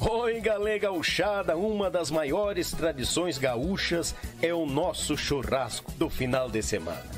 Oi, galera gauchada, uma das maiores tradições gaúchas é o nosso churrasco do final de semana.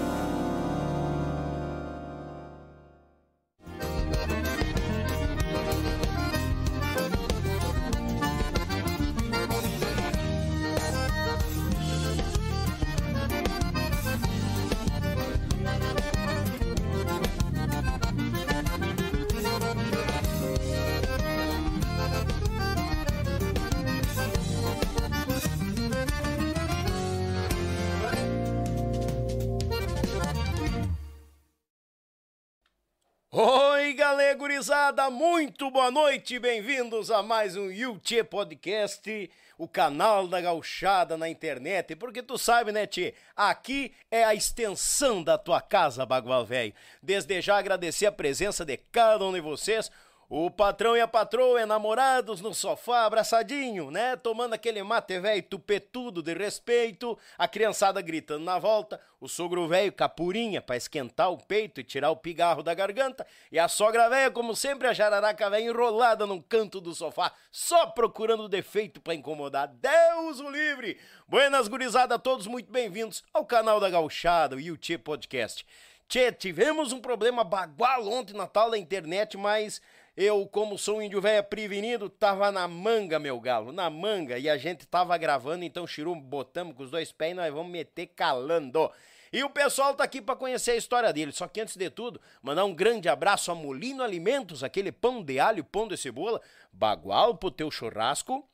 Gurizada, muito boa noite, bem-vindos a mais um YouTube Podcast, o canal da gauchada na internet, porque tu sabe, né, Tchê, aqui é a extensão da tua casa, Bagual Velho. Desde já agradecer a presença de cada um de vocês, o patrão e a patroa enamorados no sofá, abraçadinho, né? Tomando aquele mate velho tupetudo de respeito, a criançada gritando na volta, o sogro velho capurinha para esquentar o peito e tirar o pigarro da garganta, e a sogra velha, como sempre, a jararaca velha enrolada num canto do sofá, só procurando defeito para incomodar. Deus o livre! Buenas gurizada, todos muito bem-vindos ao canal da Gauchada, o YouTube Podcast. Tchê, tivemos um problema bagual ontem na tal da internet, mas eu, como sou um índio velho prevenido, tava na manga, meu galo, na manga. E a gente tava gravando, então Chiru, botamos com os dois pés e nós vamos meter calando. E o pessoal tá aqui para conhecer a história dele. Só que antes de tudo, mandar um grande abraço a Molino Alimentos, aquele pão de alho, pão de cebola, bagual pro teu churrasco.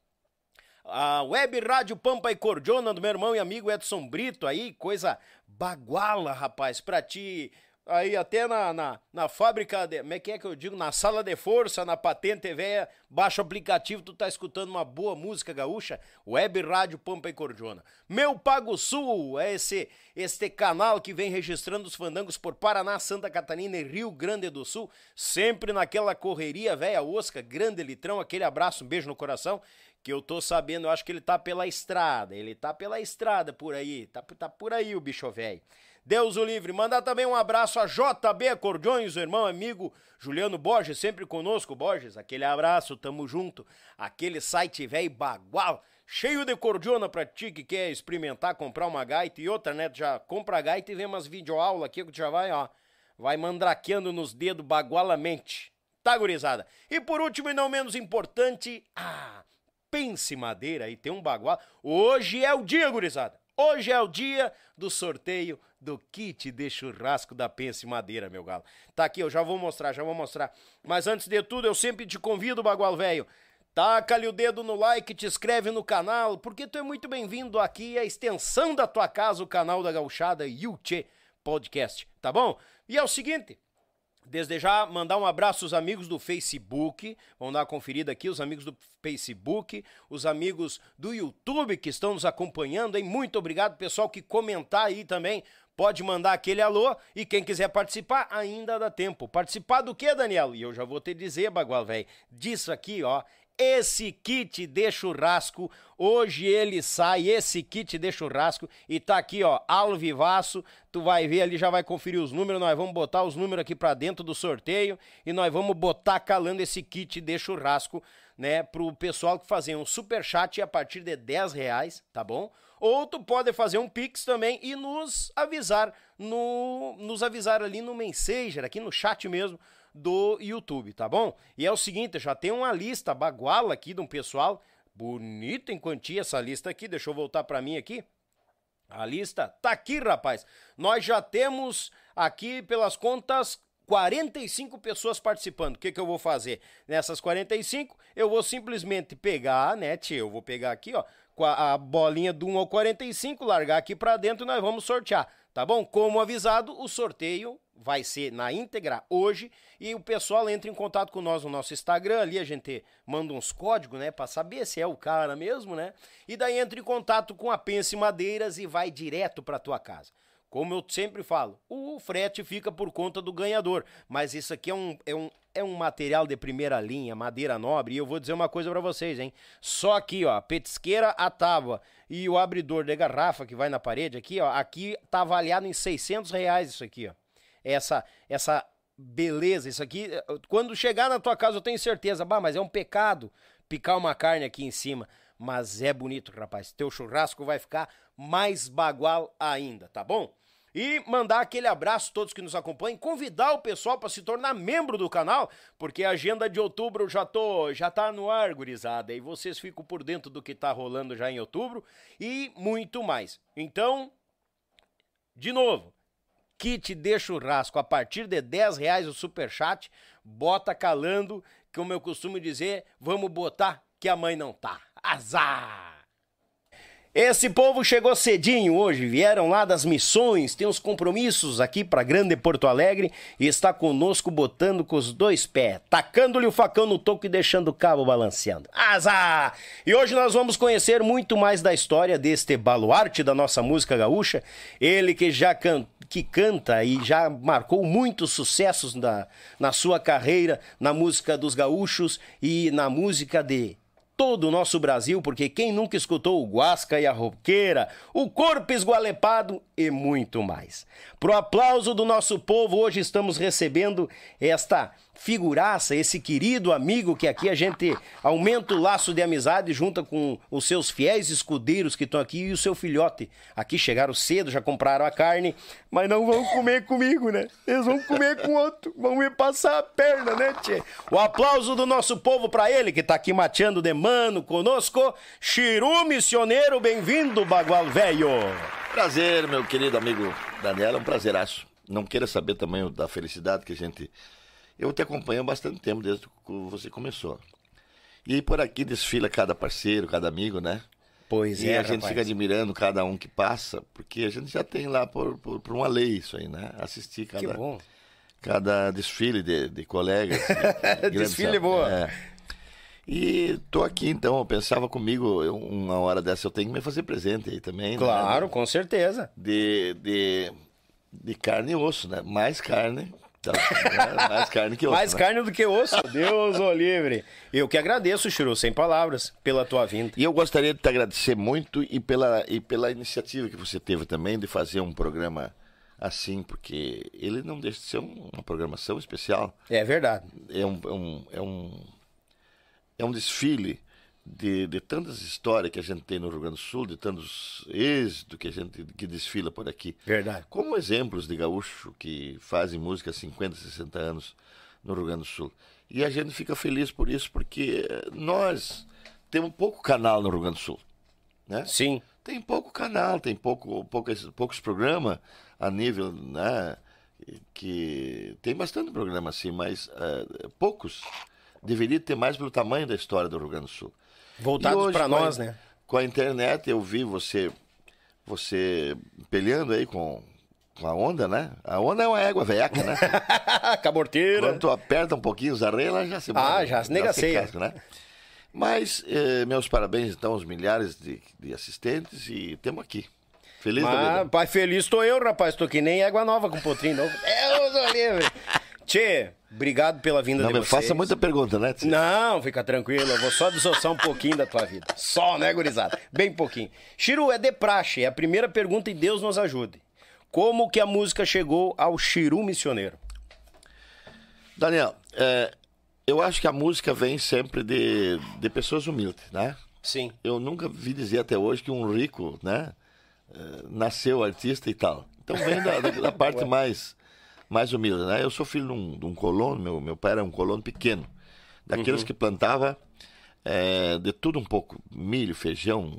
A Web Rádio Pampa e Cordiona do meu irmão e amigo Edson Brito aí, coisa baguala, rapaz, pra ti aí até na, na, na fábrica, de, como é que é que eu digo? Na sala de força, na patente velha, baixa o aplicativo, tu tá escutando uma boa música gaúcha, Web Rádio Pampa e Cordiona. Meu Pago Sul é esse, este canal que vem registrando os fandangos por Paraná, Santa Catarina e Rio Grande do Sul, sempre naquela correria velha osca, grande litrão, aquele abraço, um beijo no coração, que eu tô sabendo, eu acho que ele tá pela estrada, ele tá pela estrada por aí, tá, tá por aí o bicho velho. Deus o livre. Mandar também um abraço a JB Acordeões, o irmão amigo Juliano Borges, sempre conosco, Borges. Aquele abraço, tamo junto. Aquele site velho bagual, cheio de cordiona pra ti que quer experimentar, comprar uma gaita e outra, né? Já compra a gaita e vem umas videoaulas aqui que já vai, ó. Vai mandraqueando nos dedos bagualamente. Tá, gurizada? E por último e não menos importante, ah, pense madeira e tem um bagual. Hoje é o dia, gurizada. Hoje é o dia do sorteio do kit de churrasco da Pense Madeira, meu galo. Tá aqui, eu já vou mostrar, já vou mostrar. Mas antes de tudo, eu sempre te convido, bagual velho. Taca-lhe o dedo no like, te inscreve no canal, porque tu é muito bem-vindo aqui, a extensão da tua casa, o canal da Gauchada Yuchê Podcast, tá bom? E é o seguinte, Desde já, mandar um abraço aos amigos do Facebook. Vamos dar uma conferida aqui, os amigos do Facebook, os amigos do YouTube que estão nos acompanhando, hein? Muito obrigado, pessoal que comentar aí também. Pode mandar aquele alô e quem quiser participar, ainda dá tempo. Participar do que, Daniel? E eu já vou te dizer, bagual velho, disso aqui, ó, esse kit de churrasco. Hoje ele sai, esse kit de churrasco, e tá aqui, ó, alvivaço. Tu vai ver ali, já vai conferir os números. Nós vamos botar os números aqui para dentro do sorteio e nós vamos botar calando esse kit de churrasco, né, pro pessoal que fazer um super chat a partir de 10 reais, tá bom? Ou tu pode fazer um pix também e nos avisar no, nos avisar ali no Messenger, aqui no chat mesmo do YouTube, tá bom? E é o seguinte, já tem uma lista baguala aqui de um pessoal, bonito em quantia essa lista aqui, deixa eu voltar para mim aqui. A lista tá aqui, rapaz. Nós já temos aqui pelas contas 45 pessoas participando. O que, que eu vou fazer? Nessas 45, eu vou simplesmente pegar, né, tia? Eu vou pegar aqui, ó, a bolinha do 1 ao 45, largar aqui para dentro nós vamos sortear, tá bom? Como avisado, o sorteio vai ser na íntegra hoje e o pessoal entra em contato com nós no nosso Instagram, ali a gente manda uns códigos, né, para saber se é o cara mesmo, né? E daí entra em contato com a Pense Madeiras e vai direto para tua casa. Como eu sempre falo, o frete fica por conta do ganhador, mas isso aqui é um, é um, é um material de primeira linha, madeira nobre, e eu vou dizer uma coisa para vocês, hein? Só aqui, ó, petisqueira, a tábua e o abridor de garrafa que vai na parede aqui, ó, aqui tá avaliado em 600 reais isso aqui, ó essa essa beleza, isso aqui, quando chegar na tua casa eu tenho certeza, bah, mas é um pecado picar uma carne aqui em cima, mas é bonito, rapaz. Teu churrasco vai ficar mais bagual ainda, tá bom? E mandar aquele abraço a todos que nos acompanham, convidar o pessoal para se tornar membro do canal, porque a agenda de outubro já tô, já tá no ar, gurizada, e vocês ficam por dentro do que tá rolando já em outubro e muito mais. Então, de novo, kit de churrasco a partir de 10 reais o super chat, bota calando, como eu costumo dizer, vamos botar que a mãe não tá. Azar! Esse povo chegou cedinho hoje, vieram lá das missões, tem uns compromissos aqui para Grande Porto Alegre e está conosco botando com os dois pés, tacando-lhe o facão no toco e deixando o cabo balanceando. Azar! E hoje nós vamos conhecer muito mais da história deste baluarte da nossa música gaúcha, ele que já cantou que canta e já marcou muitos sucessos na, na sua carreira na música dos gaúchos e na música de todo o nosso Brasil, porque quem nunca escutou o Guasca e a Roqueira, o Corpo Esgualepado e muito mais. Pro aplauso do nosso povo, hoje estamos recebendo esta figuraça, esse querido amigo que aqui a gente aumenta o laço de amizade junto com os seus fiéis escudeiros que estão aqui e o seu filhote. Aqui chegaram cedo, já compraram a carne, mas não vão comer comigo, né? Eles vão comer com outro, vão me passar a perna, né, tchê? O aplauso do nosso povo para ele que tá aqui mateando de mano conosco, Chiru Missioneiro, bem-vindo, Bagual Velho. Prazer, meu querido amigo Daniel, é um prazeraço. Não queira saber também da felicidade que a gente eu te acompanho há bastante tempo, desde que você começou. E por aqui desfila cada parceiro, cada amigo, né? Pois e é, a gente rapaz. fica admirando cada um que passa, porque a gente já tem lá por, por, por uma lei isso aí, né? Assistir cada, cada desfile de, de colegas. de- Desfile am- boa. É. E tô aqui então, eu pensava comigo, eu- uma hora dessa eu tenho que me fazer presente aí também. né? Claro, com certeza. De, de, de carne e osso, né? Mais carne. Tá? né? Mais carne que osso. Mais né? carne do que osso. Deus o livre. Eu que agradeço, Chiru, sem palavras, pela tua vinda. E eu gostaria de te agradecer muito e pela, e pela iniciativa que você teve também de fazer um programa assim, porque ele não deixa de ser um- uma programação especial. É verdade. É um, é um, é um, é um desfile de, de tantas histórias que a gente tem no Rio Grande do Sul, de tantos êxitos que a gente que desfila por aqui. Verdade. Como exemplos de gaúcho que fazem música há 50, 60 anos no Rio Grande do Sul. E a gente fica feliz por isso, porque nós temos pouco canal no Rio Grande do Sul. Né? Sim. Tem pouco canal, tem pouco, poucos, poucos programas a nível, né? Que tem bastante programa assim, mas eh, poucos. Deveria ter mais pelo tamanho da história do Rio Grande do Sul. Voltados pra com a- nós, né? Com a internet, eu vi você você peleando aí com, com a onda, né? A onda é uma égua veca, né? Caborteira. Quando tu aperta um pouquinho os arreios, ela já se Ah, já se negaceia. né? Mas eh, meus parabéns, então, aos milhares de, de assistentes e estamos aqui. Feliz da Ah, vida. pai feliz tô eu, rapaz. Tô que nem égua nova com potrinho novo. Deus o livre. Tchê, obrigado pela vinda Não de vocês. faça muita pergunta, né? Tio? Não, fica tranquilo, eu vou só desossar um pouquinho da tua vida. Só, né, gurizada? Bem pouquinho. Chiru, é de praxe, é a primeira pergunta e Deus nos ajude. Como que a música chegou ao Chiru missioneiro? Daniel, eh, eu acho que a música vem sempre de, de pessoas humildes, né? Sim. Eu nunca vi dizer até hoje que um rico, né, eh, nasceu artista e tal. Então vem da- da parte mais, mais humilde, né? Eu sou filho de um, de um colono, meu, meu pai era um colono pequeno, daqueles que plantava eh, de tudo um pouco, milho, feijão,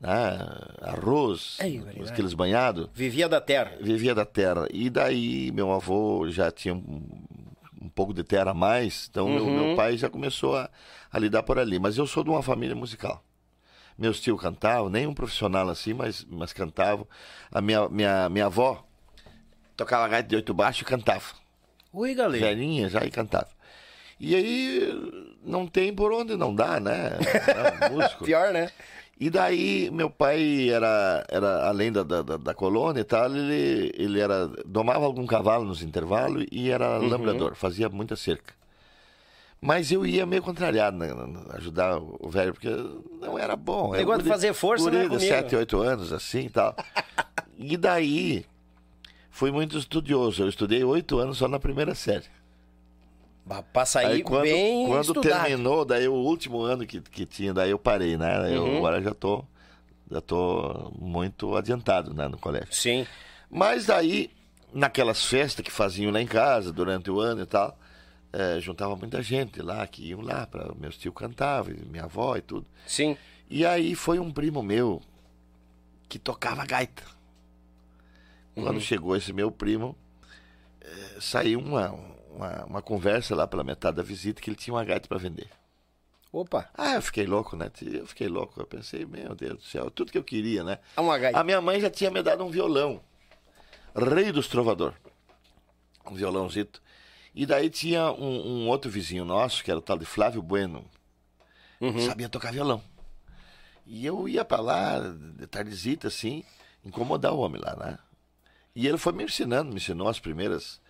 né, arroz, Ei, verdade. aqueles banhados Vivia da terra. vivia da terra. E daí meu avô já tinha um, um pouco de terra a mais, então meu, Uhum. meu pai já começou a, a lidar por ali. Mas eu sou de uma família musical. Meus tios cantavam, nem um profissional assim, mas, mas cantavam. A minha, minha, minha avó tocava gaita de oito baixo e cantava. Oi, galera. Velhinha já e cantava. E aí não tem por onde não dá, né? É músico. Pior, né? E daí, meu pai era, era além da, da, da- colônia e tal, ele, ele era, domava algum cavalo nos intervalos e era Uhum. lambrador, fazia muita cerca. Mas eu ia meio contrariado, né, ajudar o velho, porque não era bom. Negócio de fazer força, guri né, de comigo? 7, 8 anos, assim e tal. e daí, fui muito estudioso. Eu estudei oito anos só na primeira série. Pra sair Aí quando, bem quando estudado. terminou, daí o último ano que, que tinha, daí eu parei, né? Eu Uhum. agora já tô, já tô muito adiantado né, no colégio. Sim. Mas daí, naquelas festas que faziam lá em casa durante o ano e tal, eh, juntava muita gente lá, que iam lá, para meus tios cantavam, minha avó e tudo. Sim. E aí foi um primo meu que tocava gaita. Quando chegou esse meu primo, eh, saiu uma, uma, uma conversa lá pela metade da visita que ele tinha uma gaita para vender. Opa. Ah, eu fiquei louco, né? Eu fiquei louco. Eu pensei, meu Deus do céu, tudo que eu queria, né? É uma gaita. A minha mãe já tinha me dado um violão. Rei dos Trovador. Um violãozito. E daí tinha um, um outro vizinho nosso, que era o tal de Flávio Bueno. Sabia tocar violão. E eu ia pra lá, de tardezita, assim, incomodar o homem lá, né? E ele foi me ensinando, me ensinou as primeiras.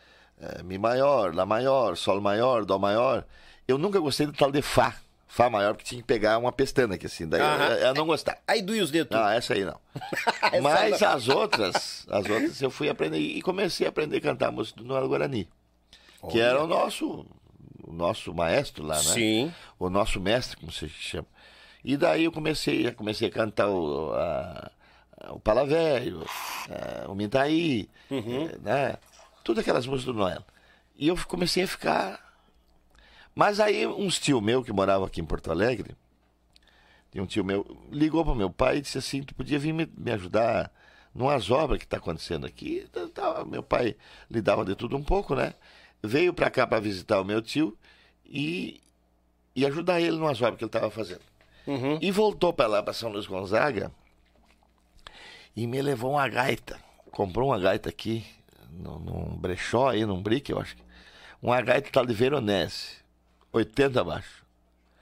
eh, mi maior, Lá maior, Sol maior, Dó maior. Eu nunca gostei do tal de Fá. Fá maior, porque tinha que pegar uma pestana aqui, assim. Daí eu, eu não gostava. Aí doía os dedos. Não, essa aí não. Essa Mas não. as outras, as outras eu fui aprender e comecei a aprender a cantar música do Noel Guarani, que era o nosso, o nosso maestro lá, né? Sim. O nosso mestre, como se chama. E daí eu comecei, comecei a cantar o, a, a- o Palavéio, a- o Mintaí, eh, né? Tudo aquelas músicas do Noel. E eu comecei a ficar. Mas aí uns tio meu que morava aqui em Porto Alegre, tem um tio meu, ligou para meu pai e disse assim, tu podia vir me, me ajudar numas obras que está acontecendo aqui. Tá- tá, Meu pai lidava de tudo um pouco, né? Veio para cá para visitar o meu tio e, e ajudar ele numas obras que ele estava fazendo. Uhum. E voltou para lá, para São Luís Gonzaga, e me levou uma gaita. Comprou uma gaita aqui, num, num brechó aí, num brick, eu acho. Uma gaita tal de Veronese, 80 abaixo.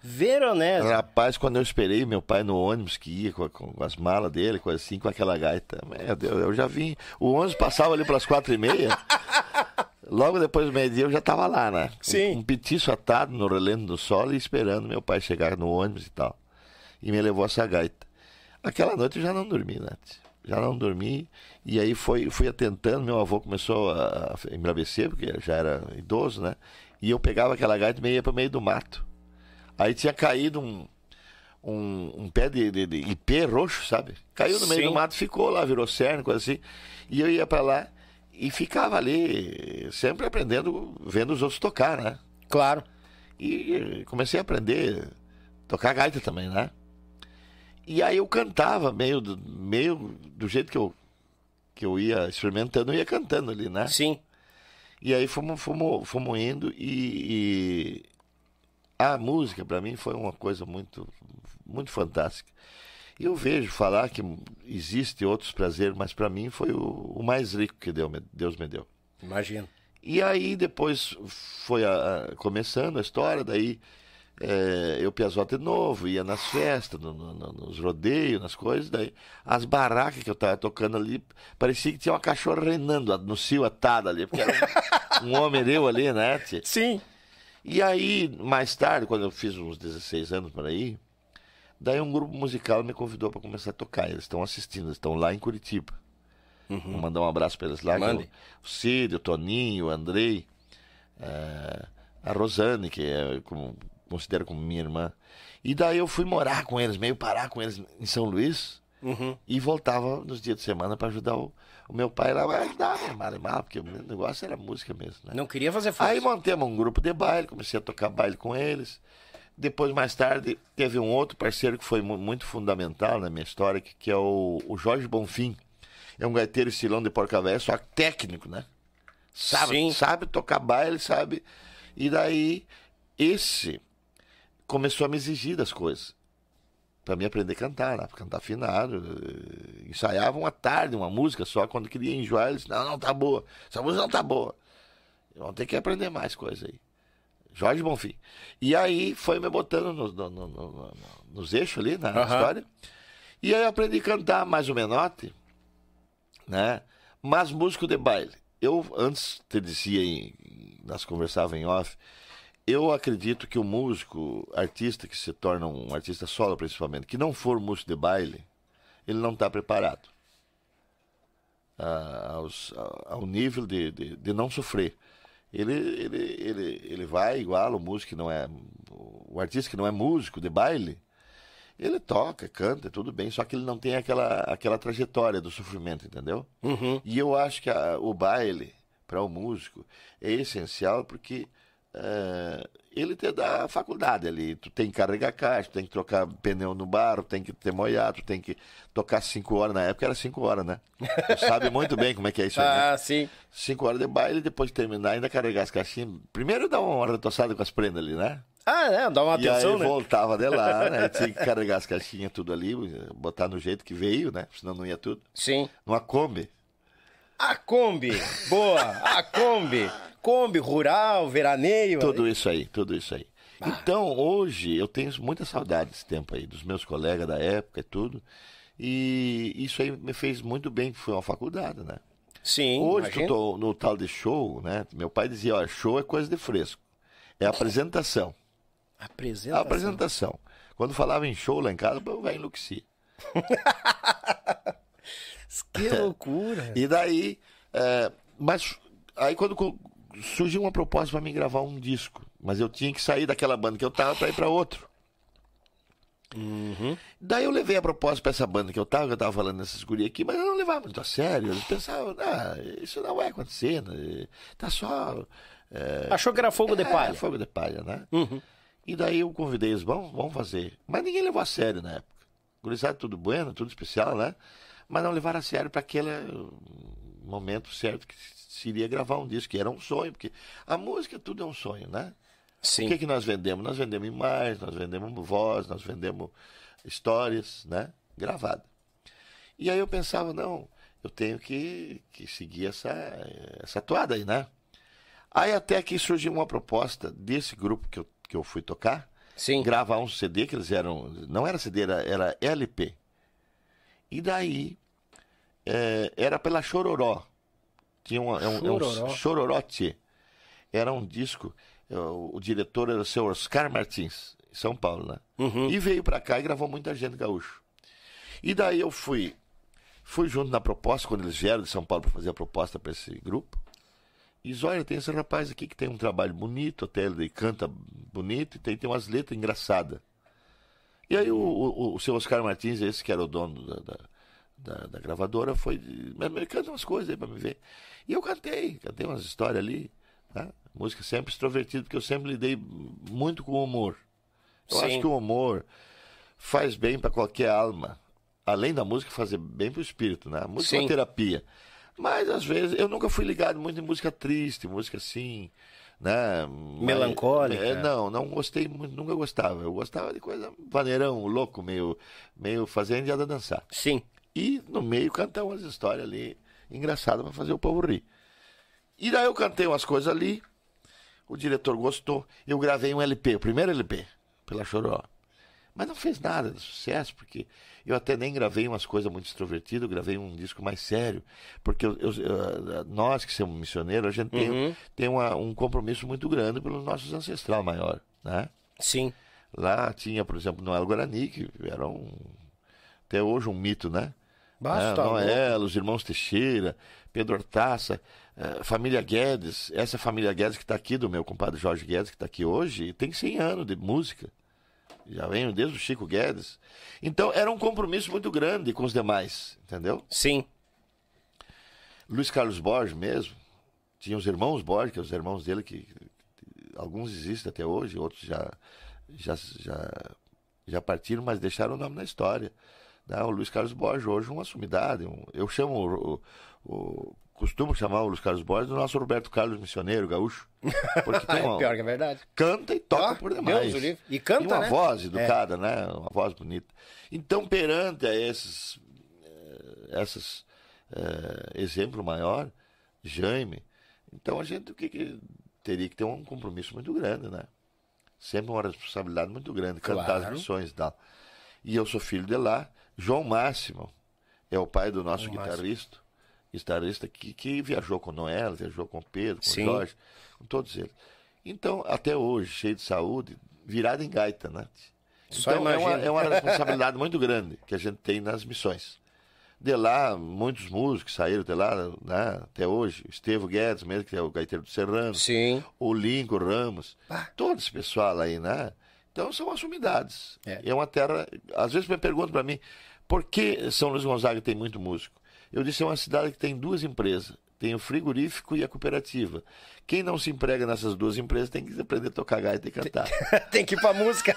Veronese. Rapaz, quando eu esperei meu pai no ônibus que ia com, com as malas dele, coisa assim, com aquela gaita, meu Deus, eu já vim. O ônibus passava ali pelas quatro e meia. Logo depois do meio-dia eu já tava lá, né? Sim. Um, um petiço atado no relento do solo e esperando meu pai chegar no ônibus e tal. E me levou essa gaita. Aquela noite eu já não dormi, né? Já não dormi. E aí foi, fui atentando. Meu avô começou a, a embravecer, porque já era idoso, né? E eu pegava aquela gaita e ia para o meio do mato. Aí tinha caído um, um, um pé de, de, de ipê roxo, sabe? Caiu no meio Sim. do mato, ficou lá, virou cerne, coisa assim. E eu ia para lá e ficava ali, sempre aprendendo, vendo os outros tocar, né? Claro. E comecei a aprender a tocar gaita também, né? E aí eu cantava meio do, meio do jeito que eu, que eu ia experimentando, eu ia cantando ali, né? Sim. E aí fomos, fomos, fomos indo e, e a música para mim foi uma coisa muito, muito fantástica. E eu vejo falar que existe outros prazeres, mas para mim foi o, o mais rico que deu, Deus me deu. Imagino. E aí depois foi a- a- começando a história, daí é, eu Piazota de novo, ia nas festas, no- no- no- nos rodeios, nas coisas, daí as barracas que eu tava tocando ali, parecia que tinha uma cachorra reinando no cio atado ali, porque era um, um homem eu ali, né? tia? Sim. E aí, mais tarde, quando eu fiz uns 16 anos por aí, daí um grupo musical me convidou para começar a tocar. Eles estão assistindo, eles estão lá em Curitiba. Vou mandar um abraço para eles lá. é o- Mande. O Cid, o Toninho, o Andrei, eh, a Rosane, que é como, considero como minha irmã. E daí eu fui morar com eles, meio parar com eles em São Luís. Uhum. E voltava nos dias de semana para ajudar o, o meu pai lá. Mas ajudava, mal, mal, porque o meu negócio era música mesmo. Né? Não queria fazer força. Aí montamos um grupo de baile, comecei a tocar baile com eles. Depois, mais tarde, teve um outro parceiro que foi mu- muito fundamental na minha história, que, que é o, o Jorge Bonfim. É um gaiteiro estilão de porca velha, só técnico, né? Sabe, Sim. sabe tocar baile, sabe. E daí, esse começou a me exigir das coisas. Pra mim aprender a cantar, né? Cantar afinado. eh, Ensaiava uma tarde, uma música só. Quando queria enjoar, eles não, não tá boa. Essa música não tá boa. Vamos ter que aprender mais coisa aí. Jorge Bonfim. E aí foi me botando no- no- no- no- no- nos eixos ali na Aham. história. E aí eu aprendi a cantar mais o menote, né? Mas músico de baile. Eu antes te dizia, em, nós conversávamos em off, eu acredito que o músico, artista que se torna um artista solo principalmente, que não for músico de baile, ele não está preparado a- aos- a- ao nível de, de, de não sofrer. Ele, ele, ele, ele vai igual o músico que não é. O artista que não é músico de baile, ele toca, canta, tudo bem, só que ele não tem aquela, aquela trajetória do sofrimento, entendeu? Uhum. E eu acho que a- o baile, para o músico, é essencial porque eh, ele te dá a faculdade ali. Tu tem que carregar caixa, tu tem que trocar pneu no bar, tu tem que ter moiado, tu tem que tocar cinco horas. Na época era cinco horas, né? Tu sabe muito bem como é que é isso aí. né? Ah, sim. Cinco horas de baile, depois de terminar, ainda carregar as caixinhas. Primeiro dá uma retoçada com as prendas ali, né? Ah, é, dá uma e aí atenção, né? voltava de lá, né? Tinha que carregar as caixinhas tudo ali, botar no jeito que veio, né? Senão não ia tudo. Sim. Numa Kombi. A Kombi. Boa. A Kombi. Kombi, rural, veraneio. Tudo isso aí, tudo isso aí. Então, hoje, eu tenho muita saudade desse tempo aí, dos meus colegas da época e tudo. E isso aí me fez muito bem, que foi uma faculdade, né? Sim, Hoje, que eu tô no tal de show, né? Meu pai dizia, ó, show é coisa de fresco. É apresentação. Apresentação. Apresentação. Quando falava em show lá em casa, eu vai enlouquecer. Que loucura. E daí, é, mas aí quando surgiu uma proposta para mim gravar um disco, mas eu tinha que sair daquela banda que eu tava para ir para outro. Daí eu levei a proposta para essa banda que eu tava, que eu tava falando nessas gurias aqui, mas eu não levava muito a sério. Eles pensavam, ah, isso não vai acontecer, né? tá só. é, Achou que era fogo de é, palha. fogo de palha, né? Uhum. E daí eu convidei eles, vamos, vamos fazer. Mas ninguém levou a sério na época. Gurizada, tudo bueno, tudo especial, né? Mas não levaram a sério para aquele momento certo que se iria gravar um disco, que era um sonho, porque a música tudo é um sonho, né? Sim. O que, que nós vendemos? Nós vendemos imagens, nós vendemos voz, nós vendemos histórias, né? Gravada. E aí eu pensava, não, eu tenho que, que seguir essa, essa toada aí, né? Aí até que surgiu uma proposta desse grupo que eu, que eu fui tocar, Sim. gravar um CD que eles eram. Não era CD, era, era LP. E daí é, era pela Chororó. Tinha um, é um, é um. Chororote. Era um disco. é, O, o diretor era o seu Oscar Martins, em São Paulo, né? Uhum. E veio pra cá e gravou muita gente gaúcho. E daí eu fui fui junto na proposta, quando eles vieram de São Paulo para fazer a proposta para esse grupo. E diz, olha, tem esse rapaz aqui que tem um trabalho bonito, até ele canta bonito, e tem, tem umas letras engraçadas. E aí o, o, o seu Oscar Martins, esse que era o dono da, da, da- da gravadora, foi. Mas me canta umas coisas aí pra me ver. E eu cantei, cantei umas histórias ali. Tá? Música sempre extrovertida, porque eu sempre lidei muito com o humor. Eu Sim. acho que o humor faz bem pra qualquer alma. Além da música fazer bem pro espírito, né? A música é Sim. uma terapia. Mas às vezes eu nunca fui ligado muito em música triste, música assim, né? Melancólica. É, não, não gostei muito, nunca gostava. Eu gostava de coisa vaneirão, louco, meio, meio a indiada dançar. Sim. E no meio cantar umas histórias ali engraçadas pra fazer o povo rir. E daí eu cantei umas coisas ali, o diretor gostou. Eu gravei um LP, o primeiro LP, pela Choró. Mas não fez nada de sucesso, porque eu até nem gravei umas coisas muito extrovertidas, eu gravei um disco mais sério. Porque eu- eu- eu- nós que somos missioneiros, a gente tem, Uhum. tem uma- um compromisso muito grande pelos nossos ancestral maior, né? Sim. Lá tinha, por exemplo, Noel Guarani, que era um. Até hoje um mito, né? Basta, É, tá. Noel, os irmãos Teixeira, Pedro Hortaça, eh, família Guedes. Essa família Guedes que está aqui, do meu compadre Jorge Guedes, que está aqui hoje, tem 100 anos de música. Já venho desde o Chico Guedes. Então era um compromisso muito grande com os demais, entendeu? Sim. Luiz Carlos Borges mesmo, tinha os irmãos Borges, que são os irmãos dele, que, que alguns existem até hoje, outros já, já, já, já partiram, mas deixaram o nome na história. Né? O Luiz Carlos Borges hoje é uma sumidade. um- eu chamo, o, o- costumo chamar o Luiz Carlos Borges do nosso Roberto Carlos missioneiro, gaúcho. Porque tem uma, Pior que é verdade. canta e toca Ah, por demais. Deus o. E canta, E uma né? voz educada, né? Uma voz bonita. Então, perante a esses, eh, esses eh, exemplo maior, Jaime, então a gente o que, que teria que ter um compromisso muito grande, né? Sempre uma responsabilidade muito grande, cantar Claro. as missões e tal. E eu sou filho de lá. João Máximo é o pai do nosso João Máximo. guitarrista, guitarrista que, que viajou com Noel, viajou com Pedro, com Sim. Jorge, com todos eles. Então, até hoje, cheio de saúde, virado em gaita, né? Só Então, é uma, é uma responsabilidade muito grande que a gente tem nas missões. De lá, muitos músicos saíram de lá, né, até hoje. Estevo Guedes, mesmo, que é o gaiteiro do Serrano. Sim. O Lincoln Ramos. Ah. Todo esse pessoal aí, né? Então, são as sumidades. É. É. uma terra... Às vezes me perguntam para mim, por que São Luís Gonzaga tem muito músico? Eu disse, é uma cidade que tem duas empresas. Tem o frigorífico e a cooperativa. Quem não se emprega nessas duas empresas tem que aprender a tocar gaita e cantar. Tem que ir pra música.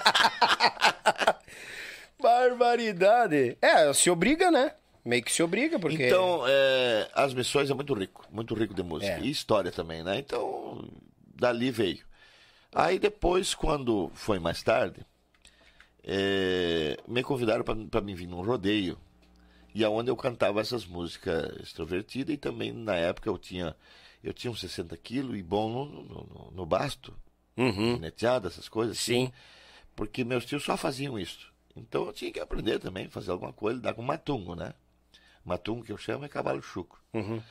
Barbaridade. É, se obriga, né? Meio que se obriga, porque. Então, é, as missões é muito rico, muito rico de música. É. E história também, né? Então, dali veio. Aí depois, quando foi mais tarde, é, me convidaram para mim vir num rodeio. E aonde eu cantava essas músicas extrovertidas e também na época eu tinha eu tinha uns 60 quilos e bom no, no, no- no basto, Uhum. neteada, essas coisas. assim Sim. porque meus tios só faziam isso. Então eu tinha que aprender também, fazer alguma coisa, dar com matungo, né? Matungo que eu chamo é cavalo chucro. Uhum.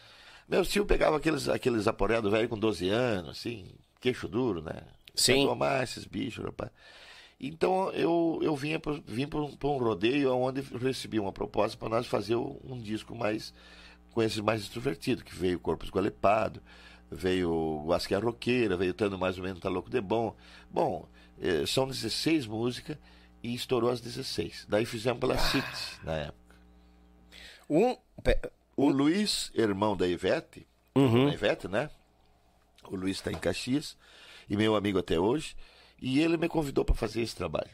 Meus tios pegavam aqueles, aqueles aporeados velhos com 12 anos, assim, queixo duro, né? Sim. Pra tomar esses bichos, rapaz. Então eu, eu vinha pra, vim para um, um rodeio onde eu recebi uma proposta para nós fazer um disco mais com esses mais extrovertidos, que veio Corpo Esgualepado, veio o Asquia Roqueira, veio Tando Mais ou Menos Tá Louco de Bom. Bom, eh, são 16 músicas e estourou as 16. Daí fizemos pela City na época. Um. O Luiz, irmão da Ivete, Uhum. da Ivete, né? O Luiz está em Caxias e meu amigo até hoje. E ele me convidou para fazer esse trabalho.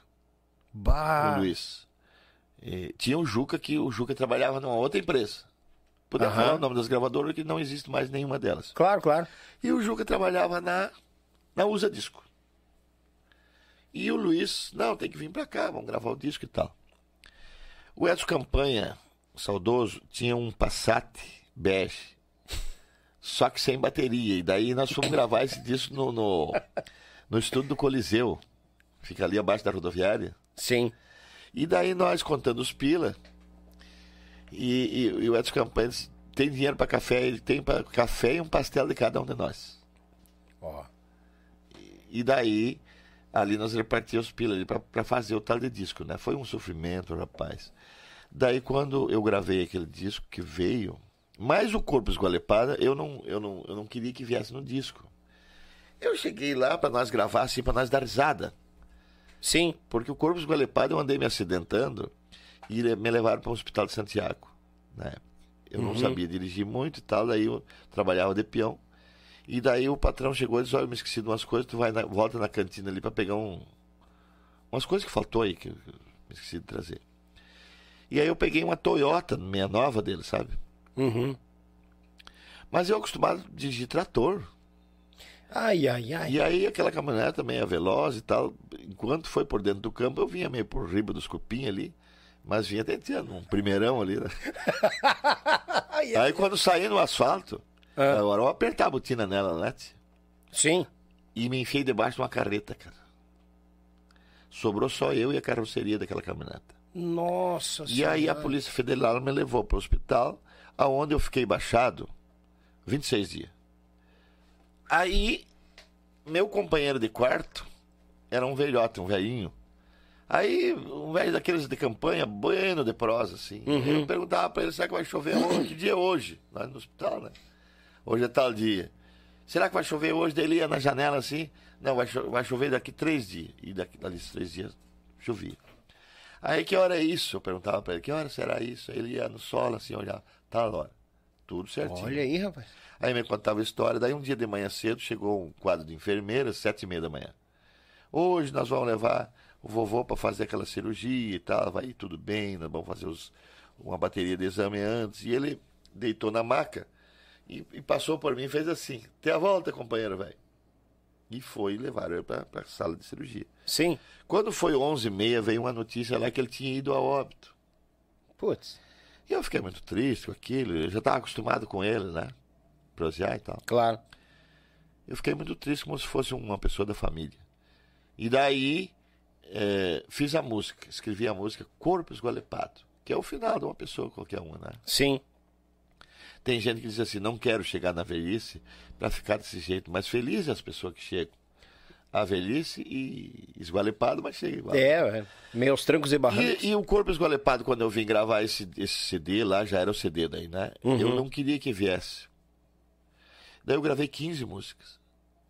Bah. o Luiz. E tinha o Juca, que o Juca trabalhava numa outra empresa. Podia Aham. falar o nome das gravadoras, que não existe mais nenhuma delas. Claro, claro. E o Juca trabalhava na, na Usa Disco. E o Luiz, não, tem que vir pra cá, vamos gravar o disco e tal. O Edson Campanha, saudoso, tinha um Passat bege, só que sem bateria. E daí nós fomos gravar esse disco no, no, no estúdio do Coliseu, fica ali abaixo da rodoviária. Sim. E daí nós contando os pila, e, e, e o Edson Campanha disse, tem dinheiro para café, ele tem para café e um pastel de cada um de nós. Ó. E daí, ali nós repartíamos pila ali para fazer o tal de disco, né? Foi um sofrimento, rapaz. Daí quando eu gravei aquele disco que veio, mais o Corpo Esgualepada, eu não, eu não, eu não queria que viesse no disco. Eu cheguei lá para nós gravar assim, para nós dar risada. Sim. Porque o Corpo Esgualepado eu andei me acidentando e me levaram para o Hospital de Santiago, né? Eu não Uhum. sabia dirigir muito e tal, daí eu trabalhava de peão. E daí o patrão chegou e disse, olha, eu me esqueci de umas coisas, tu vai na- volta na cantina ali para pegar um, umas coisas que faltou aí, que eu me esqueci de trazer. E aí eu peguei uma Toyota, meia nova dele, sabe? Uhum. Mas eu acostumado a dirigir trator. Ai, ai, ai. E aí aquela caminhoneta meio veloz e tal, enquanto foi por dentro do campo, eu vinha meio por riba dos cupim ali, mas vinha tentando, um primeirão ali, né? Ai, ai. Aí quando saí no asfalto, Ah. agora eu apertar a botina nela, né? Sim. E me enfiei debaixo de uma carreta, cara. Sobrou só eu e a carroceria daquela caminhoneta. Nossa E aí a Senhora. Polícia Federal me levou para o hospital, aonde eu fiquei baixado 26 dias. Aí, meu companheiro de quarto era um velhote, um velhinho. Aí, um velho daqueles de campanha, bueno de prosa, assim. Eu perguntava para ele, será que vai chover hoje? Que dia é hoje? Lá no hospital, né? Hoje é tal dia. Será que vai chover hoje? Daí ele ia na janela assim. Não, vai, cho- vai chover daqui três dias. E daqui, dali três dias chovia. Aí que hora é isso? Eu perguntava pra ele, que hora será isso? Aí ele ia no solo assim, olhava, tal hora. Tudo certinho. Olha aí, rapaz. Aí me contava a história. Daí um dia de manhã cedo chegou um quadro de enfermeira, sete e meia da manhã. Hoje nós vamos levar o vovô para fazer aquela cirurgia e tal, vai tudo bem, nós vamos fazer os- uma bateria de exame antes. E ele deitou na maca e, e passou por mim e fez assim, até a volta, companheiro, velho. E foi levar ele para a sala de cirurgia. Sim. Quando foi 11h30, veio uma notícia lá que ele tinha ido a óbito. Putz. E eu fiquei muito triste com aquilo, eu já estava acostumado com ele, né? Prosear e tal. Claro. Eu fiquei muito triste como se fosse uma pessoa da família. E daí eh, fiz a música, escrevi a música Corpo Esgualepado, que é o final de uma pessoa qualquer uma, né? Sim. Tem gente que diz assim, não quero chegar na velhice para ficar desse jeito, mas feliz é as pessoas que chegam à velhice e esgualepado, mas chega igual. É, é. meus trancos e barrancos. E, e o Corpo Esgualepado, quando eu vim gravar esse, esse CD lá, já era o CD daí, né? Eu não queria que viesse. Daí eu gravei 15 músicas.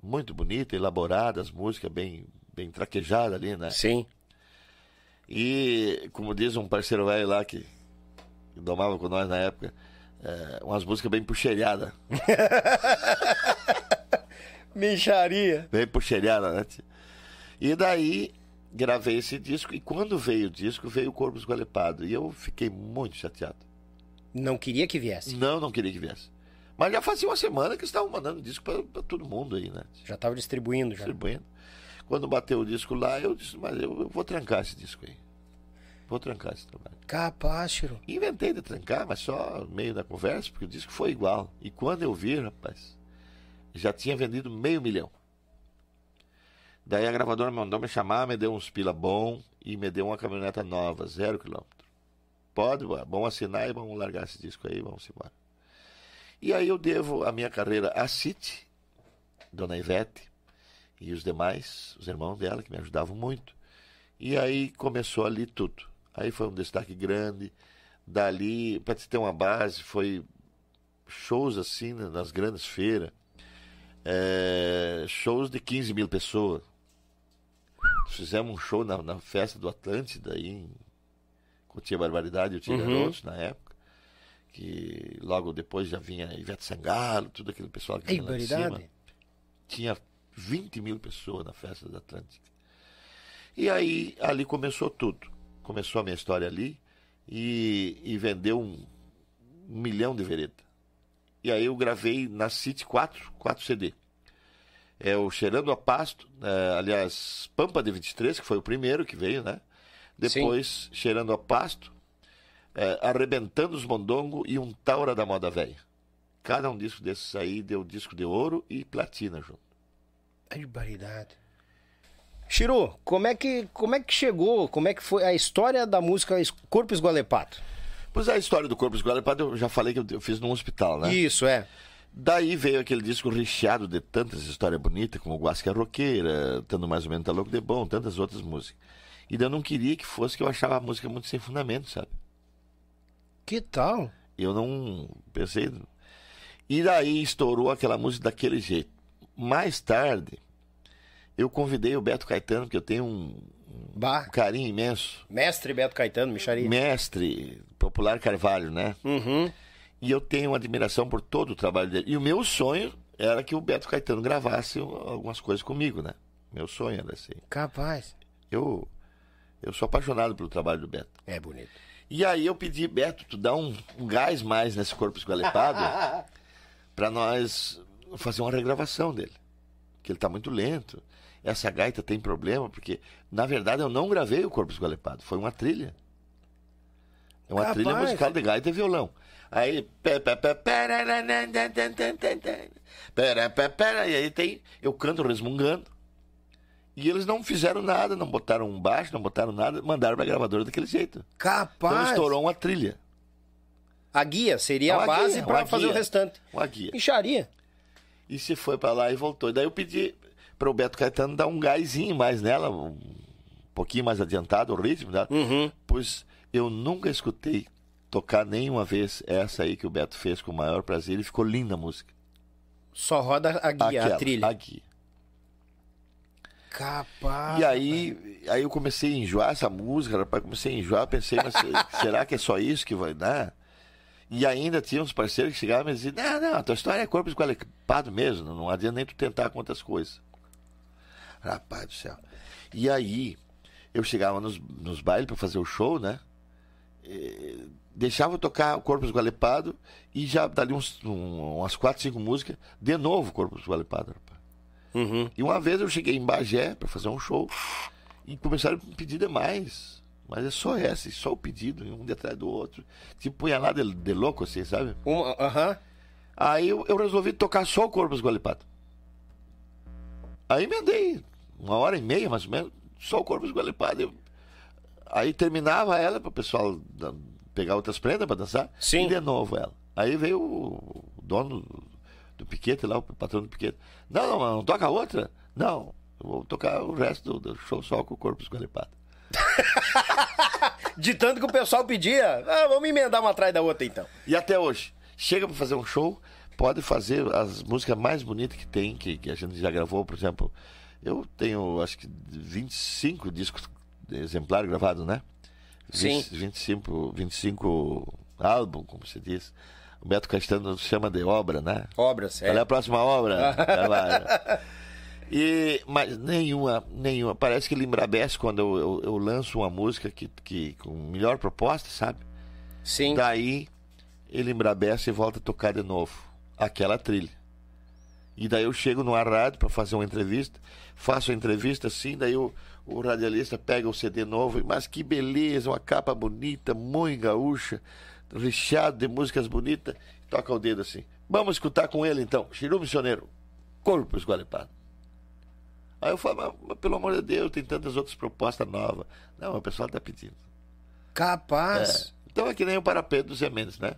Muito bonita, elaboradas, música bem, bem traquejada ali, né? Sim. E, como diz um parceiro velho lá que, que domava com nós na época, é, umas músicas bem puxeiradas. Micharia. Bem puxeirada, né? E daí gravei esse disco. E quando veio o disco, veio o Corpo Esgualepado. E eu fiquei muito chateado. Não queria que viesse. Não, não queria que viesse. Mas já fazia uma semana que estavam mandando disco pra todo mundo aí, né? Já tava distribuindo já. Distribuindo. Quando bateu o disco lá, eu disse, mas eu, eu vou trancar esse disco aí. Vou trancar esse trabalho. Capaz, Chiro. Inventei de trancar, mas só meio da conversa, porque o disco foi igual. E quando eu vi, rapaz, já tinha vendido meio milhão. Daí a gravadora mandou me chamar, me deu uns pila bom e me deu uma caminhoneta nova, zero quilômetro. Pode, vamos assinar e vamos largar esse disco aí, vamos embora. E aí eu devo a minha carreira à City, Dona Ivete e os demais, os irmãos dela, que me ajudavam muito. E aí começou ali tudo. Aí foi um destaque grande. Dali, para te ter uma base, foi shows assim né, nas grandes feiras. É, shows de 15 mil pessoas. Fizemos um show na, na festa do Atlântida aí em Cotia Barbaridade e o Tia Uhum. Garotos na época. Que logo depois já vinha Ivete Sangalo, tudo aquele pessoal que vinha lá de cima tinha 20 mil pessoas na festa da Atlântica. E aí, ali começou tudo. Começou a minha história ali e, e vendeu um, um milhão de vereda. E aí eu gravei na City 4, 4 CD. É o Cheirando a Pasto, é, aliás, Pampa de 23, que foi o primeiro que veio, né? Depois, Cheirando a Pasto, é, Arrebentando os Mondongo e um Taura da Moda Velha. Cada um disco desses aí deu disco de ouro e platina junto. Ai, barbaridade. Chiru, como é que como é que chegou? Como é que foi a história da música Corpo Esgualepado? Pois é, a história do Corpo Esgualepado eu já falei que eu- eu fiz num hospital, né? Isso é. Daí veio aquele disco recheado de tantas histórias bonitas, como Guasca Roqueira, Tando Mais ou Menos Tá Louco de Bom, tantas outras músicas. E eu não queria que fosse que eu achava a música muito sem fundamento, sabe? Que tal? Eu não pensei. E daí estourou aquela música daquele jeito. Mais tarde, eu convidei o Beto Caetano, que eu tenho um, um carinho imenso. Mestre Beto Caetano, Micharia. Mestre Popular Carvalho, né? Uhum. E eu tenho uma admiração por todo o trabalho dele. E o meu sonho era que o Beto Caetano gravasse algumas coisas comigo, né? Meu sonho era assim. Capaz. Eu, eu sou apaixonado pelo trabalho do Beto. É bonito. E aí eu pedi, Beto, tu dá um, um gás mais nesse corpo esgualepado para nós fazer uma regravação dele. Que ele tá muito lento. Essa gaita tem problema, porque, na verdade, eu não gravei o corpo esgualepado. Foi uma trilha. É uma Capaz. trilha musical de gaita e violão. Aí. E aí tem. Eu canto resmungando. E eles não fizeram nada, não botaram um baixo, não botaram nada, mandaram pra gravadora daquele jeito. Então Capaz. estourou uma trilha. A guia seria Uma a base pra uma fazer o restante. Uma guia. Micharia. E se foi pra lá e voltou. E daí eu pedi para o Beto Caetano dar um gásinho mais nela, um pouquinho mais adiantado o ritmo dela. Uhum. Pois eu nunca escutei tocar nenhuma vez essa aí que o Beto fez com o maior prazer e ficou linda a música. Só roda a guia, Aquela, a trilha. a guia. Capaz. E aí, aí eu comecei a enjoar essa música, rapaz, comecei a enjoar, pensei, mas será que é só isso que vai dar? E ainda tinha uns parceiros que chegavam e diziam, não, não, a tua história é corpo esqualepado mesmo, não adianta nem tu tentar com outras coisas. Rapaz do céu. E aí, eu chegava nos, nos bailes para fazer o show, né? E deixava tocar o Corpo Esgualepado e já dali uns, um- umas quatro, cinco músicas, de novo Corpo Esgualepado, rapaz. Uhum. E uma vez eu cheguei em Bagé para fazer um show e começaram a me pedir demais. Mas é só essa, só o pedido, um de atrás do outro. Tipo, punha lá de, de louco, assim, sabe? Aham. Aí eu, eu resolvi tocar só o Corpo Esgualepado. Aí me andei uma hora e meia, mais ou menos, só o Corpo Esgualepado. Eu- Aí terminava ela para o pessoal da- pegar outras prendas para dançar. Sim. E de novo ela. Aí veio o, dono do, piquete lá, o patrão do piquete. Não, não, não toca outra? Não, eu vou tocar o resto do, do show só com o Corpo Esgualepado. De tanto que o pessoal pedia. Ah, vamos emendar uma atrás da outra então. E até hoje, chega para fazer um show, pode fazer as músicas mais bonitas que tem, que, que a gente já gravou, por exemplo. Eu tenho, acho que 25 discos exemplares gravados, né? Sim. 20, 25, 25 álbuns, como se diz. O Beto Caetano chama de obra, né? Obras, Qual é é. a próxima obra? E, mas nenhuma, nenhuma. Parece que ele embrabece quando eu, eu, eu lanço uma música que, que, com melhor proposta, sabe? Sim. Daí ele embrabece e volta a tocar de novo aquela trilha. E daí eu chego numa rádio para fazer uma entrevista, faço a entrevista assim, daí o, o radialista pega o CD novo, mas que beleza, uma capa bonita, muito gaúcha, recheado de músicas bonitas, toca o dedo assim. Vamos escutar com ele então, Chiru Missioneiro, Corpo Esgualepado. Aí eu falo, mas, pelo amor de Deus, tem tantas outras propostas novas. Não, o pessoal tá pedindo. Capaz. Então é que nem o Parapeito dos Emendes, né?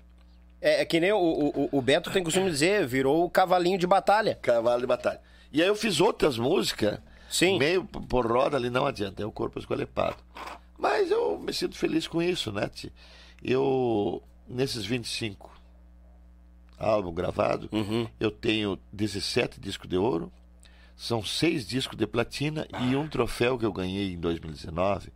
É, é que nem o, o, o Beto tem costume dizer, virou o cavalinho de batalha. Cavalo de Batalha. E aí eu fiz outras músicas, Sim. meio por roda ali, não adianta, é o corpo escolepado. Mas eu me sinto feliz com isso, né, Ti? Eu, nesses 25 álbuns gravados, Uhum. eu tenho 17 discos de ouro, são seis discos de platina e um troféu que eu ganhei em 2019,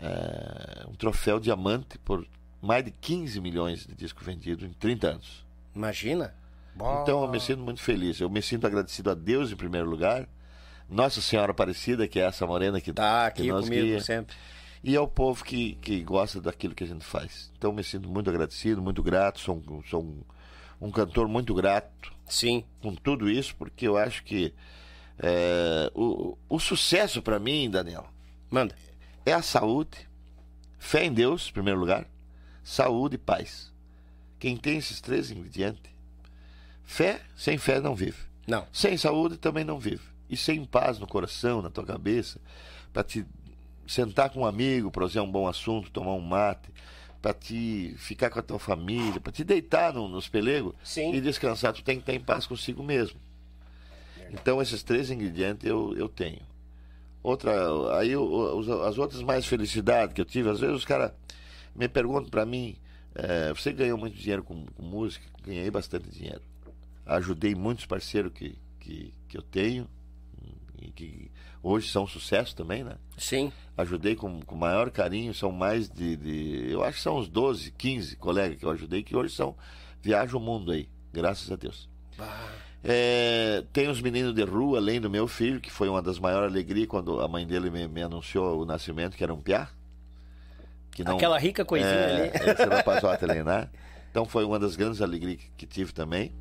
é, um troféu diamante por mais de 15 milhões de discos vendidos em 30 anos. Imagina. Então eu me sinto muito feliz. Eu me sinto agradecido a Deus em primeiro lugar, Nossa Senhora Aparecida, que é essa morena que Tá que aqui nós comigo guia, sempre. e ao povo que, que gosta daquilo que a gente faz. Então eu me sinto muito agradecido, muito grato. Sou, um, sou um, um cantor muito grato Sim. com tudo isso, porque eu acho que É, o, o sucesso para mim, Daniel, Manda. é a saúde, fé em Deus, em primeiro lugar, saúde e paz. Quem tem esses três ingredientes, fé, sem fé não vive. Não. Sem saúde também não vive. E sem paz no coração, na tua cabeça, para te sentar com um amigo, para fazer um bom assunto, tomar um mate, para te ficar com a tua família, para te deitar no, nos pelegos Sim. e descansar, tu tem que estar em paz consigo mesmo. Então esses três ingredientes eu, eu tenho. Outra, aí os- as outras mais felicidades que eu tive, às vezes os caras me perguntam para mim, eh, você ganhou muito dinheiro com, com música? Ganhei bastante dinheiro. Ajudei muitos parceiros que, que, que eu tenho e que hoje são um sucesso também, né? Sim. ajudei com, com o maior carinho, são mais de, de- Eu acho que são uns 12, 15 colegas que eu ajudei, que hoje são. Viajam o mundo aí, graças a Deus. É, tem os meninos de rua, além do meu filho, que foi uma das maiores alegrias quando a mãe dele me, me anunciou o nascimento, que era um piá. Que Aquela rica coisinha é, ali. Esse rapazote ali, né? Então foi uma das grandes alegrias que, que tive também.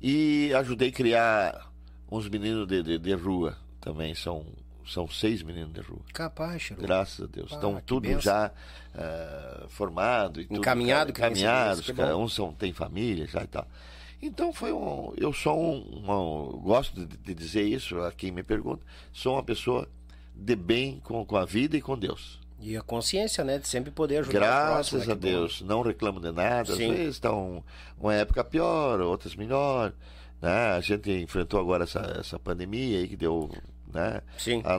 E ajudei a criar uns meninos de, de, de rua também. São, são seis meninos de rua. Capaz, Chiru. Graças a Deus. Ah, Estão tudo benção. já eh, formado e tudo. Encaminhado, você encaminhados. cara, uns são, tem família já e tal. Então foi um. Eu sou um. uma- gosto de, de dizer isso a quem me pergunta. Sou uma pessoa de bem com, com a vida e com Deus. E a consciência, né? De sempre poder ajudar o Graças próximo, né, a. Deus, não reclamo de nada. Às Sim. vezes estão uma época pior, outras melhor. Né? A gente enfrentou agora essa, essa pandemia aí que deu. Né? Sim. A,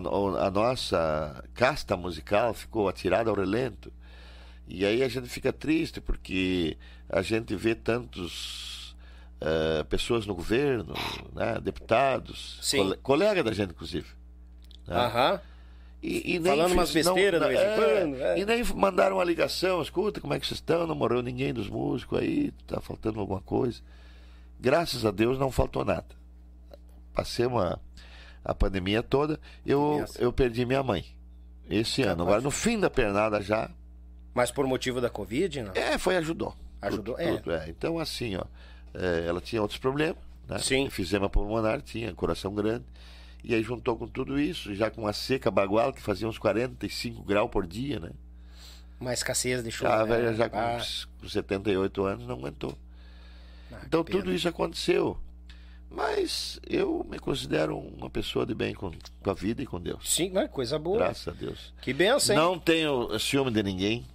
a nossa casta musical ficou atirada ao relento. E aí a gente fica triste porque a gente vê tantos eh, pessoas no governo, né? deputados, Sim. cole- colega da gente, inclusive. né? Aham. E, e Falando umas fiz- não- besteiras de vez em é, quando, é. E nem mandaram uma ligação, escuta, como é que vocês estão? Não morreu ninguém dos músicos aí, tá faltando alguma coisa. Graças a Deus não faltou nada. Passei uma, a pandemia toda, eu, eu perdi minha mãe. Esse ano. Agora, no fim da pernada já, Mas por motivo da Covid, não? é, foi ajudou. Ajudou, Tudo, é. tudo, é. Então, assim, ó, é, ela tinha outros problemas, né? Sim. Fizema pulmonar, tinha coração grande. E aí juntou com tudo isso, já com uma seca bagual que fazia uns 45 graus por dia, né? Uma escassez de chuva. A né? velha já com, Ah, com 78 anos não aguentou. ah, Então pena. tudo isso aconteceu. Mas eu me considero uma pessoa de bem com, com a vida e com Deus. Sim, mas coisa boa. Graças a Deus. Que benção, hein? Não tenho ciúme de ninguém.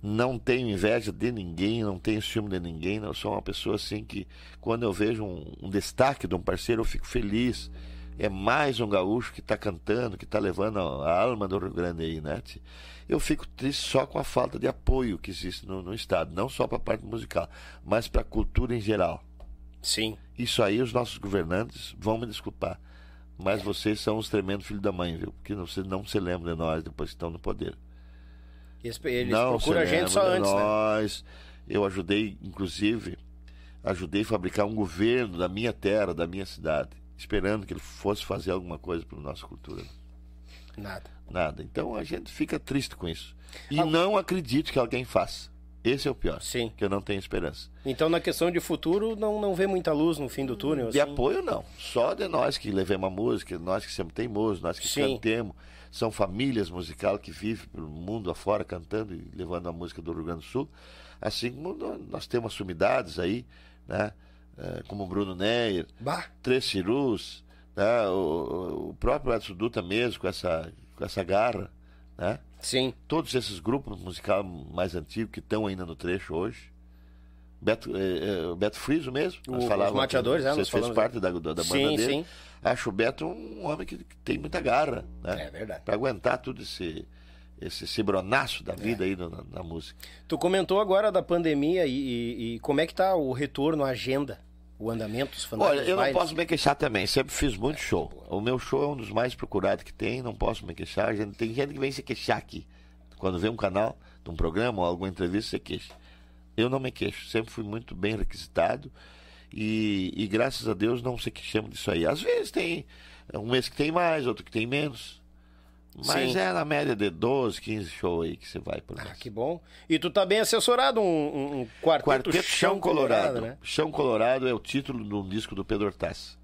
Não tenho inveja de ninguém, não tenho ciúme de ninguém. Eu sou uma pessoa assim que, quando eu vejo um, um destaque de um parceiro, eu fico feliz. É mais um gaúcho que está cantando, que está levando a, alma do Rio Grande aí, né? Eu fico triste só com a falta de apoio que existe no, no Estado, não só para a parte musical, mas para a cultura em geral. Sim. Isso aí os nossos governantes vão me desculpar. Mas vocês são os tremendos filhos da mãe, viu? Porque vocês não se lembram de nós depois que estão no poder Eles, eles não procuram a gente só antes, né? nós. Eu ajudei, inclusive, ajudei a fabricar um governo da minha terra, da minha cidade, esperando que ele fosse fazer alguma coisa para nossa cultura. Nada. Nada. Então a gente fica triste com isso. E Ah. não acredito que alguém faça. Esse é o pior. Sim. Que eu não tenho esperança. Então, na questão de futuro, não, não vê muita luz no fim do túnel. De assim? apoio, não. Só de nós que levemos a música, nós que sempre teimosos, nós que Sim. cantemos. São famílias musicais que vivem pelo mundo afora cantando e levando a música do Rio Grande do Sul. Assim como nó- nós temos sumidades aí, né? Eh, como o Bruno Neyer, Bah, Três Cirus, né? o, o próprio Edson Dutra mesmo, com essa, com essa garra, né? sim. Todos esses grupos musicais mais antigos que estão ainda no trecho hoje. Beto, eh, eh, Beto Friso mesmo. O- nós os mateadores, é, Você nós fez parte da, da, da banda Sim, dele. sim. Acho o Beto um homem que, que tem muita garra, né? É verdade. Para aguentar tudo esse, esse cibronaço É. da vida aí na, na música. Tu comentou agora da pandemia e, e- e como é que tá o retorno à agenda, o andamento dos Olha, eu não posso me queixar também. Sempre fiz muito show. O meu show é um dos mais procurados que tem. Não posso me queixar. A gente- tem gente que vem se queixar aqui. Quando vê um canal, de um programa ou alguma entrevista, você queixa. Eu não me queixo. Sempre fui muito bem requisitado. E, e graças a Deus não se queixamos disso aí. Às vezes tem um mês que tem mais, outro que tem menos. Mas Sim. é na média de 12, 15 shows aí que você vai por Ah, mês. que bom. E tu tá bem assessorado, um, um- um quarteto, Quarteto Chão Colorado. né? Chão Colorado é o título de um disco do Pedro Hortaz.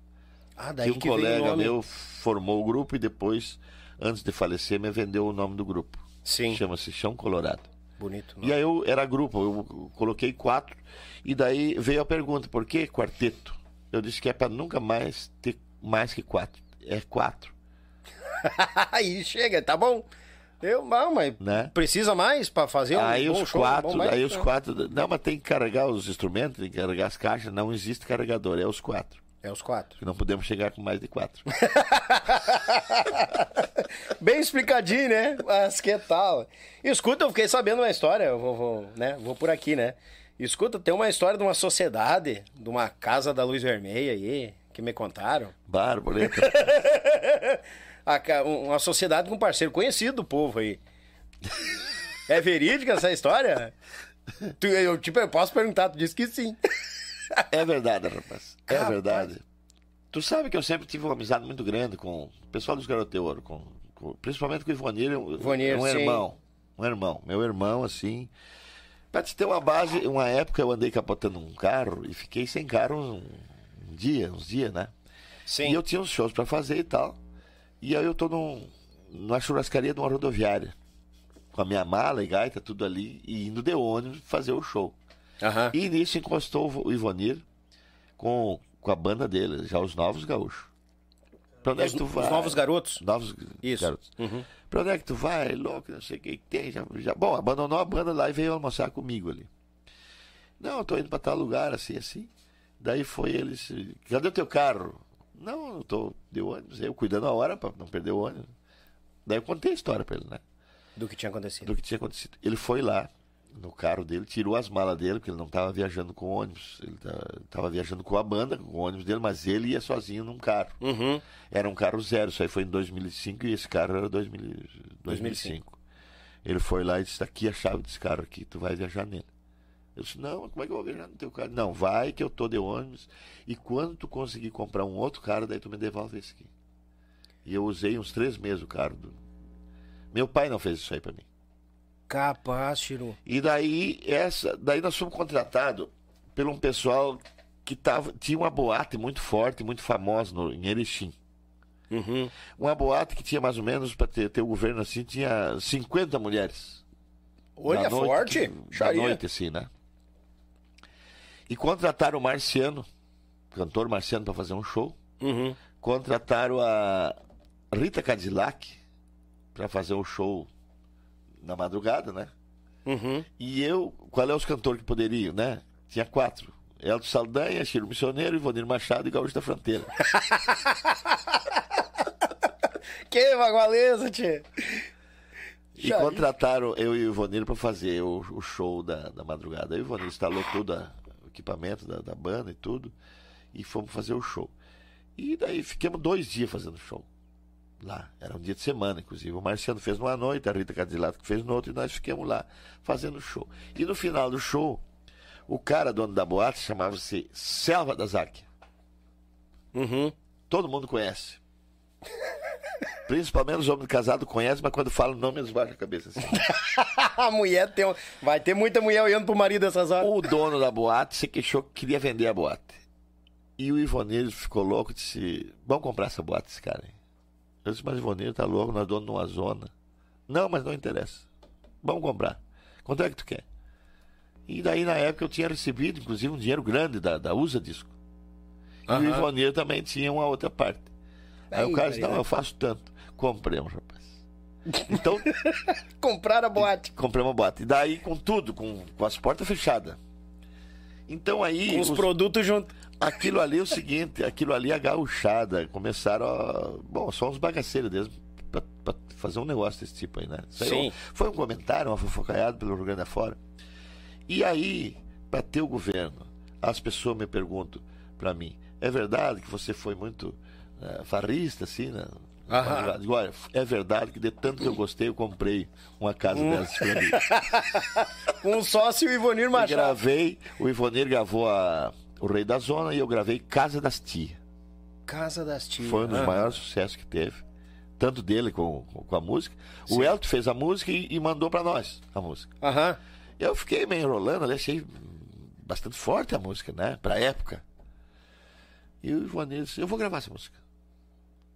Ah, daí que um que colega meu formou o grupo e depois, antes de falecer, me vendeu o nome do grupo. Sim. Chama-se Chão Colorado. Bonito. E aí eu era grupo, eu coloquei quatro. E daí veio a pergunta, por que quarteto? Eu disse que é para nunca mais ter mais que quatro. É quatro, aí chega, tá bom. Eu, não, mas né? precisa mais pra fazer um aí bom os show? quatro, mais? aí os quatro. Não, mas tem que carregar os instrumentos, tem que carregar as caixas. Não existe carregador, é os quatro. É os quatro. Que não podemos chegar com mais de quatro. Bem explicadinho, né? Mas que tal? Escuta, eu fiquei sabendo uma história, eu vou, vou, né? vou por aqui, né? Escuta, tem uma história de uma sociedade, de uma casa da luz vermelha aí, que me contaram. Bárbaro, A um- uma sociedade com um parceiro conhecido do povo aí. É verídica essa história? Tu- eu, tipo, eu posso perguntar, tu disse que sim. É verdade, rapaz. É Rapaz. verdade. Tu sabe que eu sempre tive uma amizade muito grande com o pessoal dos Garotos de Ouro, com, com- principalmente com o Ivonir, um, Ivonir, um sim. irmão. Um irmão, meu irmão, assim. Pra te ter uma base, uma época eu andei capotando um carro e fiquei sem carro um, um dia, uns dias, né? Sim. E eu tinha uns shows pra fazer e tal. E aí eu tô num, numa churrascaria de uma rodoviária. Com a minha mala e gaita, tudo ali, e indo de ônibus fazer o show. Aham. E nisso encostou o Ivonir com, com a banda dele, já os Novos Gaúchos. Pra onde é Os, que tu os vai? novos garotos? Novos Isso. garotos. Uhum. Pra onde é que tu vai? Louco, não sei o que que tem. Já, já- Bom, abandonou a banda lá e veio almoçar comigo ali. Não, eu tô indo pra tal lugar, assim, assim. Daí foi eles. Cadê o teu carro? Não, eu tô de ônibus. Eu cuidando a hora pra não perder o ônibus. Daí eu contei a história pra ele, né? Do que tinha acontecido. do que tinha acontecido. Ele foi lá no carro dele, tirou as malas dele, porque ele não estava viajando com ônibus. Ele estava viajando com a banda, com o ônibus dele, mas ele ia sozinho num carro. Uhum. Era um carro zero, isso aí foi em 2005 e esse carro era 2000, 2005. 2005. Ele foi lá e disse: "Tá aqui a chave desse carro aqui, tu vai viajar nele. Eu disse: Não, como é que eu vou viajar no teu carro? Não, vai que eu tô de ônibus e quando tu conseguir comprar um outro carro, daí tu me devolve esse aqui. E eu usei uns três meses o carro. Do... Meu pai não fez isso aí pra mim. Capaz, Chiru. E daí, essa, daí nós fomos contratados por um pessoal que tava, tinha uma boate muito forte, muito famosa no, em Erechim. Uhum. Uma boate que tinha mais ou menos, para ter, ter o governo assim, tinha 50 mulheres. Olha, noite, forte. que- Da noite, assim, né? E contrataram o Marciano, cantor Marciano, para fazer um show. Uhum. Contrataram a Rita Cadillac para fazer o show na madrugada, né? Uhum. E eu, qual é os cantores que poderiam, né? Tinha quatro. Elton Saldanha, Chiro Missioneiro, Ivonir Machado e Gaúcho da Fronteira. Que bagualeza, tchê. E contrataram eu e o Ivonir para fazer o, o show da, da madrugada. Aí o Ivonir instalou todo a- equipamento da, da banda e tudo. E fomos fazer o show. E daí ficamos dois dias fazendo show. Lá. Era um dia de semana, inclusive. O Marciano fez numa noite, a Rita Cadillac fez no outro, e nós ficamos lá fazendo show. E no final do show, o cara, dono da boate, chamava-se Selva das Águias. Uhum. Todo mundo conhece. Principalmente os homens casados conhecem, mas quando falam nome eles baixam a cabeça assim. a mulher tem. um- Vai ter muita mulher olhando pro marido essas horas. O dono da boate se queixou que queria vender a boate. E o Ivonir ficou louco e disse: Vamos comprar essa boate, esse cara aí. Eu disse: Mas o Ivonir tá louco, nós donos de uma zona. Não, mas não interessa. Vamos comprar. Quanto é que tu quer? E daí, na época, eu tinha recebido, inclusive, um dinheiro grande da, da USA Disco. E o. Ivonir também tinha uma outra parte. Aí Aí, o cara disse: Não, aí. eu faço tanto. Compramos, rapaz. Então, Compraram a boate. compramos a boate. E daí, com tudo, com, com as portas fechadas. Então aí. Com os os- produtos junto. Aquilo ali é o seguinte, aquilo ali é gauchada. Começaram a. Bom, só uns bagaceiros deles pra, pra fazer um negócio desse tipo aí, né? Isso aí Sim. Foi um comentário, uma fofocaiada pelo Rio Grande afora. E aí, pra ter o governo, as pessoas me perguntam pra mim: é verdade que você foi muito eh, farrista, assim, né? Digo, olha, é verdade que de tanto que eu gostei, eu comprei uma casa Hum. dessas pra mim. Com um sócio o Ivonir Eu Machado. gravei, o Ivonir gravou a, o Rei da Zona e eu gravei Casa das Tias. Casa das Tias. Foi um dos Ah. maiores sucessos que teve. Tanto dele com, com a música. O Elton fez a música e, e mandou pra nós a música. Aham. Eu fiquei meio enrolando ali, achei bastante forte a música, né? Pra época. E o Ivonir disse, eu vou gravar essa música.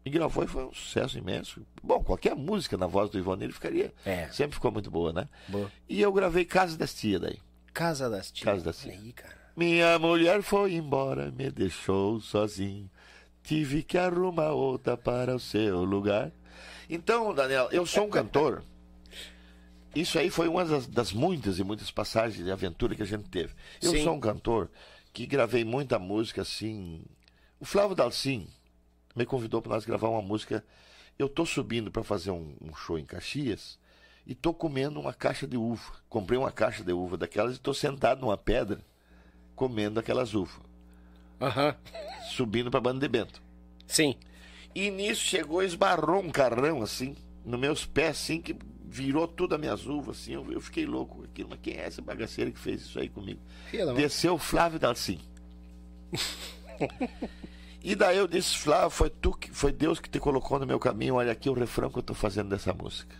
E gravou e foi um sucesso imenso. Bom, qualquer música na voz do Ivonir ficaria. É. Sempre ficou muito boa, né? Boa. E eu gravei Casa das Tia daí. Casa das Tias. Casa das Olha Tias. aí, cara. Minha mulher foi embora, me deixou sozinho. Tive que arrumar outra para o seu lugar. Então, Daniel, eu sou um cantor. Isso aí foi uma das, das muitas e muitas passagens de aventura que a gente teve. Eu Sim. sou um cantor que gravei muita música assim. O Flávio Dalcin me convidou para nós gravar uma música. Eu tô subindo para fazer um, um show em Caxias e tô comendo uma caixa de uva. Comprei uma caixa de uva daquelas e tô sentado numa pedra comendo aquelas uvas, Aham. subindo para Banda de Bento. Sim. E nisso chegou, esbarrou um carrão assim, nos meus pés, assim, que virou tudo as minhas uvas, assim. Eu, eu fiquei louco com aquilo. Mas quem é essa bagaceira que fez isso aí comigo? Desceu o Flávio Dalcin. e daí eu disse, Flávio, foi, tu que, foi Deus que te colocou no meu caminho. Olha aqui o refrão que eu tô fazendo dessa música.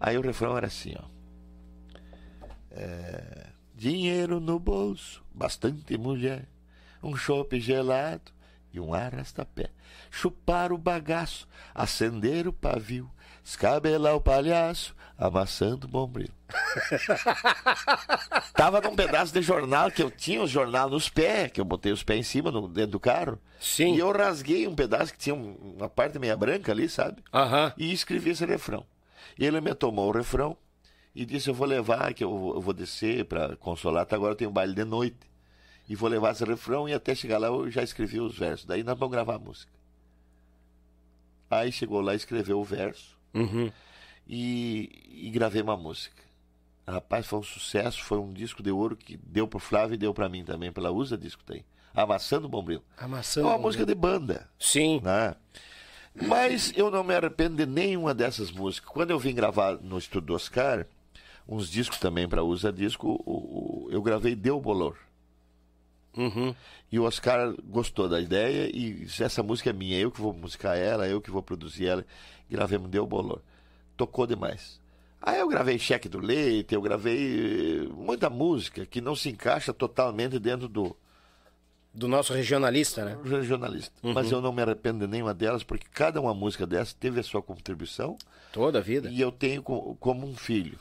Aí o refrão era assim, ó. É, dinheiro no bolso, bastante mulher, um chope gelado e um arrasta-pé. Chupar o bagaço, acender o pavio, escabelar o palhaço, amassando o bombril. Tava num pedaço de jornal que eu tinha o jornal nos pés, que eu botei os pés em cima, no, dentro do carro. Sim. E eu rasguei um pedaço que tinha um- uma parte meia branca ali, sabe? Aham. e escrevi esse refrão. Ele me tomou o refrão e disse: Eu vou levar, que eu, eu vou descer para consolar, até agora eu tenho baile de noite. E vou levar esse refrão e até chegar lá eu já escrevi os versos. Daí nós vamos gravar a música. Aí chegou lá, escreveu o verso Uhum. e, e gravei uma música. Rapaz, foi um sucesso, foi um disco de ouro que deu pro Flávio e deu para mim também, pela Usa Disco tem. Amassando o Bombril. É Amassando. uma música de banda Sim. né? Mas eu não me arrependo de nenhuma dessas músicas. Quando eu vim gravar no estúdio do Oscar, uns discos também para Usa Disco, eu gravei Deu Bolor. Uhum. E o Oscar gostou da ideia e disse, essa música é minha, eu que vou musicar ela, eu que vou produzir ela. Gravemos Deu Bolor. Tocou demais. Aí eu gravei Cheque do Leite, eu gravei eh, muita música que não se encaixa totalmente dentro do, Do nosso regionalista, né? regionalista. Mas eu não me arrependo de nenhuma delas, porque cada uma música dessa teve a sua contribuição Toda a vida. e eu tenho co- como um filho.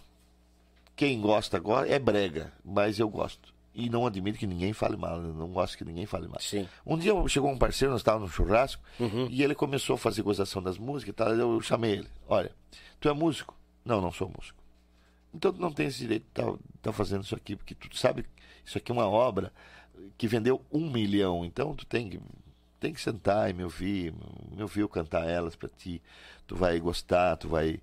Quem gosta agora é brega, mas eu gosto. E não admito que ninguém fale mal, não gosto que ninguém fale mal. Sim. Um dia chegou um parceiro, nós estávamos no churrasco, e ele começou a fazer gozação das músicas e tal. Eu chamei ele: Olha, tu é músico? Não, não sou músico. Então tu não tem esse direito de estar fazendo isso aqui, porque tu sabe isso aqui é uma obra que vendeu um milhão. Então tu tem que, tem que sentar e me ouvir, me ouvir eu cantar elas para ti. Tu vai gostar, tu vai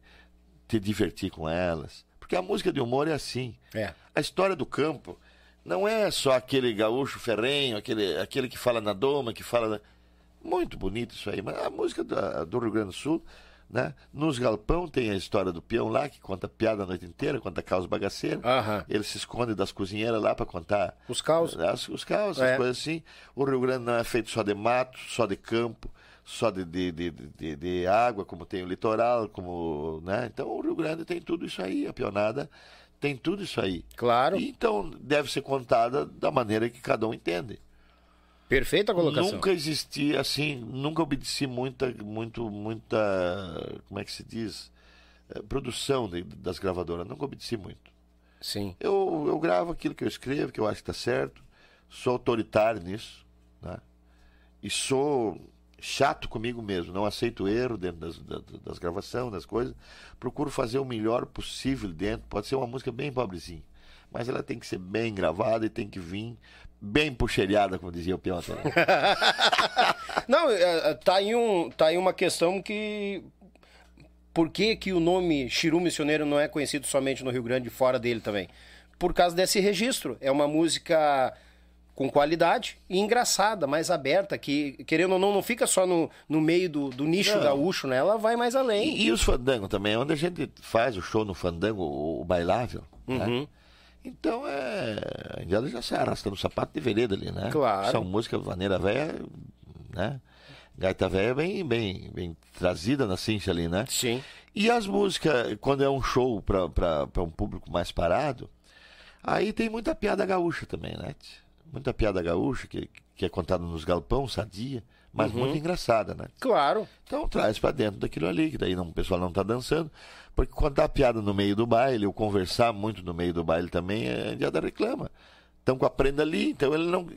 te divertir com elas. Porque a música de humor é assim. É. A história do campo não é só aquele gaúcho ferrenho, aquele, aquele que fala na doma, que fala. na- Muito bonito isso aí, mas a música da- do Rio Grande do Sul, né? Nos galpão tem a história do peão lá, que conta piada a noite inteira, conta causa bagaceira. Aham. Ele se esconde das cozinheiras lá para contar Os caos. as- os caos, É. as coisas assim. O Rio Grande não é feito só de mato, só de campo, só de, de, de, de- de água, como tem o litoral, como. Né? Então o Rio Grande tem tudo isso aí, a pionada tem tudo isso aí. Claro. Então deve ser contada da maneira que cada um entende. Perfeita colocação. Nunca existi assim, nunca obedeci muita, muito, muita, como é que se diz, Eh, produção de- das gravadoras. Nunca obedeci muito. Sim. Eu, eu gravo aquilo que eu escrevo, que eu acho que está certo. Sou autoritário nisso, né? E sou chato comigo mesmo. Não aceito erro dentro das, das, das gravações, das coisas. Procuro fazer o melhor possível dentro. Pode ser uma música bem pobrezinha, mas ela tem que ser bem gravada e tem que vir bem puxeriada, como dizia o também. Não, é, é, tá aí, um, tá aí uma questão que. Por que, que o nome Chiru Missioneiro não é conhecido somente no Rio Grande e fora dele também? Por causa desse registro. É uma música com qualidade e engraçada, mais aberta, que, querendo ou não, não fica só no, no meio do, do nicho Não. gaúcho, né? Ela vai mais além. E, e os fandangos também, onde a gente faz o show no fandango, o, o bailável. né? Uhum. Então é. A Indiana já se arrasta no sapato de vereda ali, né? Claro. São músicas vaneira velha, né? Gaita velha bem, bem, bem trazida na cincha ali, né? Sim. E as músicas, quando é um show para um público mais parado, aí tem muita piada gaúcha também, né? Muita piada gaúcha que, que é contada nos galpão, sadia, mas Uhum. muito engraçada, né? Claro. Então traz pra dentro daquilo ali, que daí não, o pessoal não tá dançando. Porque contar a piada no meio do baile, ou conversar muito no meio do baile também, é indiada reclama. Estão com a prenda ali, então ele não.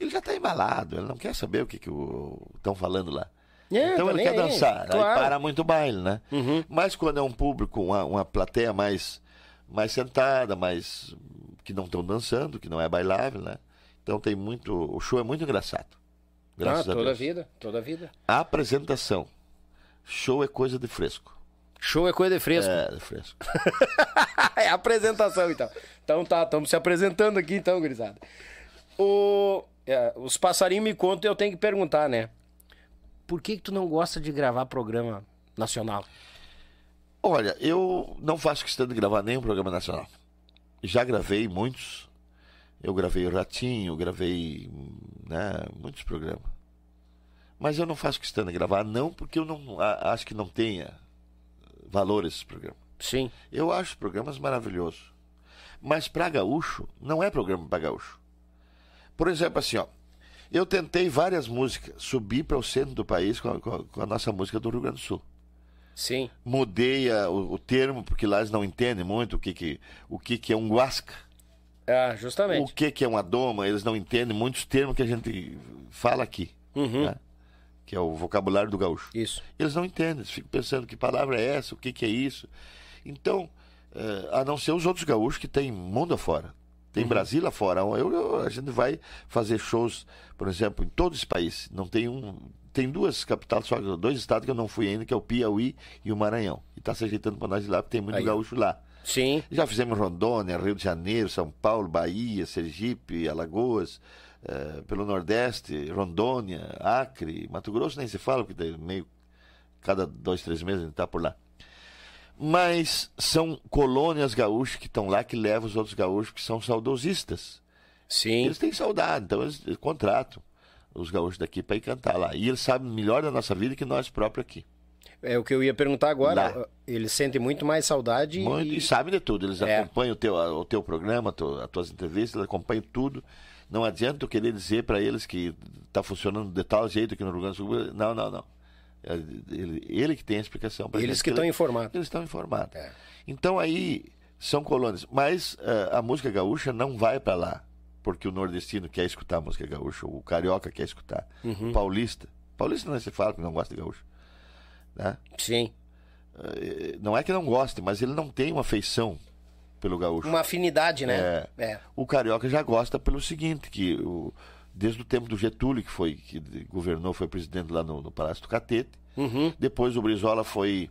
Ele já tá embalado, ele não quer saber o que estão falando lá. É, então tá ele nem quer aí, dançar, claro. aí para muito o baile, né? Mas quando é um público, uma, uma plateia mais, mais sentada, mais. que não estão dançando, que não é bailável, né? Então tem muito. O show é muito engraçado. Graças ah, a toda Deus. a vida, toda a vida. A apresentação. Show é coisa de fresco. Show é coisa de fresco. É, de fresco. É a apresentação, então. Então tá, estamos se apresentando aqui, então, gurizada. O, é, os passarinhos me contam e eu tenho que perguntar, né? Por que, que tu não gosta de gravar programa nacional? Olha, eu não faço questão de gravar nenhum programa nacional. Já gravei muitos. Eu gravei o Ratinho, gravei né, muitos programas. Mas eu não faço questão de gravar, não porque eu não a- acho que não tenha valor esse programa. Sim. Eu acho programas maravilhosos. Mas para gaúcho, não é programa para gaúcho. Por exemplo, assim, ó. Eu tentei várias músicas subir para o centro do país com a, com a- com a nossa música do Rio Grande do Sul. Sim. Mudei a- o, o termo, porque lá eles não entendem muito o que, que, o que, que é um guasca, O justamente. que, que é uma doma, eles não entendem muitos termos que a gente fala aqui, Uhum. né? que é o vocabulário do gaúcho. Isso. Eles não entendem, eles ficam pensando que palavra é essa, o que, que é isso. Então, eh, a não ser os outros gaúchos que tem mundo afora. Tem Brasília afora. Eu, eu- a gente vai fazer shows, por exemplo, em todo esse país. Não tem um. Tem duas capitais, só dois estados que eu não fui ainda, que é o Piauí e o Maranhão. E está se ajeitando para nós ir lá, porque tem muito Aí. gaúcho lá. Sim. Já fizemos Rondônia, Rio de Janeiro, São Paulo, Bahia, Sergipe, Alagoas, eh, pelo Nordeste, Rondônia, Acre, Mato Grosso nem se fala, porque meio cada dois, três meses a gente está por lá. Mas são colônias gaúchas que estão lá que levam os outros gaúchos que são saudosistas. Sim. Eles têm saudade, então eles, eles contratam os gaúchos daqui para ir cantar lá. E eles sabem melhor da nossa vida que nós próprios aqui. É o que eu ia perguntar agora. Lá. Eles sentem muito mais saudade Muito, e... e sabem de tudo. Eles É. acompanham o teu, o teu programa, tu- as tuas entrevistas, eles acompanham tudo. Não adianta eu querer dizer para eles que está funcionando de tal jeito aqui no Rio Grande do Sul. Não, não, não. É Ele, ele que tem a explicação para Eles que estão informados. Eles estão informados. É. Então aí são colônias. Mas eh, a música gaúcha não vai para lá. Porque o nordestino quer escutar a música gaúcha, o carioca quer escutar, Uhum. o paulista. Paulista não se fala que não gosta de gaúcho. Né? Sim. Eh, Não é que não goste, mas ele não tem uma afeição pelo gaúcho. Uma afinidade, né? É. É. O carioca já gosta pelo seguinte, que o, desde o tempo do Getúlio, que foi que governou, foi presidente lá no, no Palácio do Catete. Uhum. Depois o Brizola foi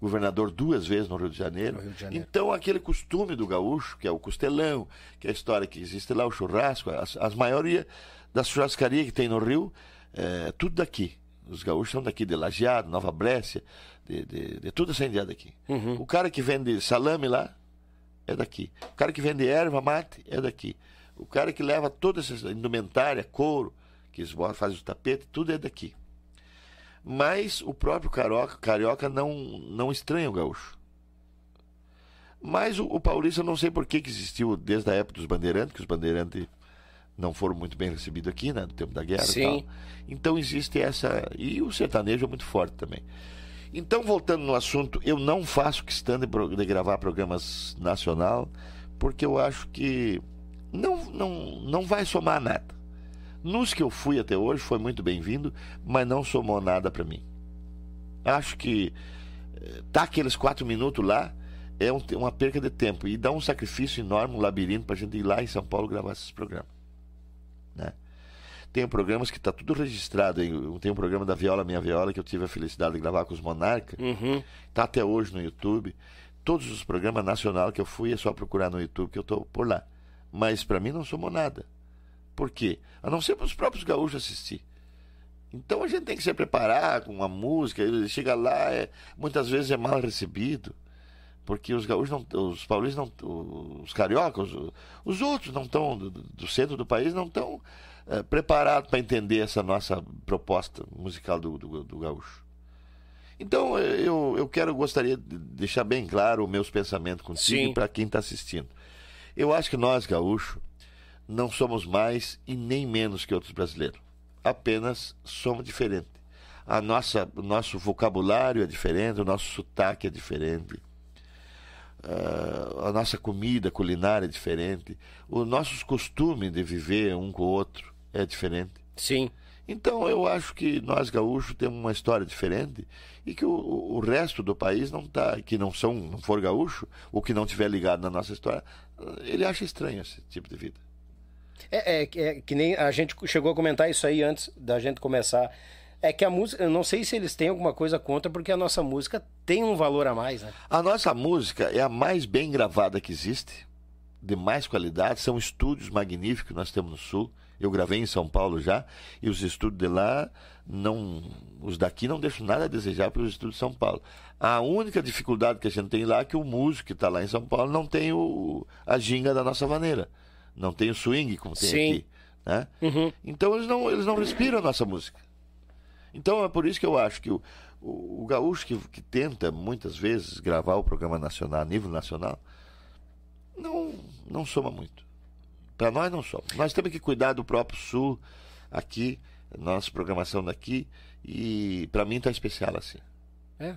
governador duas vezes no Rio de Janeiro. Rio de Janeiro. Então aquele costume do gaúcho, que é o costelão, que é a história que existe lá, o churrasco, as, as maioria das churrascarias que tem no Rio, é tudo daqui. Os gaúchos são daqui, de Lajeado, Nova Brécia, de, de, de tudo essa indiada aqui. Uhum. O cara que vende salame lá é daqui. O cara que vende erva mate é daqui. O cara que leva toda essa indumentária, couro, que fazem os tapetes, tudo é daqui. Mas o próprio carioca, carioca não, não estranha o gaúcho. Mas o, o paulista eu não sei por que, que existiu desde a época dos bandeirantes, que os bandeirantes não foram muito bem recebidos aqui, né, no tempo da guerra Sim. e tal. Então existe essa. E o sertanejo é muito forte também. Então, voltando no assunto, eu não faço questão de, de gravar programas nacional, porque eu acho que não, não, não vai somar nada. Nos que eu fui até hoje foi muito bem-vindo, mas não somou nada para mim. Acho que eh, tá aqueles quatro minutos lá é um- uma perca de tempo e dá um sacrifício enorme, um labirinto para a gente ir lá em São Paulo gravar esses programas. Né? Tem programas que está tudo registrado. Tem um programa da Viola Minha Viola que eu tive a felicidade de gravar com os Monarca. Uhum. Tá até hoje no YouTube. Todos os programas nacional que eu fui é só procurar no YouTube que eu tô por lá. Mas para mim não somou nada. Por quê? A não ser para os próprios gaúchos assistir. Então a gente tem que se preparar com uma música. Chega lá, é, muitas vezes é mal recebido. Porque os gaúchos, não, os paulistas, não, os cariocas, os, os outros não estão, do, do centro do país, não estão eh, preparados para entender essa nossa proposta musical do, do, do gaúcho. Então eh, eu, eu quero, gostaria de deixar bem claro os meus pensamentos contigo Sim. e para quem está assistindo. Eu acho que nós, gaúchos, não somos mais e nem menos que outros brasileiros. Apenas somos diferentes. A nossa, o nosso vocabulário é diferente, o nosso sotaque é diferente. Uh, a nossa comida culinária é diferente. Os nossos costumes de viver um com o outro é diferente. Sim. Então eu acho que nós gaúchos temos uma história diferente e que o, o resto do país não tá, que não são, não for gaúcho, ou que não tiver ligado na nossa história, ele acha estranho esse tipo de vida. É, é, é, que nem a gente chegou a comentar isso aí antes da gente começar. É que a música, eu não sei se eles têm alguma coisa contra, porque a nossa música tem um valor a mais, né? A nossa música é a mais bem gravada que existe, de mais qualidade, são estúdios magníficos que nós temos no Sul. Eu gravei em São Paulo já, e os estúdios de lá, não, os daqui não deixam nada a desejar para os estúdios de São Paulo. A única dificuldade que a gente tem lá é que o músico que está lá em São Paulo não tem o, a ginga da nossa maneira. Não tem o swing como tem Sim. aqui. Né? Uhum. Então eles não, eles não respiram a nossa música. Então é por isso que eu acho que o, o, o gaúcho que, que tenta muitas vezes gravar o programa nacional, a nível nacional, não, não soma muito. Para nós não somos. Nós temos que cuidar do próprio Sul aqui, nossa programação daqui, e para mim tá especial assim. É.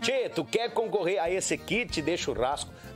Tchê, tu quer concorrer a esse kit de churrasco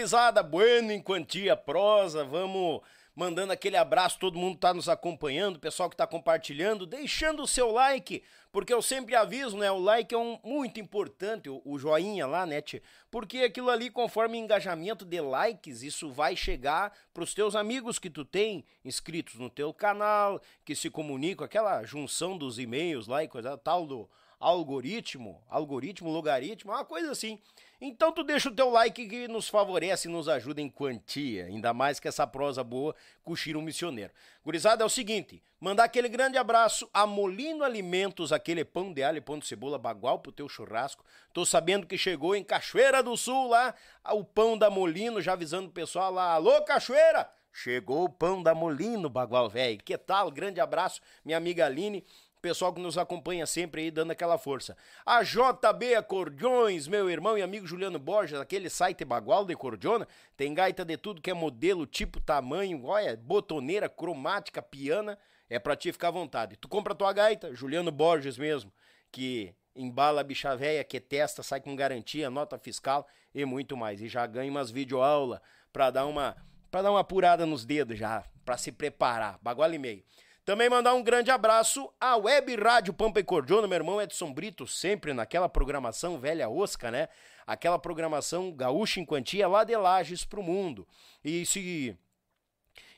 Gurizada, bueno em quantia prosa, vamos mandando aquele abraço, todo mundo tá nos acompanhando, pessoal que tá compartilhando, deixando o seu like, porque eu sempre aviso, né, o like é um, muito importante, o, o joinha lá, né, tchê? porque aquilo ali, conforme engajamento de likes, isso vai chegar pros teus amigos que tu tem inscritos no teu canal, que se comunicam, aquela junção dos e-mails lá e coisa tal do algoritmo, algoritmo, logaritmo, uma coisa assim. Então tu deixa o teu like que nos favorece e nos ajuda em quantia, ainda mais que essa prosa boa o Chiro Missioneiro. Gurizada, é o seguinte, mandar aquele grande abraço a Molino Alimentos, aquele pão de alho e pão de cebola bagual pro teu churrasco. Tô sabendo que chegou em Cachoeira do Sul lá, o pão da Molino, já avisando o pessoal lá, alô Cachoeira! Chegou o pão da Molino, Bagual velho. Que tal? Grande abraço, minha amiga Aline pessoal que nos acompanha sempre aí dando aquela força. A JB Acordeões, meu irmão e amigo Juliano Borges, aquele site bagual de cordiona, tem gaita de tudo que é modelo, tipo, tamanho, olha, botoneira, cromática, piana, é pra ti ficar à vontade. Tu compra tua gaita, Juliano Borges mesmo, que embala a bicha véia, que testa, sai com garantia, nota fiscal e muito mais. E já ganha umas videoaula pra dar uma para dar uma apurada nos dedos já, para se preparar. Bagual e meio. Também mandar um grande abraço à Web Rádio Pampa e Cordiona, meu irmão Edson Brito, sempre naquela programação velha osca, né? Aquela programação gaúcha em quantia lá de Lages pro mundo. E se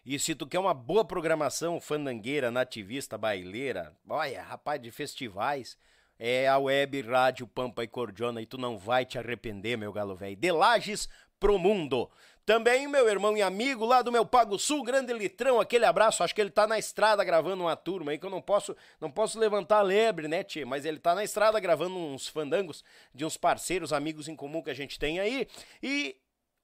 e se tu quer uma boa programação fandangueira, nativista, baileira, olha, rapaz, de festivais, é a Web Rádio Pampa e Cordiona e tu não vai te arrepender, meu galo velho. De Lages pro mundo. Também meu irmão e amigo lá do meu Pago Sul, grande litrão, aquele abraço. Acho que ele tá na estrada gravando uma turma aí que eu não posso, não posso levantar a lebre, né, tia? Mas ele tá na estrada gravando uns fandangos de uns parceiros, amigos em comum que a gente tem aí. E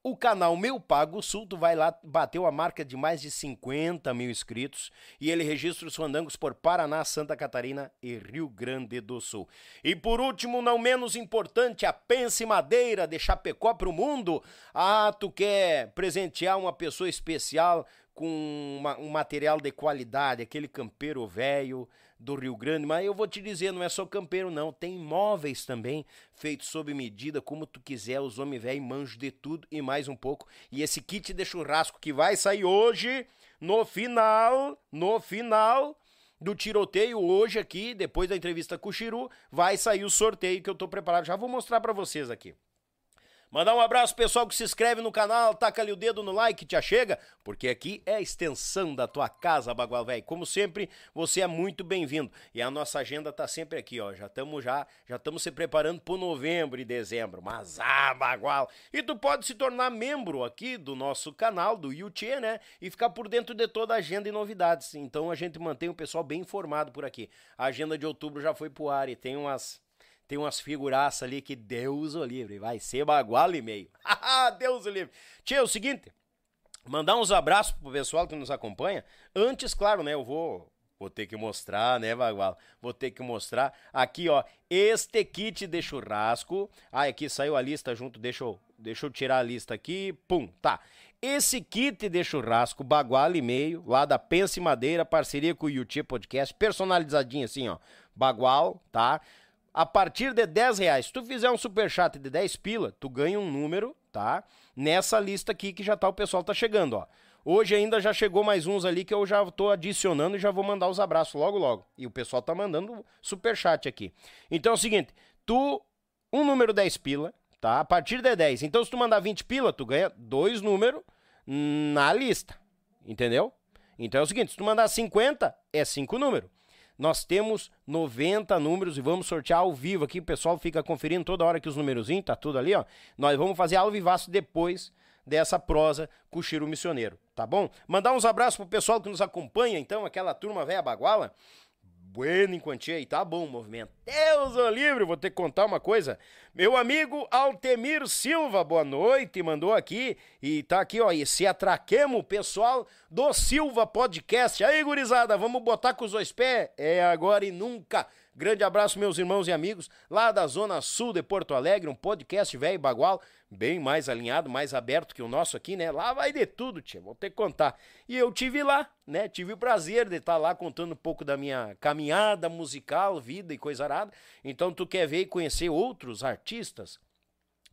o canal Meu Pago Sul, vai lá, bateu a marca de mais de 50 mil inscritos e ele registra os fandangos por Paraná, Santa Catarina e Rio Grande do Sul. E por último, não menos importante, a Pense Madeira de Chapecó pro mundo. Ah, tu quer presentear uma pessoa especial com uma, um material de qualidade, aquele campeiro velho do Rio Grande, mas eu vou te dizer, não é só campeiro não, tem móveis também feitos sob medida, como tu quiser, os homens velho manjos de tudo e mais um pouco. E esse kit de churrasco que vai sair hoje, no final, no final do tiroteio hoje aqui, depois da entrevista com o Chiru, vai sair o sorteio que eu tô preparado. Já vou mostrar para vocês aqui. Mandar um abraço pessoal que se inscreve no canal, taca ali o dedo no like, te achega, porque aqui é a extensão da tua casa, Bagual Velho. Como sempre, você é muito bem-vindo. E a nossa agenda tá sempre aqui, ó. Já estamos já, já estamos se preparando para novembro e dezembro. Mas ah, Bagual. E tu pode se tornar membro aqui do nosso canal, do YouTube, né? E ficar por dentro de toda a agenda e novidades. Então a gente mantém o pessoal bem informado por aqui. A agenda de outubro já foi pro ar e tem umas tem umas figuraças ali que Deus o livre, vai ser bagual e meio. Deus o livre. Tia, é o seguinte, mandar uns abraços pro pessoal que nos acompanha. Antes, claro, né, eu vou Vou ter que mostrar, né, Bagual? Vou ter que mostrar. Aqui, ó, este kit de churrasco. Ah, aqui saiu a lista junto, deixa eu, deixa eu tirar a lista aqui. Pum, tá. Esse kit de churrasco, bagual e meio, lá da Pense Madeira, parceria com o YouTube Podcast, personalizadinho assim, ó. Bagual, tá? A partir de 10 reais. Se tu fizer um super chat de 10 pila, tu ganha um número, tá? Nessa lista aqui que já tá o pessoal tá chegando, ó. Hoje ainda já chegou mais uns ali que eu já tô adicionando e já vou mandar os abraços logo logo. E o pessoal tá mandando super chat aqui. Então é o seguinte, tu um número 10 pila, tá? A partir de 10. Então se tu mandar 20 pila, tu ganha dois números na lista. Entendeu? Então é o seguinte, se tu mandar 50, é cinco números. Nós temos 90 números e vamos sortear ao vivo aqui. O pessoal fica conferindo toda hora que os númerozinhos, tá tudo ali, ó. Nós vamos fazer ao vivaço depois dessa prosa com o Chiro Missioneiro, tá bom? Mandar uns abraços pro pessoal que nos acompanha, então, aquela turma velha baguala. Bueno em quantia, e tá bom o movimento. Deus o livre, vou ter que contar uma coisa. Meu amigo Altemir Silva, boa noite, mandou aqui e tá aqui, ó, esse atraquemo pessoal do Silva Podcast. Aí, gurizada, vamos botar com os dois pés? É agora e nunca. Grande abraço, meus irmãos e amigos, lá da Zona Sul de Porto Alegre, um podcast velho bagual, bem mais alinhado, mais aberto que o nosso aqui, né? Lá vai de tudo, tia, vou ter que contar. E eu tive lá, né? Tive o prazer de estar lá contando um pouco da minha caminhada musical, vida e coisa arada. Então, tu quer ver e conhecer outros artistas?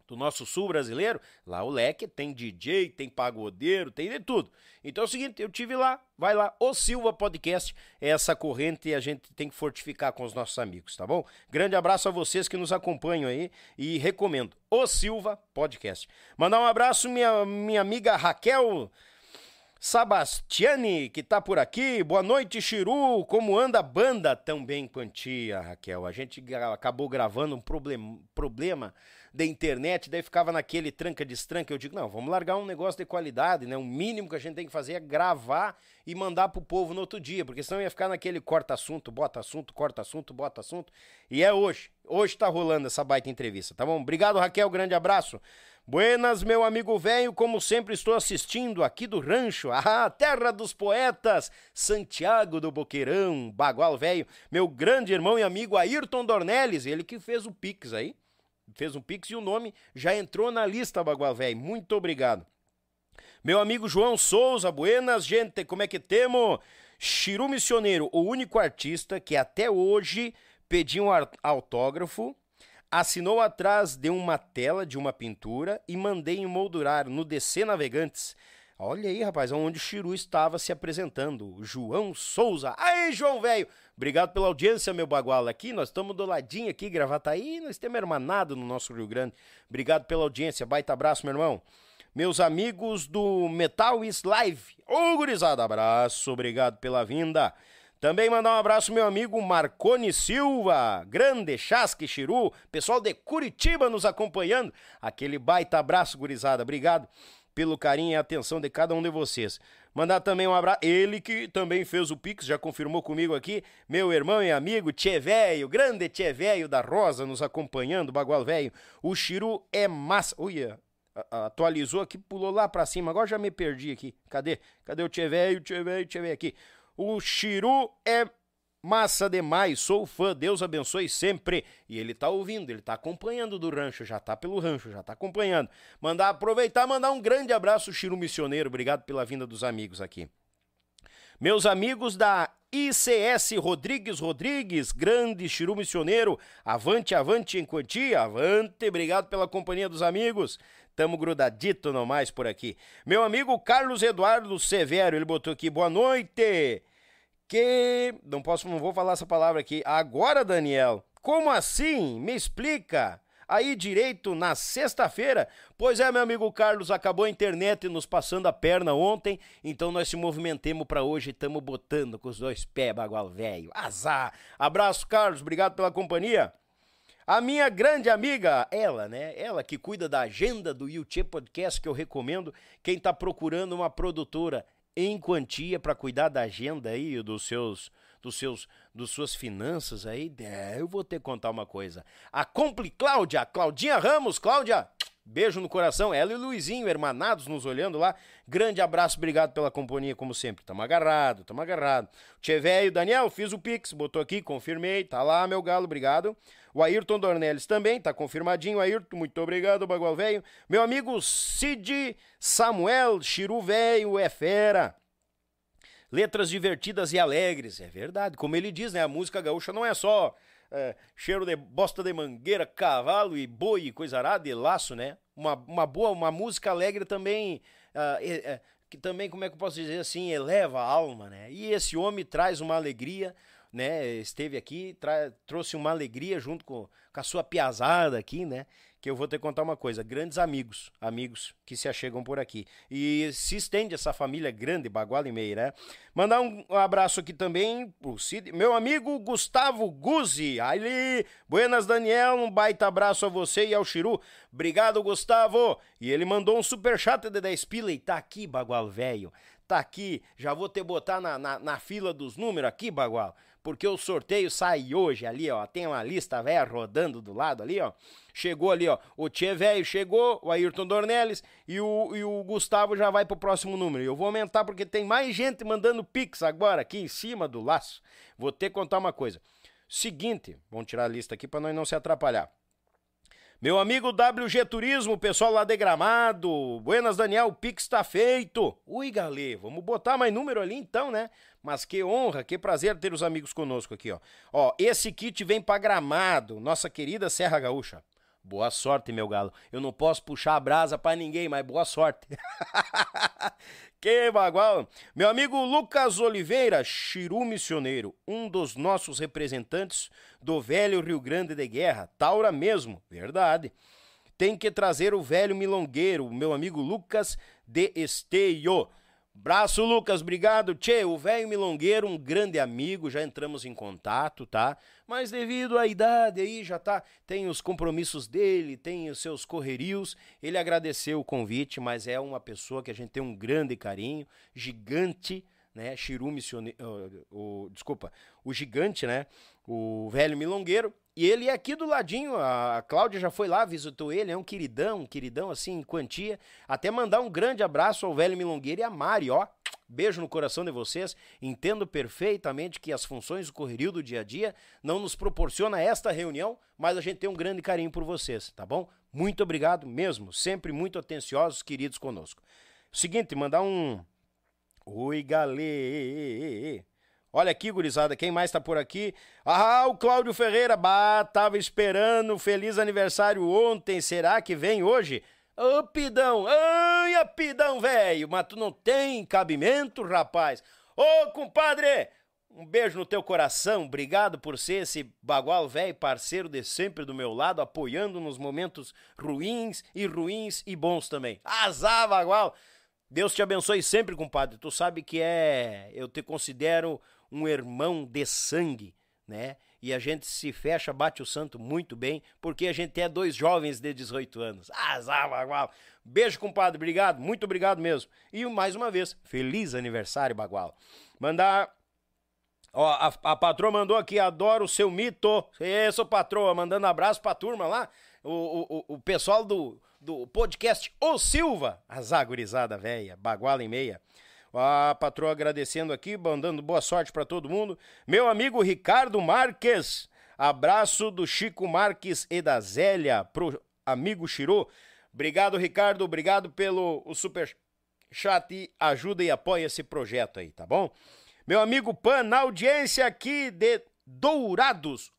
Do nosso sul brasileiro, lá o leque tem DJ, tem pagodeiro, tem de tudo. Então é o seguinte, eu tive lá, vai lá, o Silva Podcast, é essa corrente a gente tem que fortificar com os nossos amigos, tá bom? Grande abraço a vocês que nos acompanham aí e recomendo, o Silva Podcast. Mandar um abraço minha minha amiga Raquel Sabastiani, que tá por aqui. Boa noite, Chiru. Como anda a banda? Também quantia, Raquel. A gente acabou gravando um problem problema da internet, daí ficava naquele tranca-destranca. Eu digo, não, vamos largar um negócio de qualidade, né? O mínimo que a gente tem que fazer é gravar e mandar pro povo no outro dia, porque senão ia ficar naquele corta assunto, bota assunto, corta assunto, bota assunto. E é hoje. Hoje tá rolando essa baita entrevista, tá bom? Obrigado, Raquel. Grande abraço. Buenas, meu amigo velho, como sempre estou assistindo aqui do rancho, a terra dos poetas, Santiago do Boqueirão, Bagual Velho, meu grande irmão e amigo Ayrton Dornelles, ele que fez o Pix aí, fez um Pix e o nome já entrou na lista, Bagual Velho, muito obrigado. Meu amigo João Souza, buenas, gente, como é que temos? Chiru Missioneiro, o único artista que até hoje pediu um autógrafo assinou atrás de uma tela de uma pintura e mandei emoldurar no DC Navegantes. Olha aí, rapaz, onde o Chiru estava se apresentando. João Souza. Aí, João Velho! Obrigado pela audiência, meu bagual. Aqui, nós estamos do ladinho aqui, aí, nós temos hermanado no nosso Rio Grande. Obrigado pela audiência. Baita abraço, meu irmão. Meus amigos do Metal is Live. Ô, gurizada, abraço. Obrigado pela vinda. Também mandar um abraço meu amigo Marcone Silva, grande Chasque Chiru, pessoal de Curitiba nos acompanhando. Aquele baita abraço, gurizada. Obrigado pelo carinho e atenção de cada um de vocês. Mandar também um abraço. Ele que também fez o Pix, já confirmou comigo aqui. Meu irmão e amigo Tchê Velho, grande Tchê Velho da Rosa, nos acompanhando, Bagual Velho. O Chiru é massa. Uia, atualizou aqui, pulou lá pra cima. Agora já me perdi aqui. Cadê? Cadê o Velho, Tchê Velho aqui? O Chiru é massa demais, sou fã, Deus abençoe sempre. E ele tá ouvindo, ele tá acompanhando do rancho, já tá pelo rancho, já tá acompanhando. Mandar aproveitar, mandar um grande abraço, Chiru Missioneiro, obrigado pela vinda dos amigos aqui. Meus amigos da ICS Rodrigues Rodrigues, grande Chiru Missioneiro, avante, avante em quantia, avante, obrigado pela companhia dos amigos. Tamo grudadito nomais por aqui. Meu amigo Carlos Eduardo Severo, ele botou aqui, boa noite. Que. Não posso, não vou falar essa palavra aqui. Agora, Daniel, como assim? Me explica. Aí direito na sexta-feira. Pois é, meu amigo Carlos, acabou a internet nos passando a perna ontem, então nós se movimentemos para hoje e estamos botando com os dois pés, bagual velho. Azar. Abraço, Carlos, obrigado pela companhia. A minha grande amiga, ela, né? Ela que cuida da agenda do YouTube Podcast, que eu recomendo. Quem está procurando uma produtora em quantia para cuidar da agenda aí, dos seus, dos seus, dos suas finanças aí, é, eu vou ter que contar uma coisa. A Compli Cláudia, Claudinha Ramos, Cláudia, Beijo no coração, ela e o Luizinho, hermanados, nos olhando lá. Grande abraço, obrigado pela companhia, como sempre. Tamo agarrado, tamo agarrado. Tchê velho, Daniel, fiz o Pix, botou aqui, confirmei. Tá lá, meu galo, obrigado. O Ayrton Dornelles também, tá confirmadinho. Ayrton, muito obrigado, Bagual Velho. Meu amigo Cid Samuel, Chiru Velho, é fera. Letras divertidas e alegres, é verdade. Como ele diz, né? A música gaúcha não é só é, cheiro de bosta de mangueira, cavalo e boi, coisa arada e laço, né? Uma, uma boa, uma música alegre também, uh, que também, como é que eu posso dizer assim, eleva a alma, né? E esse homem traz uma alegria, né? Esteve aqui, trouxe uma alegria junto com, com a sua piazada aqui, né? Que eu vou que contar uma coisa. Grandes amigos, amigos que se achegam por aqui. E se estende essa família grande, Baguala e Meira. Né? Mandar um abraço aqui também pro Cid, meu amigo Gustavo Guzzi. Ali, buenas Daniel, um baita abraço a você e ao Chiru. Obrigado, Gustavo. E ele mandou um super chat de 10 pila e tá aqui, Bagual velho. Tá aqui, já vou ter botar na, na, na fila dos números aqui, Bagual porque o sorteio sai hoje ali, ó. Tem uma lista velha rodando do lado ali, ó. Chegou ali, ó. O Tchê velho chegou, o Ayrton Dornelles e o, e o Gustavo já vai pro próximo número. Eu vou aumentar porque tem mais gente mandando pix agora aqui em cima do laço. Vou ter que contar uma coisa. Seguinte, vamos tirar a lista aqui para nós não se atrapalhar. Meu amigo WG Turismo, pessoal lá de Gramado. Buenas, Daniel, o Pix tá feito. Ui, galê, vamos botar mais número ali então, né? Mas que honra, que prazer ter os amigos conosco aqui, ó. Ó, esse kit vem pra Gramado, nossa querida Serra Gaúcha. Boa sorte, meu galo. Eu não posso puxar a brasa para ninguém, mas boa sorte. que bagual. Meu amigo Lucas Oliveira, Chiru Missioneiro, um dos nossos representantes do velho Rio Grande de Guerra. Taura mesmo, verdade. Tem que trazer o velho milongueiro, meu amigo Lucas de Esteio. Braço, Lucas, obrigado. Tchê, o velho milongueiro, um grande amigo, já entramos em contato, tá? Mas devido à idade aí, já tá, tem os compromissos dele, tem os seus correrios. Ele agradeceu o convite, mas é uma pessoa que a gente tem um grande carinho, gigante, né? Chiru missioneiro, o, desculpa, o gigante, né? O velho milongueiro. E ele é aqui do ladinho, a Cláudia já foi lá, visitou ele, é um queridão, um queridão assim, em quantia. Até mandar um grande abraço ao velho Milongueiro e a Mari, ó. Beijo no coração de vocês. Entendo perfeitamente que as funções do correrio do dia a dia não nos proporciona esta reunião, mas a gente tem um grande carinho por vocês, tá bom? Muito obrigado mesmo, sempre muito atenciosos, queridos conosco. Seguinte, mandar um Oi, galê. Olha aqui, gurizada, quem mais tá por aqui? Ah, o Cláudio Ferreira, bah, tava esperando, feliz aniversário ontem, será que vem hoje? Ô, Pidão, ai, Pidão, velho, mas tu não tem cabimento, rapaz. Ô, compadre, um beijo no teu coração, obrigado por ser esse bagual velho parceiro de sempre do meu lado, apoiando nos momentos ruins e ruins e bons também. Azar, bagual! Deus te abençoe sempre, compadre. Tu sabe que é, eu te considero um irmão de sangue, né? E a gente se fecha, bate o santo muito bem, porque a gente é dois jovens de 18 anos. Bagual. Beijo, compadre, obrigado, muito obrigado mesmo. E mais uma vez, feliz aniversário, bagual. Mandar Ó, a, a, patroa mandou aqui, adoro o seu mito. Isso, patroa, mandando abraço pra turma lá. O, o, o pessoal do, do podcast O Silva, a zagurizada velha, baguala e meia. A patroa agradecendo aqui, mandando boa sorte para todo mundo. Meu amigo Ricardo Marques, abraço do Chico Marques e da Zélia pro amigo Chiru. Obrigado, Ricardo, obrigado pelo o super chat, ajuda e apoia esse projeto aí, tá bom? Meu amigo Pan, na audiência aqui de Dourados.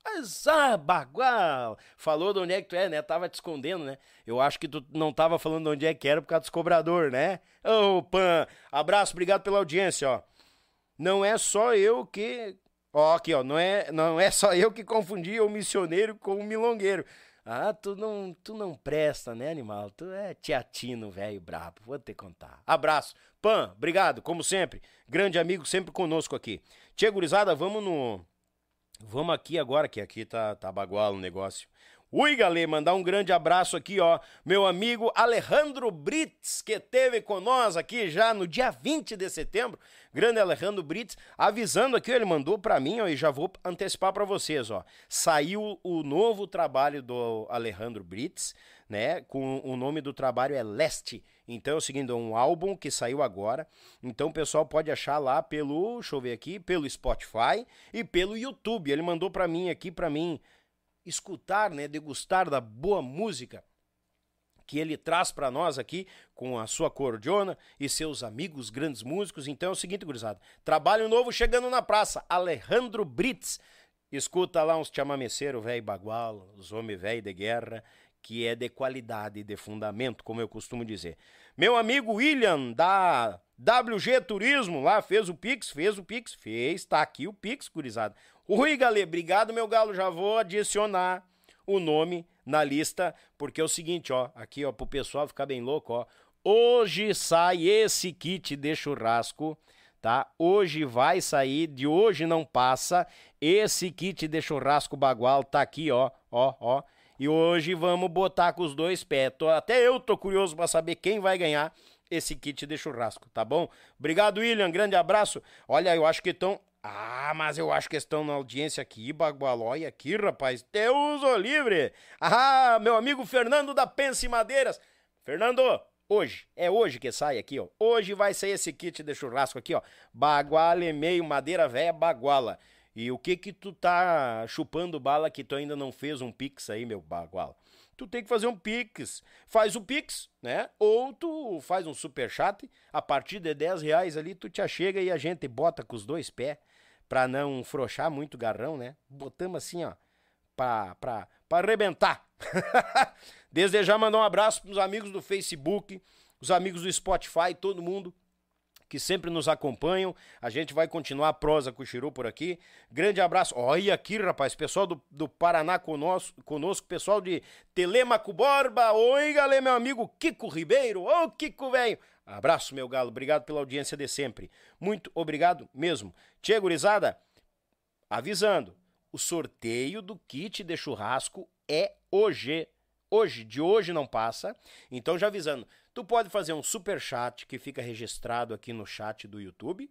Ah, bagual! Falou de onde é que tu é, né? Tava te escondendo, né? Eu acho que tu não tava falando de onde é que era por causa dos cobrador, né? Ô, Pan, abraço, obrigado pela audiência, ó. Não é só eu que... Ó, aqui, ó, não é, não é só eu que confundi o missioneiro com o milongueiro. Ah, tu não, tu não presta, né, animal? Tu é teatino, velho, brabo. Vou te contar. Abraço. Pan, obrigado, como sempre. Grande amigo, sempre conosco aqui. Tia Gurizada, vamos no Vamos aqui agora, que aqui tá, tá bagual o negócio. Ui, galê, mandar um grande abraço aqui, ó. Meu amigo Alejandro Brits, que teve com nós aqui já no dia 20 de setembro. Grande Alejandro Brits, avisando aqui, ele mandou para mim, ó, e já vou antecipar para vocês, ó. Saiu o novo trabalho do Alejandro Brits, né? Com o nome do trabalho é Leste então é o seguinte, é um álbum que saiu agora. Então o pessoal pode achar lá pelo, deixa eu ver aqui, pelo Spotify e pelo YouTube. Ele mandou para mim aqui para mim escutar, né, degustar da boa música que ele traz para nós aqui com a sua cordiona e seus amigos grandes músicos. Então é o seguinte, gurizada, trabalho novo chegando na praça, Alejandro Brits. Escuta lá uns chamameceiro velho bagual, os homens velho de guerra que é de qualidade, de fundamento, como eu costumo dizer. Meu amigo William, da WG Turismo, lá fez o Pix, fez o Pix, fez, tá aqui o Pix, gurizada. Rui Galê, obrigado, meu galo, já vou adicionar o nome na lista, porque é o seguinte, ó, aqui, ó, pro pessoal ficar bem louco, ó. Hoje sai esse kit de churrasco, tá? Hoje vai sair, de hoje não passa. Esse kit de churrasco bagual tá aqui, ó, ó, ó. E hoje vamos botar com os dois pés. Tô, até eu tô curioso para saber quem vai ganhar esse kit de churrasco, tá bom? Obrigado, William. Grande abraço. Olha, eu acho que estão. Ah, mas eu acho que estão na audiência aqui, Bagualói, aqui, rapaz. Deus o livre. Ah, meu amigo Fernando da Pense Madeiras. Fernando, hoje, é hoje que sai aqui, ó. Hoje vai sair esse kit de churrasco aqui, ó. Baguala e meio, madeira velha, baguala. E o que que tu tá chupando bala que tu ainda não fez um pix aí, meu bagual? Tu tem que fazer um pix. Faz o pix, né? Ou tu faz um super chat. A partir de 10 reais ali, tu te achega e a gente bota com os dois pés pra não frouxar muito garrão, né? Botamos assim, ó. pra, pra, pra arrebentar. Desde já mandar um abraço pros amigos do Facebook, os amigos do Spotify, todo mundo que sempre nos acompanham. A gente vai continuar a prosa com o Chiru por aqui. Grande abraço. Olha aqui, rapaz, pessoal do, do Paraná conosco, conosco, pessoal de Telemaco Borba. Oi, galera, meu amigo Kiko Ribeiro. Ô, Kiko, velho. Abraço, meu galo. Obrigado pela audiência de sempre. Muito obrigado mesmo. Tia Gurizada, avisando, o sorteio do kit de churrasco é hoje. Hoje, de hoje não passa. Então, já avisando, tu pode fazer um super chat que fica registrado aqui no chat do YouTube,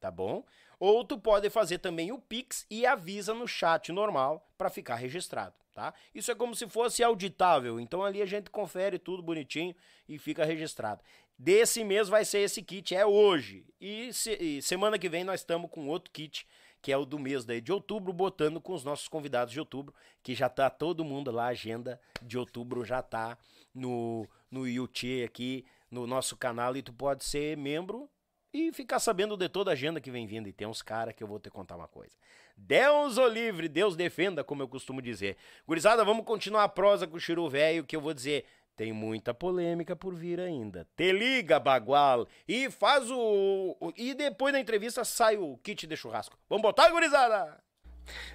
tá bom? Ou tu pode fazer também o Pix e avisa no chat normal para ficar registrado, tá? Isso é como se fosse auditável, então ali a gente confere tudo bonitinho e fica registrado. Desse mês vai ser esse kit, é hoje. E, se, e semana que vem nós estamos com outro kit que é o do mês daí de outubro, botando com os nossos convidados de outubro, que já tá todo mundo lá, a agenda de outubro já tá no, no YouTube aqui, no nosso canal, e tu pode ser membro e ficar sabendo de toda a agenda que vem vindo. E tem uns caras que eu vou te contar uma coisa. Deus o livre, Deus defenda, como eu costumo dizer. Gurizada, vamos continuar a prosa com o Chiru Velho, que eu vou dizer tem muita polêmica por vir ainda. Te liga, Bagual, e faz o. E depois da entrevista sai o kit de churrasco. Vamos botar, gurizada?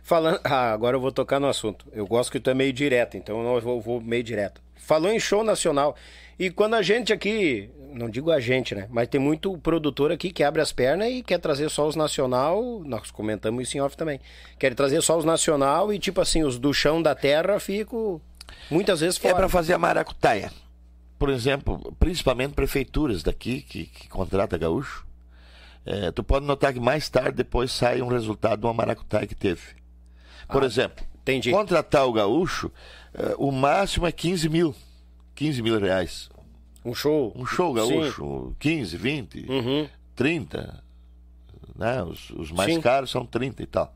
Falando. Ah, agora eu vou tocar no assunto. Eu gosto que tu é meio direto, então eu vou, vou meio direto. Falou em show nacional. E quando a gente aqui, não digo a gente, né? Mas tem muito produtor aqui que abre as pernas e quer trazer só os nacional. Nós comentamos isso em off também. Quer trazer só os nacional e, tipo assim, os do chão da terra ficam Muitas vezes fora. É para fazer a maracutaia. Por exemplo, principalmente prefeituras daqui que, que contrata gaúcho. É, tu pode notar que mais tarde depois sai um resultado de uma maracutaia que teve. Por ah, exemplo, entendi. contratar o gaúcho, é, o máximo é 15 mil. 15 mil reais. Um show? Um show gaúcho, Sim. 15, 20, uhum. 30. Né? Os, os mais Sim. caros são 30 e tal.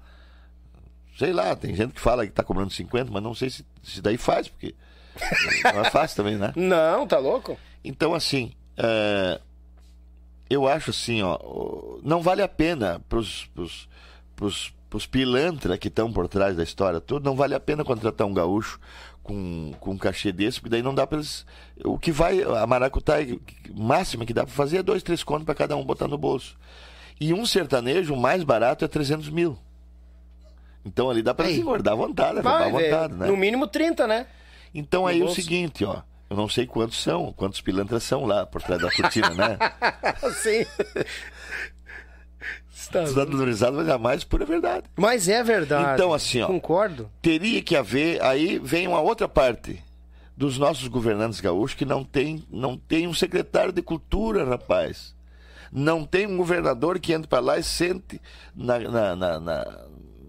Sei lá, tem gente que fala que tá cobrando 50, mas não sei se, se daí faz, porque não é fácil também, né? Não, tá louco? Então, assim, é, eu acho assim, ó, não vale a pena pros, pros, pros, pros pilantra que estão por trás da história toda, não vale a pena contratar um gaúcho com, com um cachê desse, porque daí não dá para eles. O que vai, a maracutá máxima que dá para fazer é dois, três contos para cada um botar no bolso. E um sertanejo, o mais barato é 300 mil. Então ali dá para se engordar à vontade, Vai, à vontade, né? No mínimo 30, né? Então aí é o seguinte, ó. Eu não sei quantos são, quantos pilantras são lá por trás da cortina, né? Sim. Está valorizado, mas é mais pura verdade. Mas é verdade. Então, assim, ó. Concordo. Teria que haver, aí vem uma outra parte dos nossos governantes gaúchos que não tem, não tem um secretário de cultura, rapaz. Não tem um governador que entre para lá e sente na, na, na, na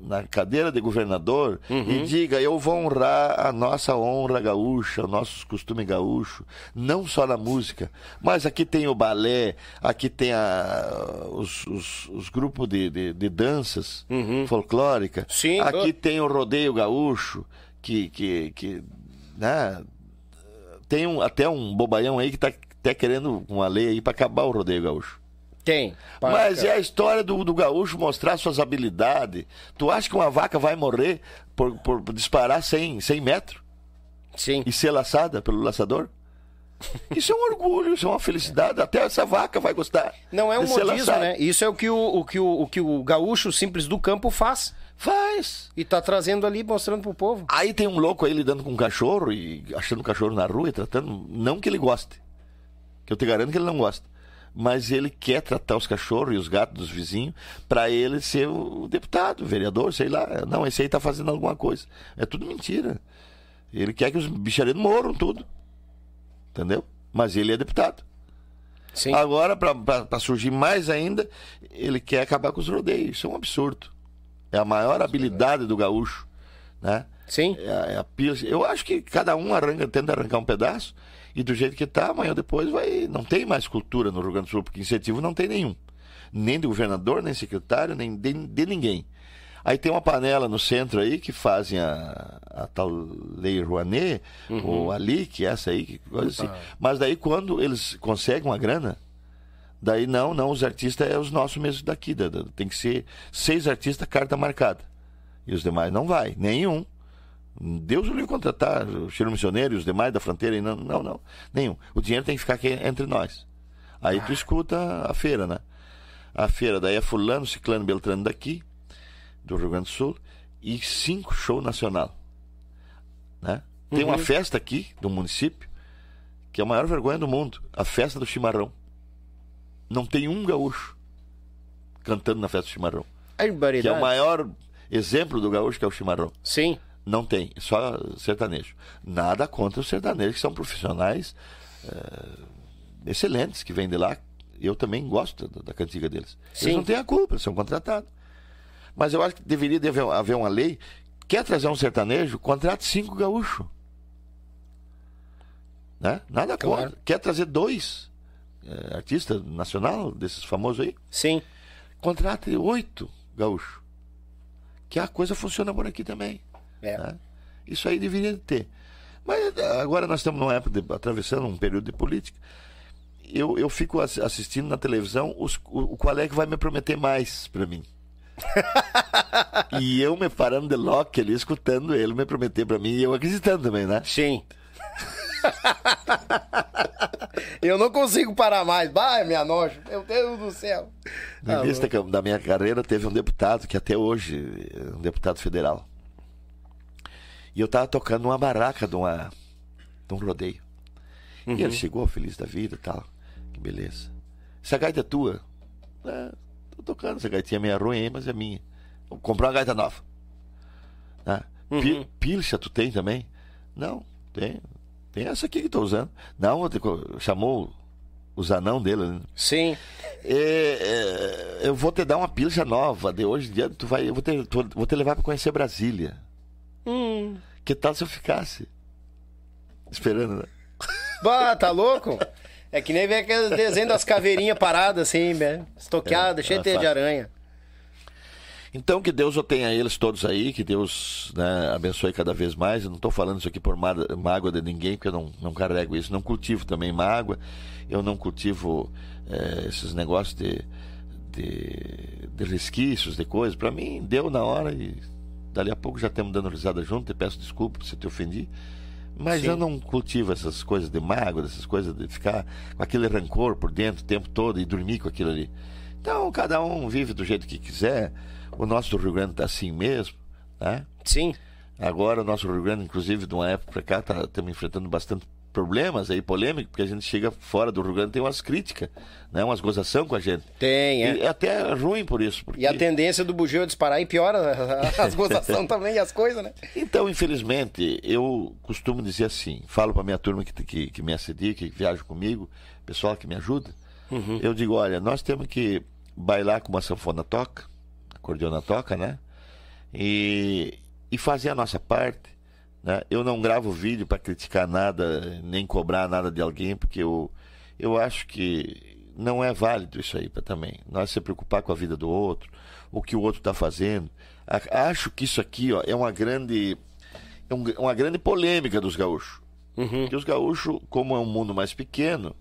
na cadeira de governador uhum. e diga: eu vou honrar a nossa honra gaúcha, os nossos costumes gaúchos, não só na música, mas aqui tem o balé, aqui tem a, os, os, os grupos de, de, de danças uhum. folclóricas, Sim. aqui tem o rodeio gaúcho, que, que, que né, tem um, até um bobaião aí que está até querendo uma lei aí para acabar o rodeio gaúcho. Tem. Mas é a história do, do gaúcho mostrar suas habilidades. Tu acha que uma vaca vai morrer por, por disparar 100, 100 metros? Sim. E ser laçada pelo laçador? Isso é um orgulho, isso é uma felicidade. Até essa vaca vai gostar. Não é um modismo, né? Isso é o que o, o, que o, o que o gaúcho simples do campo faz. Faz. E tá trazendo ali, mostrando pro povo. Aí tem um louco aí lidando com um cachorro e achando o cachorro na rua e tratando. Não que ele goste. Que eu te garanto que ele não gosta mas ele quer tratar os cachorros e os gatos dos vizinhos para ele ser o deputado, o vereador, sei lá. Não, esse aí tá fazendo alguma coisa. É tudo mentira. Ele quer que os bicharedos morram tudo. Entendeu? Mas ele é deputado. Sim. Agora, para surgir mais ainda, ele quer acabar com os rodeios. Isso é um absurdo. É a maior habilidade do gaúcho. Né? Sim. É, é a, eu acho que cada um arranca, tenta arrancar um pedaço. E do jeito que está, amanhã ou depois vai. Não tem mais cultura no Rio Grande do Sul, porque incentivo não tem nenhum. Nem do governador, nem secretário, nem de, de ninguém. Aí tem uma panela no centro aí que fazem a, a tal Lei Rouanet, uhum. ou ali, que é essa aí, que coisa assim. Mas daí quando eles conseguem uma grana, daí não, não, os artistas é os nossos mesmos daqui. Tem que ser seis artistas, carta marcada. E os demais não vai, nenhum. Deus o livre contratar o Cheiro Missioneiro e os demais da fronteira. Não, não, não. Nenhum. O dinheiro tem que ficar aqui entre nós. Aí tu escuta a feira, né? A feira, daí é fulano, ciclano, beltrano daqui, do Rio Grande do Sul, e cinco show nacional. Né? Tem uma festa aqui do município, que é a maior vergonha do mundo, a festa do chimarrão. Não tem um gaúcho cantando na festa do chimarrão. Que é o maior exemplo do gaúcho, que é o chimarrão. Sim. Não tem, só sertanejo. Nada contra os sertanejos, que são profissionais eh, excelentes, que vêm de lá. Eu também gosto da, da cantiga deles. Sim. Eles não têm a culpa, eles são contratados. Mas eu acho que deveria de haver, uma lei. Quer trazer um sertanejo? Contrate cinco gaúchos. Né? Nada Claro. contra. Quer trazer dois eh, artistas nacional, desses famosos aí? Sim. Contrate oito gaúchos. Que a coisa funciona por aqui também. É. né? Isso aí deveria ter. Mas eh, agora nós estamos numa época de- atravessando um período de política. Eu, eu fico ass- assistindo na televisão os, o, qual é que vai me prometer mais para mim. e eu me parando de lock ali, escutando ele me prometer para mim e eu acreditando também, né? Sim. eu não consigo parar mais. Vai, minha nojo. Meu Deus do céu. No Tá início da minha carreira teve um deputado que até hoje é um deputado federal. E eu tava tocando numa barraca de, uma, de um rodeio. E Uhum. ele chegou feliz da vida e tal. Que beleza. Essa gaita é tua? É, tô tocando. Essa gaitinha é meio ruim mas é minha. Vou comprar uma gaita nova. Né? Uhum. Pi- Pilcha tu tem também? Não, tem. Tem essa aqui que tô usando. Não, chamou os anão dele. Né? Sim. É, é, eu vou te dar uma pilcha nova. De hoje em dia, tu vai, eu vou te, tu- vou te levar para conhecer Brasília. Hum. Que tal se eu ficasse? Esperando, né? Bah, tá louco? É que nem vem aquele desenho das caveirinhas paradas assim, né? Estoqueada, É, cheio é de aranha. Então, que Deus o tenha eles todos aí, que Deus né, abençoe cada vez mais. Eu não estou falando isso aqui por má- mágoa de ninguém, porque eu não, não carrego isso. Não cultivo também mágoa, eu não cultivo eh, esses negócios de, de, de resquícios, de coisas. Para mim, deu na hora e dali a pouco já estamos dando risada junto. Te peço desculpa se te ofendi. Mas Sim. eu não cultivo essas coisas de mágoa, essas coisas de ficar com aquele rancor por dentro o tempo todo e dormir com aquilo ali. Então, cada um vive do jeito que quiser. O nosso Rio Grande está assim mesmo, né? Sim. Agora o nosso Rio Grande, inclusive, de uma época para cá, tá, estamos enfrentando bastante problemas aí, polêmicos, porque a gente chega fora do Rio Grande tem umas críticas, né? Umas gozação com a gente. Tem, é. E é até ruim por isso. Porque... E a tendência do bugio é disparar e piora as gozações também e as coisas, né? Então, infelizmente, eu costumo dizer assim, falo para minha turma que, que, que me assedia, que viaja comigo, pessoal que me ajuda, eu digo, olha, nós temos que bailar como a sanfona toca, acordeona toca, né? E, e fazer a nossa parte. Né? Eu não gravo vídeo para criticar nada, nem cobrar nada de alguém, porque eu, eu acho que não é válido isso aí também. Nós se preocupar com a vida do outro, o que o outro está fazendo. Acho que isso aqui ó, é uma grande, é um- uma grande polêmica dos gaúchos. Porque os gaúchos, como é um mundo mais pequeno,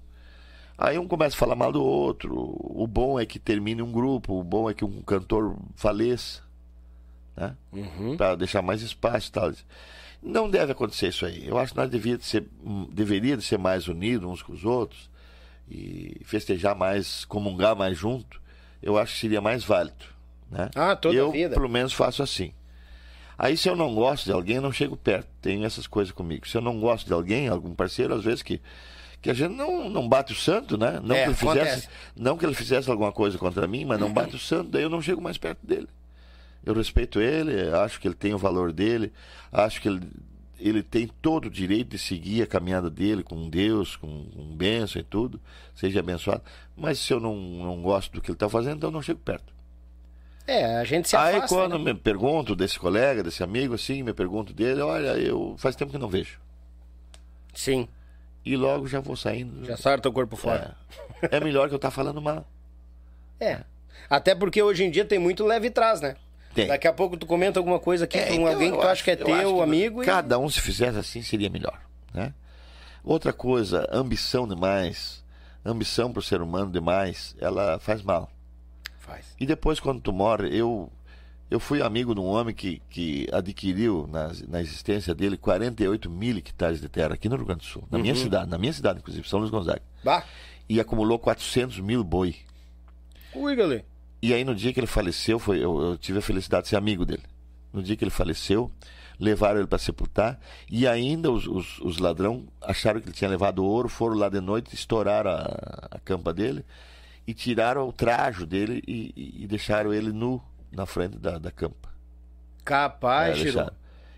aí um começa a falar mal do outro. O bom é que termine um grupo, o bom é que um cantor faleça, né? Para deixar mais espaço e tal. Não deve acontecer isso aí. Eu acho que nós devia de ser, hum, deveria de ser mais unidos uns com os outros e festejar mais, comungar mais junto. Eu acho que seria mais válido, né? Ah, toda eu, vida. pelo menos faço assim. Aí se eu não gosto de alguém, eu não chego perto. Tenho essas coisas comigo. Se eu não gosto de alguém, algum parceiro, às vezes que que a gente não, não bate o santo, né? Não, É, que ele fizesse, acontece. não que ele fizesse alguma coisa contra mim, mas não bate o santo, daí eu não chego mais perto dele. Eu respeito ele, acho que ele tem o valor dele, acho que ele, ele tem todo o direito de seguir a caminhada dele com Deus, com, com bênção e tudo, seja abençoado. Mas se eu não, não gosto do que ele está fazendo, então eu não chego perto. É, a gente se Aí afasta. quando né? me pergunto desse colega, desse amigo, assim, me pergunto dele, olha, eu faz tempo que não vejo. Sim, E logo já vou saindo. já sai o teu corpo fora. É, é melhor que eu estar falando mal. É. Até porque hoje em dia tem muito leve trás, né? Tem. Daqui a pouco tu comenta alguma coisa aqui É, com então, alguém que tu acha que é eu acho teu que amigo e... Cada um se fizesse assim seria melhor, né? Outra coisa, ambição demais, ambição para o ser humano demais, ela faz mal. Faz. E depois quando tu morre, eu Eu fui amigo de um homem que, que adquiriu na, na existência dele 48 mil hectares de terra aqui no Rio Grande do Sul, na minha cidade, na minha cidade, inclusive, São Luís Gonzaga. Bah. E acumulou 400 mil boi. Ui, galera. E aí no dia que ele faleceu, foi, eu, eu tive a felicidade de ser amigo dele. No dia que ele faleceu, levaram ele para sepultar e ainda os, os, os ladrão acharam que ele tinha levado ouro, foram lá de noite, estouraram a, a campa dele e tiraram o trajo dele e, e- e deixaram ele nu na frente da, da campa. Capaz, É.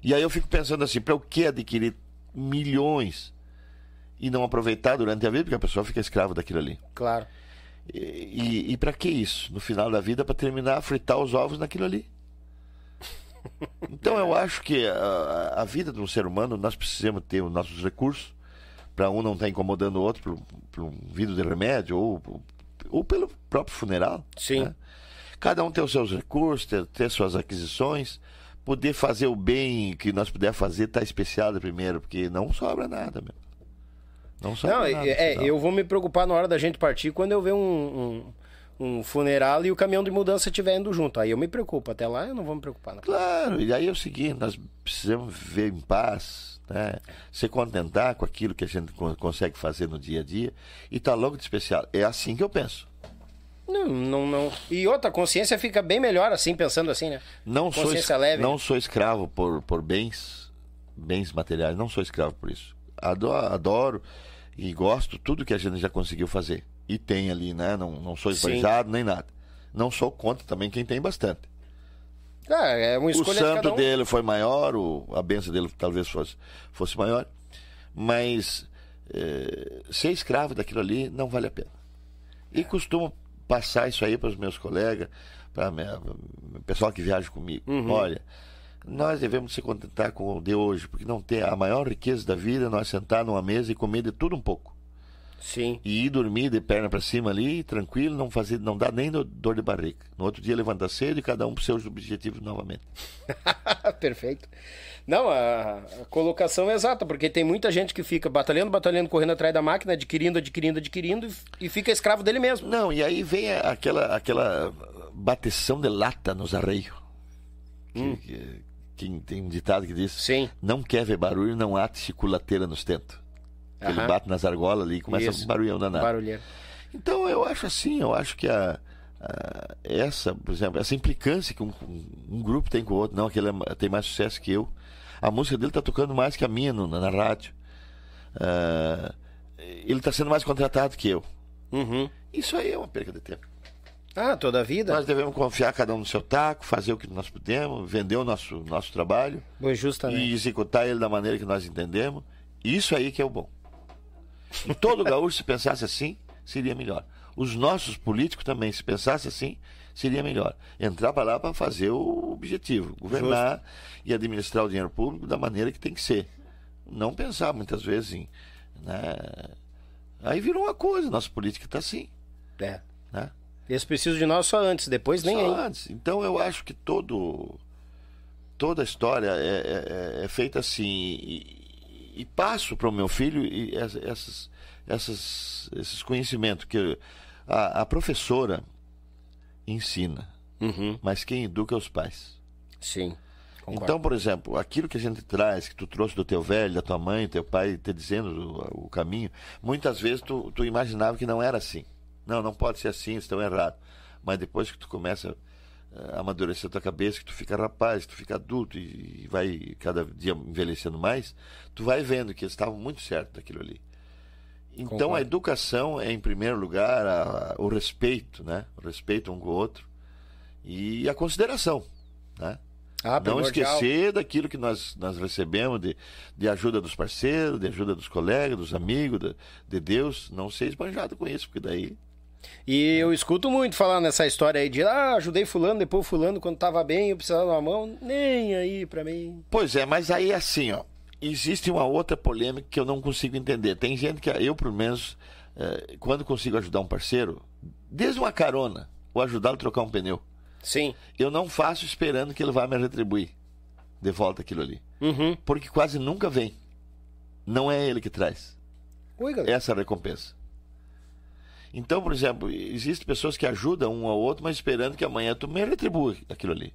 E aí eu fico pensando assim, para o que adquirir milhões e não aproveitar durante a vida, porque a pessoa fica escrava daquilo ali. Claro. E, e, e para que isso? No final da vida, para terminar, fritar os ovos naquilo ali. Então eu acho que a, a vida de um ser humano, nós precisamos ter os nossos recursos para um não estar incomodando o outro por, por um vidro de remédio ou, ou pelo próprio funeral. Sim. né? Cada um ter os seus recursos, ter, ter suas aquisições, poder fazer o bem que nós puder fazer, tá especiado primeiro, porque não sobra nada, meu. Não sobra Não, nada. é, final. eu vou me preocupar na hora da gente partir quando eu ver um, um, um funeral e o caminhão de mudança estiver indo junto. Aí eu me preocupo. Até lá eu não vou me preocupar. Não. Claro, e aí é o seguinte, nós precisamos viver em paz, né? se contentar com aquilo que a gente con- consegue fazer no dia a dia e tá logo de especial. É assim que eu penso. Não, não, não. E outra, consciência fica bem melhor assim, pensando assim, né? Não sou, Consciência es- leve. não sou escravo por, por bens, bens materiais, não sou escravo por isso. Adoro, adoro e gosto tudo que a gente já conseguiu fazer. E tem ali, né? Não, não sou esbanjado nem nada. Não sou contra também quem tem bastante. Ah, é uma o escolha de cada santo um. dele foi maior, o, a benção dele talvez fosse, fosse maior, mas eh, ser escravo daquilo ali não vale a pena. E costumo passar isso aí para os meus colegas, para o pessoal que viaja comigo. Uhum. Olha, nós devemos se contentar com o de hoje, porque não tem a maior riqueza da vida nós sentar numa mesa e comer de tudo um pouco. Sim. E ir dormir de perna para cima ali, tranquilo, não fazer, não dá nem do- dor de barriga. No outro dia levanta cedo e cada um para seus objetivos novamente. Perfeito. Não, a, a colocação é exata, porque tem muita gente que fica batalhando, batalhando, correndo atrás da máquina, adquirindo, adquirindo, adquirindo e, e fica escravo dele mesmo. Não, e aí vem aquela, aquela bateção de lata nos arreios. Que, que- que tem um ditado que diz: Sim. Não quer ver barulho, não ate chiculateira nos tentos. Ele Aham. bate nas argolas ali e começa Isso. um barulhão danado. Barulheiro. Então eu acho assim, eu acho que a, a- essa, por exemplo, essa implicância que um, um- grupo tem com o outro, não, aquele é- tem mais sucesso que eu. A música dele está tocando mais que a minha no- na, rádio. Ah, ele está sendo mais contratado que eu. Uhum. Isso aí é uma perda de tempo. Ah, toda a vida? Nós devemos confiar cada um no seu taco, fazer o que nós podemos, vender o nosso, nosso trabalho Pois justamente. e executar ele da maneira que nós entendemos. Isso aí que é o bom. E todo gaúcho, se pensasse assim, seria melhor. Os nossos políticos também, se pensasse assim, seria melhor. Entrar para lá para fazer o objetivo, governar e administrar o dinheiro público da maneira que tem que ser. Não pensar muitas vezes em. Né? Aí virou uma coisa, nossa política está assim. É. Né? Eles precisam de nós só antes, depois nem Só aí. antes. Então eu acho que todo toda a história é, é- é feita assim e, e passo para o meu filho e ess- essas, essas, esses conhecimentos que a, a professora ensina, Uhum. mas quem educa é os pais. Sim. Concordo. Então, por exemplo, aquilo que a gente traz, que tu trouxe do teu velho, da tua mãe, teu pai te dizendo o, o caminho, muitas vezes tu, tu imaginava que não era assim. Não, não pode ser assim, estão errado. Mas depois que tu começa eh, a amadurecer a tua cabeça, que tu fica rapaz, que tu fica adulto e, e vai cada dia envelhecendo mais, tu vai vendo que eles estavam muito certos daquilo ali. Então Concordo. a educação é em primeiro lugar a- a- o respeito, né? O respeito um com o outro e a consideração, né? Ah, Não esquecer daquilo que nós, nós recebemos de, de ajuda dos parceiros, de ajuda dos colegas, dos amigos, de, de Deus. Não ser esbanjado com isso, porque daí. E eu escuto muito falar nessa história aí de ah, ajudei fulano, depois fulano quando tava bem, eu precisava de uma mão. Nem aí pra mim. Pois é, mas aí assim, ó. Existe uma outra polêmica que eu não consigo entender. Tem gente que, eu pelo menos, eh, quando consigo ajudar um parceiro, desde uma carona, ou ajudá-lo a trocar um pneu, Sim. eu não faço esperando que ele vá me retribuir de volta aquilo ali. Uhum. Porque quase nunca vem. Não é ele que traz. Oi, galera. essa recompensa. Então, por exemplo, existem pessoas que ajudam um ao outro, mas esperando que amanhã tu me retribua aquilo ali.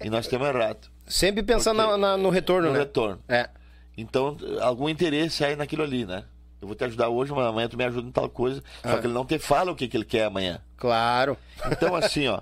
E nós temos errado. Sempre pensando na- na- no retorno, No né? retorno. É. Então, algum interesse aí naquilo ali, né? Eu vou te ajudar hoje, mas amanhã tu me ajuda em tal coisa. Só Ah. que ele não te fala o que, que ele quer amanhã. Claro. Então, assim, ó,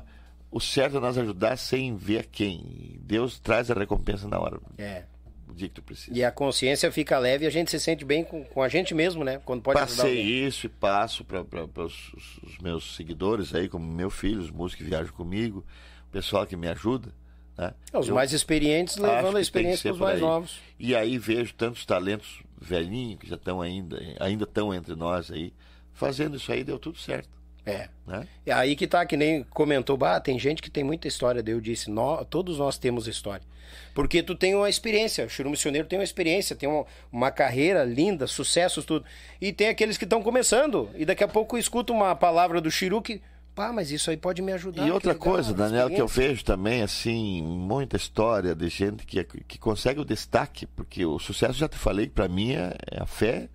o certo é nós ajudar sem ver quem. Deus traz a recompensa na hora, É. o dia que tu precisa. E a consciência fica leve e a gente se sente bem com, com a gente mesmo, né? Quando pode Passei isso e passo para os, os meus seguidores aí, como meu filho, os músicos que viajam comigo, o pessoal que me ajuda. Né? Os Eu mais experientes levando a experiência para os mais novos. E aí vejo tantos talentos velhinhos que já estão ainda, ainda estão entre nós aí, fazendo isso aí deu tudo certo. É. Né? É aí que tá, que nem comentou, bah, tem gente que tem muita história. Daí eu disse, nó- todos nós temos história. Porque tu tem uma experiência, o Chiru Missioneiro tem uma experiência, tem uma, uma carreira linda, sucessos, tudo. E tem aqueles que estão começando. E daqui a pouco escuta uma palavra do Chiru que, pá, mas isso aí pode me ajudar. E outra legal, coisa, Daniel, que eu vejo também, assim, muita história de gente que, que consegue o destaque, porque o sucesso, já te falei, que para mim é, é a fé,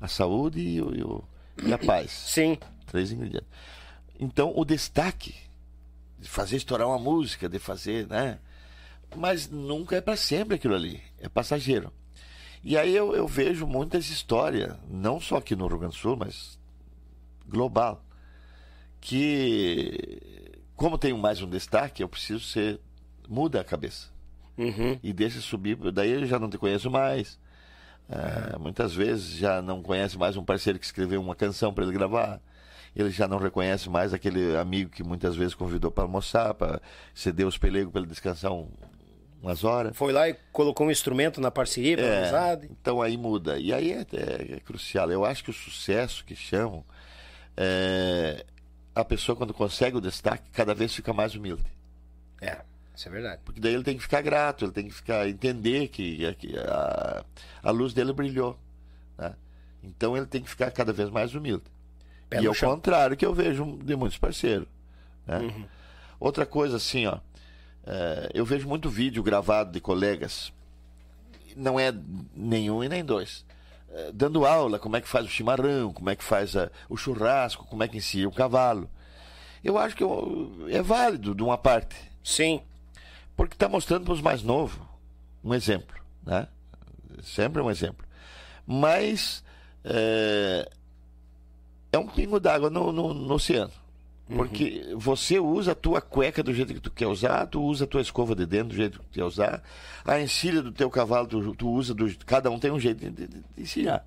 a saúde e o- e a paz. Sim, Três ingredientes. Então, o destaque de fazer estourar uma música, de fazer, né? Mas nunca é para sempre aquilo ali, é passageiro. E aí eu, eu vejo muitas histórias, não só aqui no Rio Grande do Sul, mas global, que como tenho mais um destaque, eu preciso ser muda a cabeça Uhum. e deixa subir, daí eu já não te conheço mais. Ah, Muitas vezes já não conhece mais um parceiro que escreveu uma canção para ele gravar. Ele já não reconhece mais aquele amigo que muitas vezes convidou para almoçar, para ceder os pelegos para ele descansar um- umas horas. Foi lá e colocou um instrumento na parceria, pra É, amizade. então aí muda. E aí é, é- é crucial. Eu acho que o sucesso que chamam, é, a pessoa quando consegue o destaque, cada vez fica mais humilde. É, isso é verdade. Porque daí ele tem que ficar grato, ele tem que ficar entender que, que a, a luz dele brilhou. né? Então ele tem que ficar cada vez mais humilde. Pé e ao chão. contrário que eu vejo de muitos parceiros. né? Uhum. Outra coisa assim, ó, é, eu vejo muito vídeo gravado de colegas, não é nenhum e nem dois, é, dando aula, como é que faz o chimarrão, como é que faz a- o churrasco, como é que ensina o cavalo. Eu acho que eu- é válido de uma parte. Sim, Porque está mostrando para os mais novos um exemplo, né? Sempre um exemplo. Mas é, é um pingo d'água no, no- no oceano. Porque você usa a tua cueca do jeito que tu quer usar, tu usa a tua escova de dentro do jeito que tu quer usar, a encilha do teu cavalo tu, tu usa, do, cada um tem um jeito de, de, de encilhar.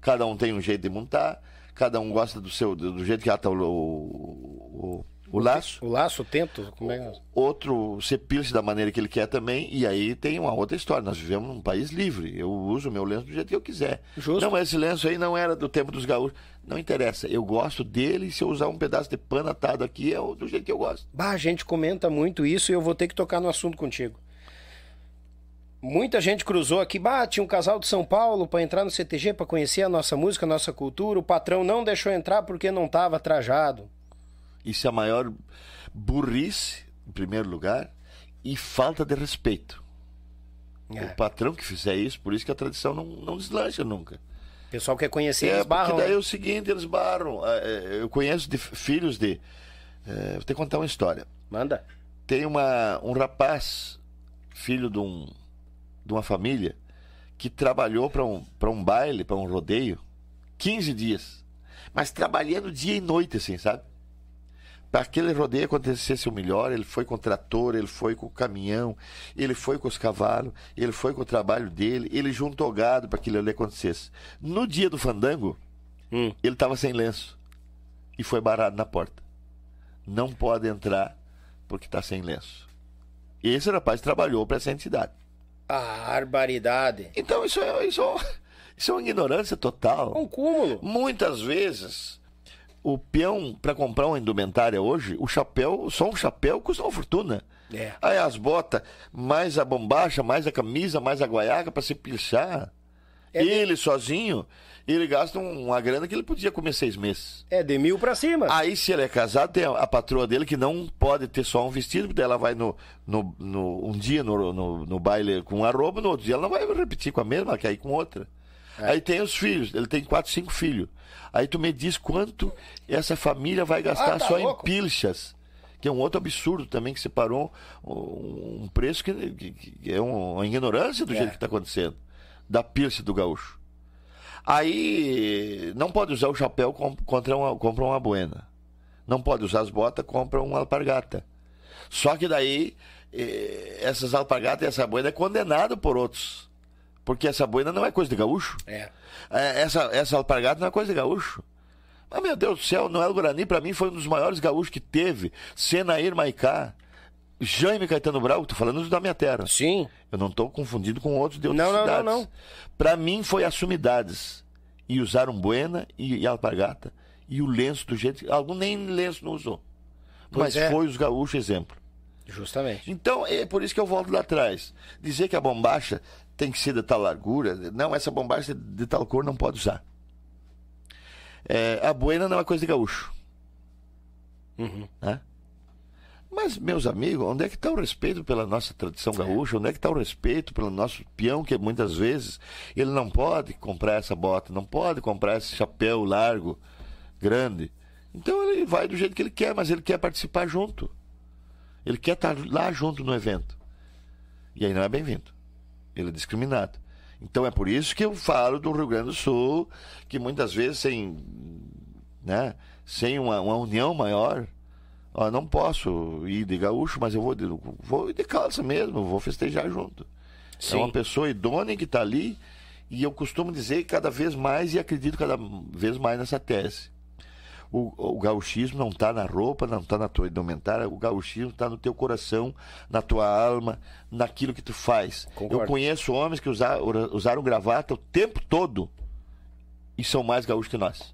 Cada um tem um jeito de montar, cada um gosta do seu do, do jeito que ata o, o, o- o laço o laço, o tento, como é que... outro cepilha-se da maneira que ele quer também, e aí tem uma outra história. Nós vivemos num país livre. Eu uso o meu lenço do jeito que eu quiser. Justo. Não, mas esse lenço aí não era do tempo dos gaúchos. Não interessa. Eu gosto dele, se eu usar um pedaço de pano atado aqui, é o- do jeito que eu gosto. Bah, a gente comenta muito isso e eu vou ter que tocar no assunto contigo. Muita gente cruzou aqui, tinha um casal de São Paulo para entrar no CTG para conhecer a nossa música, a nossa cultura. O patrão não deixou entrar porque não estava trajado. Isso é a maior burrice, em primeiro lugar, e falta de respeito. É. O patrão que fizer isso, por isso que a tradição não, não deslancha nunca. O pessoal quer conhecer, É, eles barram. daí né? é o seguinte, eles barram. É, é, Eu conheço de filhos de. é, vou te contar uma história. Manda. Tem uma, um rapaz, filho de, um, de uma família, que trabalhou para um, pra um baile, para um rodeio, 15 dias. Mas trabalhando dia e noite, assim, sabe? Para aquele rodeio acontecesse o melhor, ele foi com o trator, ele foi com o caminhão, ele foi com os cavalos, ele foi com o trabalho dele, ele juntou gado para aquilo ali acontecesse. No dia do fandango, Hum. ele estava sem lenço e foi barrado na porta. Não pode entrar porque está sem lenço. E esse rapaz trabalhou para essa entidade. A barbaridade. Então isso é, isso, é, isso é uma ignorância É total. um cúmulo. Muitas vezes, o peão, para comprar uma indumentária hoje, o chapéu, só um chapéu custa uma fortuna. É. Aí as botas, mais a bombacha, mais a camisa, mais a guaiaca para se pilchar. É de- ele sozinho, ele gasta um- uma grana que ele podia comer seis meses. É de mil pra cima. Aí, se ele é casado, tem a, a patroa dele que não pode ter só um vestido, porque ela vai no, no, no- um dia no, no, no baile com uma roupa, no outro dia ela não vai repetir com a mesma, ela quer ir com outra. Aí tem os filhos, ele tem quatro, cinco filhos. Aí tu me diz quanto essa família vai gastar Ah, tá só louco? em pilchas. Que é um outro absurdo também que separou um, um preço que, que, que, é uma ignorância do é. jeito que está acontecendo. Da Pierce do gaúcho. Aí não pode usar o chapéu, contra uma, compra uma buena. Não pode usar as botas, compra uma alpargata. Só que daí, eh, essas alpargatas e essa buena é condenado por outros. Porque essa buena não é coisa de gaúcho. É. é essa, essa alpargata não é coisa de gaúcho. Mas, meu Deus do céu, Noel Guarani, para mim, foi um dos maiores gaúchos que teve. Senair Maicá. Jaime Caetano Bravo, tô falando da minha terra. Sim. Eu não tô confundindo com outros de outras não, cidades. Não, não, não. Para mim foi as sumidades. E usaram buena e, e alpargata. E o lenço do jeito. Algum nem lenço não usou. Pois Mas é. foi os gaúchos exemplo. Justamente. Então, é por isso que eu volto lá atrás. Dizer que a bombacha tem que ser de tal largura. Não, essa bombacha de tal cor não pode usar. É, a buena não é coisa de gaúcho. Uhum. Né? Mas, meus amigos, onde é que está o respeito pela nossa tradição gaúcha? Onde é que está o respeito pelo nosso peão, que muitas vezes ele não pode comprar essa bota, não pode comprar esse chapéu largo, grande. Então ele vai do jeito que ele quer, mas ele quer participar junto. Ele quer estar lá junto no evento. E aí não é bem-vindo. Ele é discriminado. Então é por isso que eu falo do Rio Grande do Sul, que muitas vezes sem, né, sem uma, uma união maior, ó, não posso ir de gaúcho, mas eu vou de, vou de calça mesmo, vou festejar junto. Sim. É uma pessoa idônea que está ali, e eu costumo dizer cada vez mais, e acredito cada vez mais nessa tese. O, o gauchismo não está na roupa, não está na tua indumentária, o gauchismo está no teu coração, na tua alma, naquilo que tu faz. Concordo. Eu conheço homens que usaram, usaram gravata o tempo todo e são mais gaúchos que nós.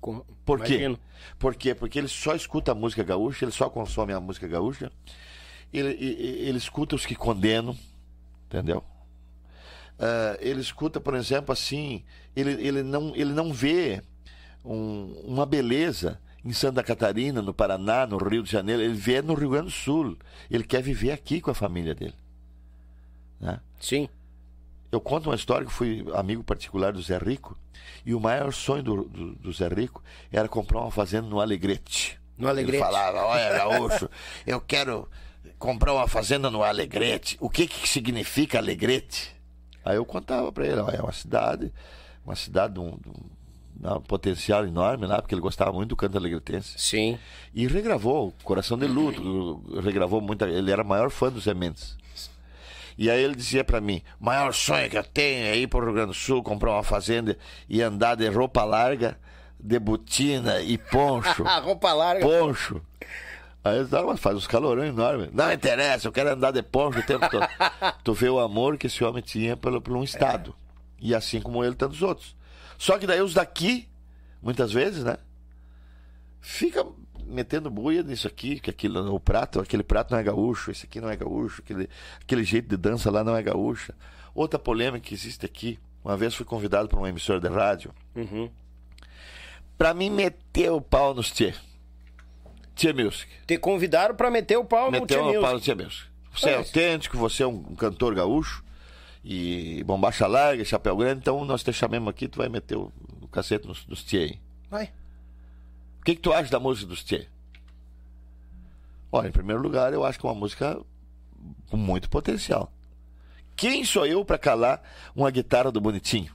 Com... Por Imagino. quê? Por quê? Porque ele só escuta a música gaúcha, ele só consome a música gaúcha, ele, ele, ele escuta os que condenam, entendeu? Uh, ele escuta, por exemplo, assim, ele, ele, não, ele não vê um, uma beleza em Santa Catarina, no Paraná, no Rio de Janeiro. Ele vê no Rio Grande do Sul. Ele quer viver aqui com a família dele. Né? Sim. Eu conto uma história que fui amigo particular do Zé Rico. E o maior sonho do, do, do Zé Rico era comprar uma fazenda no Alegrete. No Alegrete? Ele falava, olha, gaúcho, eu quero comprar uma fazenda no Alegrete. O que que significa Alegrete? Aí eu contava para ele, é uma cidade, uma cidade de um, de um um potencial enorme lá, porque ele gostava muito do canto alegretense. Sim. E regravou Coração de Luto, regravou muito, ele era o maior fã dos Sementes. E aí ele dizia para mim: maior sonho que eu tenho é ir para o Rio Grande do Sul, comprar uma fazenda e andar de roupa larga, de botina e poncho. roupa larga. Poncho. Aí ele disse, mas faz uns calorão enormes. Não interessa, eu quero andar de poncho o tempo todo. tu vê o amor que esse homem tinha pelo, pelo um estado. É. E assim como ele, tantos outros. Só que daí os daqui, muitas vezes, né? Fica metendo buia nisso aqui, que aquilo, o prato, aquele prato não é gaúcho, esse aqui não é gaúcho, aquele, aquele jeito de dança lá não é gaúcha. Outra polêmica que existe aqui, uma vez fui convidado para uma emissora de rádio, uhum. para mim meter o pau nos Tchê. Tchê Music. Te convidaram para meter o pau meter no Tchê Music. Meter o pau no Tchê Music. Você é, é autêntico, você é um cantor gaúcho, e bombacha larga, chapéu grande, então nós te chamamos aqui, tu vai meter o, o cacete nos, nos tchê aí. Vai. O que, que tu acha da música dos tchê? Olha, em primeiro lugar, eu acho que é uma música com muito potencial. Quem sou eu para calar uma guitarra do Bonitinho?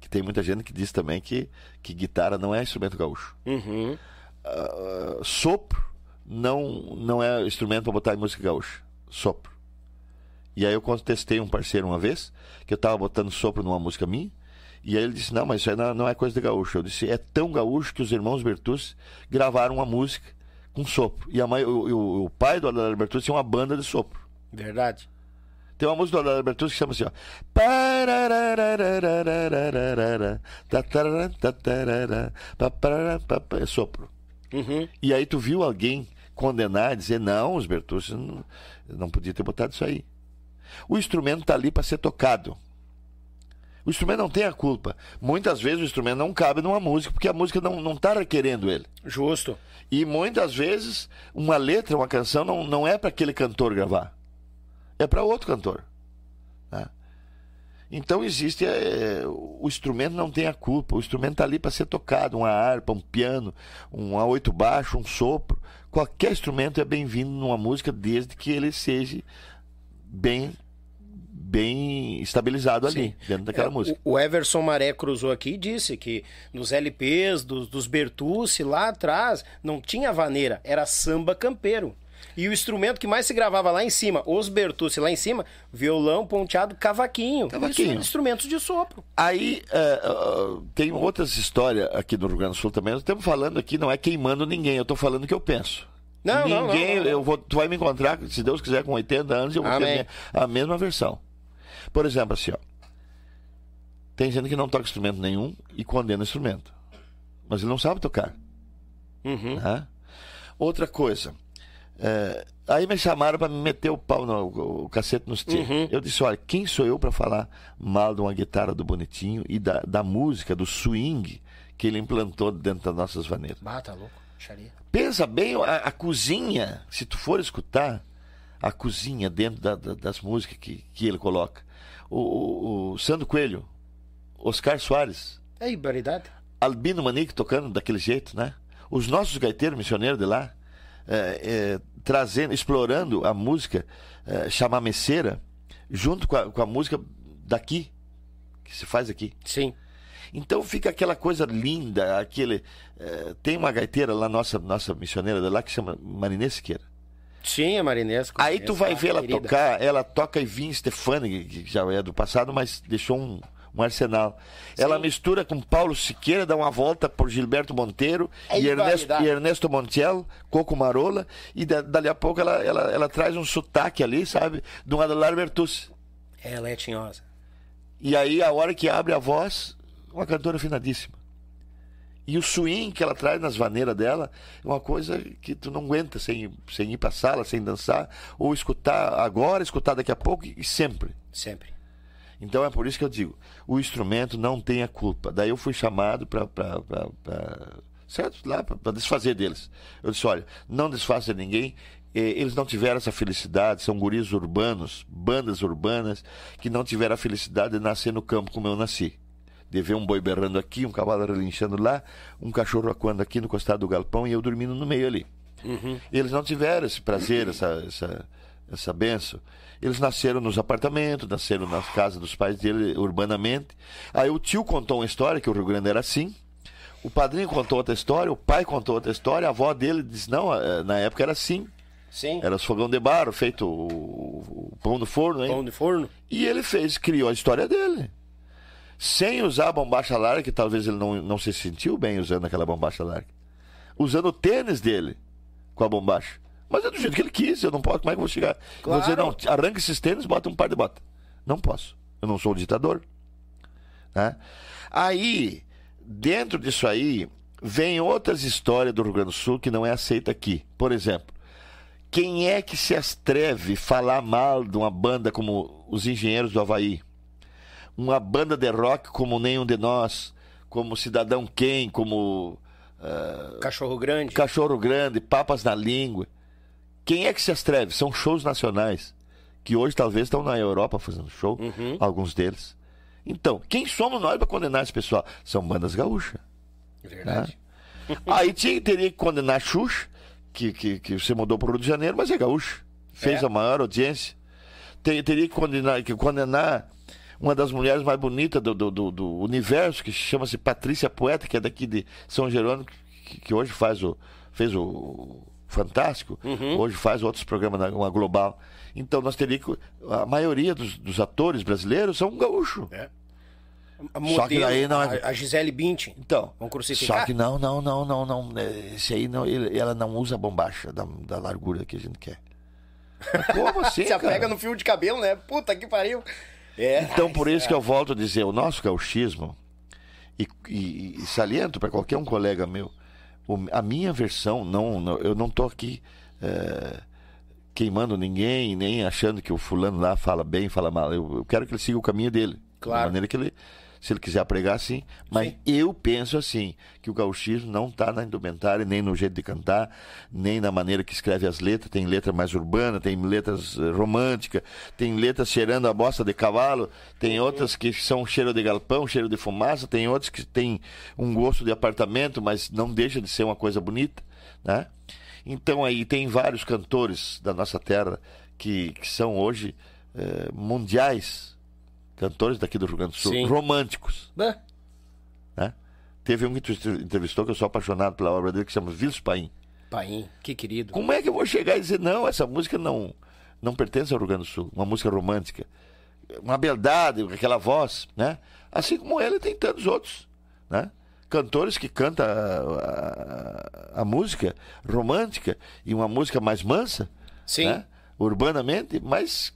Que tem muita gente que diz também que, que guitarra não é instrumento gaúcho. Uhum. Uh, sopro não, não é instrumento para botar em música gaúcha. Sopro. E aí eu contestei um parceiro uma vez, que eu estava botando sopro numa música minha, e aí ele disse, não, mas isso aí não é coisa de gaúcho. Eu disse, é tão gaúcho que os irmãos Bertucci gravaram uma música com sopro. E a mãe, o, o, o pai do Adalberto Bertucci tinha uma banda de sopro. Verdade. Tem uma música do Adalberto Bertucci que chama assim, ó. É sopro. Uhum. E aí tu viu alguém condenar, dizer, não, os Bertucci não, não podia ter botado isso aí. O instrumento está ali para ser tocado. O instrumento não tem a culpa. Muitas vezes o instrumento não cabe numa música, porque a música não está requerendo ele. Justo. E muitas vezes uma letra, uma canção, não, não é para aquele cantor gravar. É para outro cantor. Né? Então existe é, o instrumento não tem a culpa, o instrumento está ali para ser tocado, uma harpa, um piano, um a oito baixo, um sopro, qualquer instrumento é bem-vindo numa música desde que ele seja bem bem estabilizado ali, dentro daquela É, música. O Everson Maré cruzou aqui e disse que nos LPs dos, dos Bertucci lá atrás não tinha vaneira, era samba campeiro. E o instrumento que mais se gravava lá em cima, os Bertucci lá em cima, violão, ponteado, cavaquinho. Cavaquinho. Isso, instrumentos de sopro. Aí é, é, tem outras histórias aqui no Rio Grande do Sul também. Nós estamos falando aqui, não é queimando ninguém, eu estou falando o que eu penso. Não, ninguém, não, não. eu vou, tu vai me encontrar, se Deus quiser, com 80 anos, eu vou ter a, Amém. minha- a mesma versão. Por exemplo, assim, ó. Tem gente que não toca instrumento nenhum e condena o instrumento. Mas ele não sabe tocar. Uhum. né? Outra coisa. é, aí me chamaram para me meter o pau, no, o, o cacete nos tiros. Uhum. Eu disse: olha, quem sou eu para falar mal de uma guitarra do Bonitinho e da, da música, do swing que ele implantou dentro das nossas vaneiras? Bah, tá louco. Xaria. Pensa bem, a, a cozinha, se tu for escutar a cozinha dentro da- da- das músicas que, que ele coloca. O, o, o Sandro Coelho, Oscar Soares, É ibaridade. Albino Manique tocando daquele jeito, né? Os nossos gaiteiros missioneiros de lá, é, é, trazendo, explorando a música é, chamameceira junto com a, com a música daqui, que se faz aqui. Sim. Então fica aquela coisa linda, aquele. é, tem uma gaiteira lá, nossa, nossa missioneira de lá, que chama Marinê Siqueira. Sim, a Marinês. Aí tu vai ver ela querida. tocar, ela toca Ivin Stefani, que já é do passado, mas deixou um, um arsenal. Ela mistura com Paulo Siqueira, dá uma volta por Gilberto Monteiro É e, Ernesto, e Ernesto Montiel, Coco Marola, e da- dali a pouco ela, ela, ela traz um sotaque ali, sabe, um Adelar Bertucci. Ela é tinhosa. E aí, a hora que abre a voz, uma cantora afinadíssima. E o swing que ela traz nas vaneiras dela é uma coisa que tu não aguenta sem, sem ir pra sala, sem dançar, ou escutar agora, escutar daqui a pouco e sempre. Sempre. Então é por isso que eu digo, o instrumento não tem a culpa. Daí eu fui chamado para certo lá para desfazer deles. Eu disse, olha, não desfaça de ninguém. Eh, Eles não tiveram essa felicidade, são guris urbanos, bandas urbanas, que não tiveram a felicidade de nascer no campo como eu nasci. De ver um boi berrando aqui, um cavalo relinchando lá, um cachorro acuando aqui no costado do galpão e eu dormindo no meio ali. Eles não tiveram esse prazer, essa, essa, essa benção. Eles nasceram nos apartamentos, nasceram nas casas dos pais dele urbanamente. Aí o tio contou uma história que o Rio Grande era assim. O padrinho contou outra história, o pai contou outra história, a avó dele disse: não, eh, na época era assim. Sim. Era os fogão de barro, feito o, o pão no forno, hein? Pão de forno. E ele fez, criou a história dele. Sem usar a bombacha larga, que talvez ele não, não se sentiu bem usando aquela bombacha larga. Usando o tênis dele com a bombacha. Mas é do jeito que ele quis, eu não posso, como é que eu vou chegar? Claro. Você não, arranca esses tênis, bota um par de bota. Não posso. Eu não sou um ditador. Né? Aí, dentro disso aí, vem outras histórias do Rio Grande do Sul que não é aceita aqui. Por exemplo, quem é que se atreve a falar mal de uma banda como os Engenheiros do Havaí? Uma banda de rock como Nenhum de Nós, como Cidadão Quem, como Cachorro grande. Cachorro Grande, Papas na Língua. Quem é que se atreve? São shows nacionais, que hoje talvez estão na Europa fazendo show, alguns deles. Então, quem somos nós para condenar esse pessoal? São bandas gaúchas. Verdade. Aí tinha, teria que condenar Xuxa, que, que, que você mudou para o Rio de Janeiro, mas é gaúcho. Fez É. a maior audiência. Tem- teria que condenar, que condenar uma das mulheres mais bonitas do, do, do- do universo, que chama-se Patrícia Poeta, que é daqui de São Jerônimo, que, que hoje faz o, fez o Fantástico, Uhum. hoje faz outros programas na uma Global. Então nós teríamos que. A maioria dos, dos atores brasileiros são gaúchos. É. A Só que modelo, daí não é- a, Gisele Bündchen. Então, Vão crucificar? só que não, não, não, não, não. é, Esse aí não, ele- ela não usa a bombacha da, da largura que a gente quer. Mas como assim, Se cara? apega no fio de cabelo, né? Puta que pariu. É. Então, por isso que eu volto a dizer, o nosso gauchismo, e, e- e saliento para qualquer um colega meu, o- a minha versão, não, não- eu não estou aqui é, queimando ninguém, nem achando que o fulano lá fala bem, fala mal. Eu, eu quero que ele siga o caminho dele. Claro. Da maneira que ele Se ele quiser pregar, sim. Mas Sim. eu penso assim, que o gauchismo não está na indumentária, nem no jeito de cantar, nem na maneira que escreve as letras. Tem letra mais urbana, tem letras eh, românticas, tem letras cheirando a bosta de cavalo, tem outras que são cheiro de galpão, cheiro de fumaça, tem outras que tem um gosto de apartamento, mas não deixa de ser uma coisa bonita, né? Então aí tem vários cantores da nossa terra que, que são hoje eh, mundiais, cantores daqui do Rio Grande do Sul, Sim. românticos, né? Teve um que tu entrevistou que eu sou apaixonado pela obra dele que chama Vils Paim. Paim, que querido. Como é que eu vou chegar e dizer não, essa música não não pertence ao Rio Grande do Sul, uma música romântica, uma beldade, aquela voz, né? Assim como ele tem tantos outros, né? Cantores que cantam a, a- a música romântica e uma música mais mansa, Sim. né? urbanamente, mas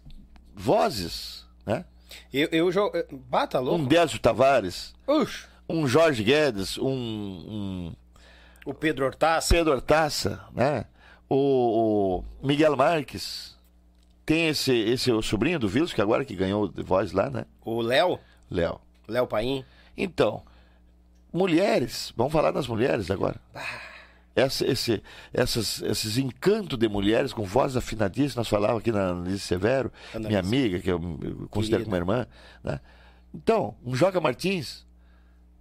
vozes, né? Eu, eu jogo. Bata Um louco. Désio Tavares, Ux, um Jorge Guedes, um, um o Pedro Hortaça. Pedro Hortaça, né? O, o Miguel Marques. Tem esse, esse o sobrinho do Vils, que agora que ganhou de voz lá, né? O Léo. Léo. Léo Paim. Então, mulheres, vamos falar das mulheres agora. Essa, esse, essas, esses encantos de mulheres com voz afinadíssima, nós falávamos aqui na Annalise Severo, minha amiga, que eu, eu considero Querida. como irmã. Né? Então, um Joca Martins,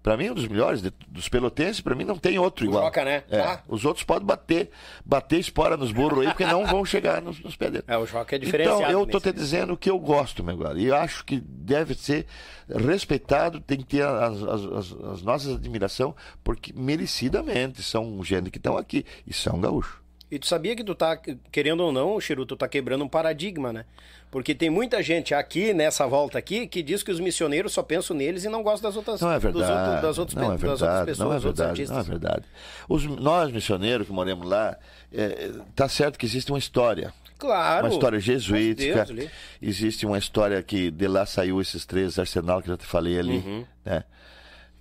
para mim, um dos melhores de- dos pelotenses, para mim não tem outro igual. Joca, né? É, Ah. Os outros podem bater, bater espora nos burros aí, porque não vão chegar nos, nos pés dele. É, o Joca é diferenciado. Então, eu tô te dizendo que eu gosto, meu galera. E eu acho que deve ser respeitado, tem que ter as, as, as- as nossas admiração, porque merecidamente são gente que estão aqui e são gaúchos. E tu sabia que tu tá, querendo ou não, Chiru, tu tá quebrando um paradigma, né? Porque tem muita gente aqui, nessa volta aqui, que diz que os missioneiros só pensam neles e não gostam das outras, Não é verdade. outros- das, outras, não é pe- das outras verdade, pessoas, não é outros verdade, não é artistas. verdade. Os, nós, missioneiros que moramos lá, é, tá certo que existe uma história. Claro. Uma história jesuítica. Deus. Existe uma história que de lá saiu esses três arsenal que eu já te falei ali, Uhum. né?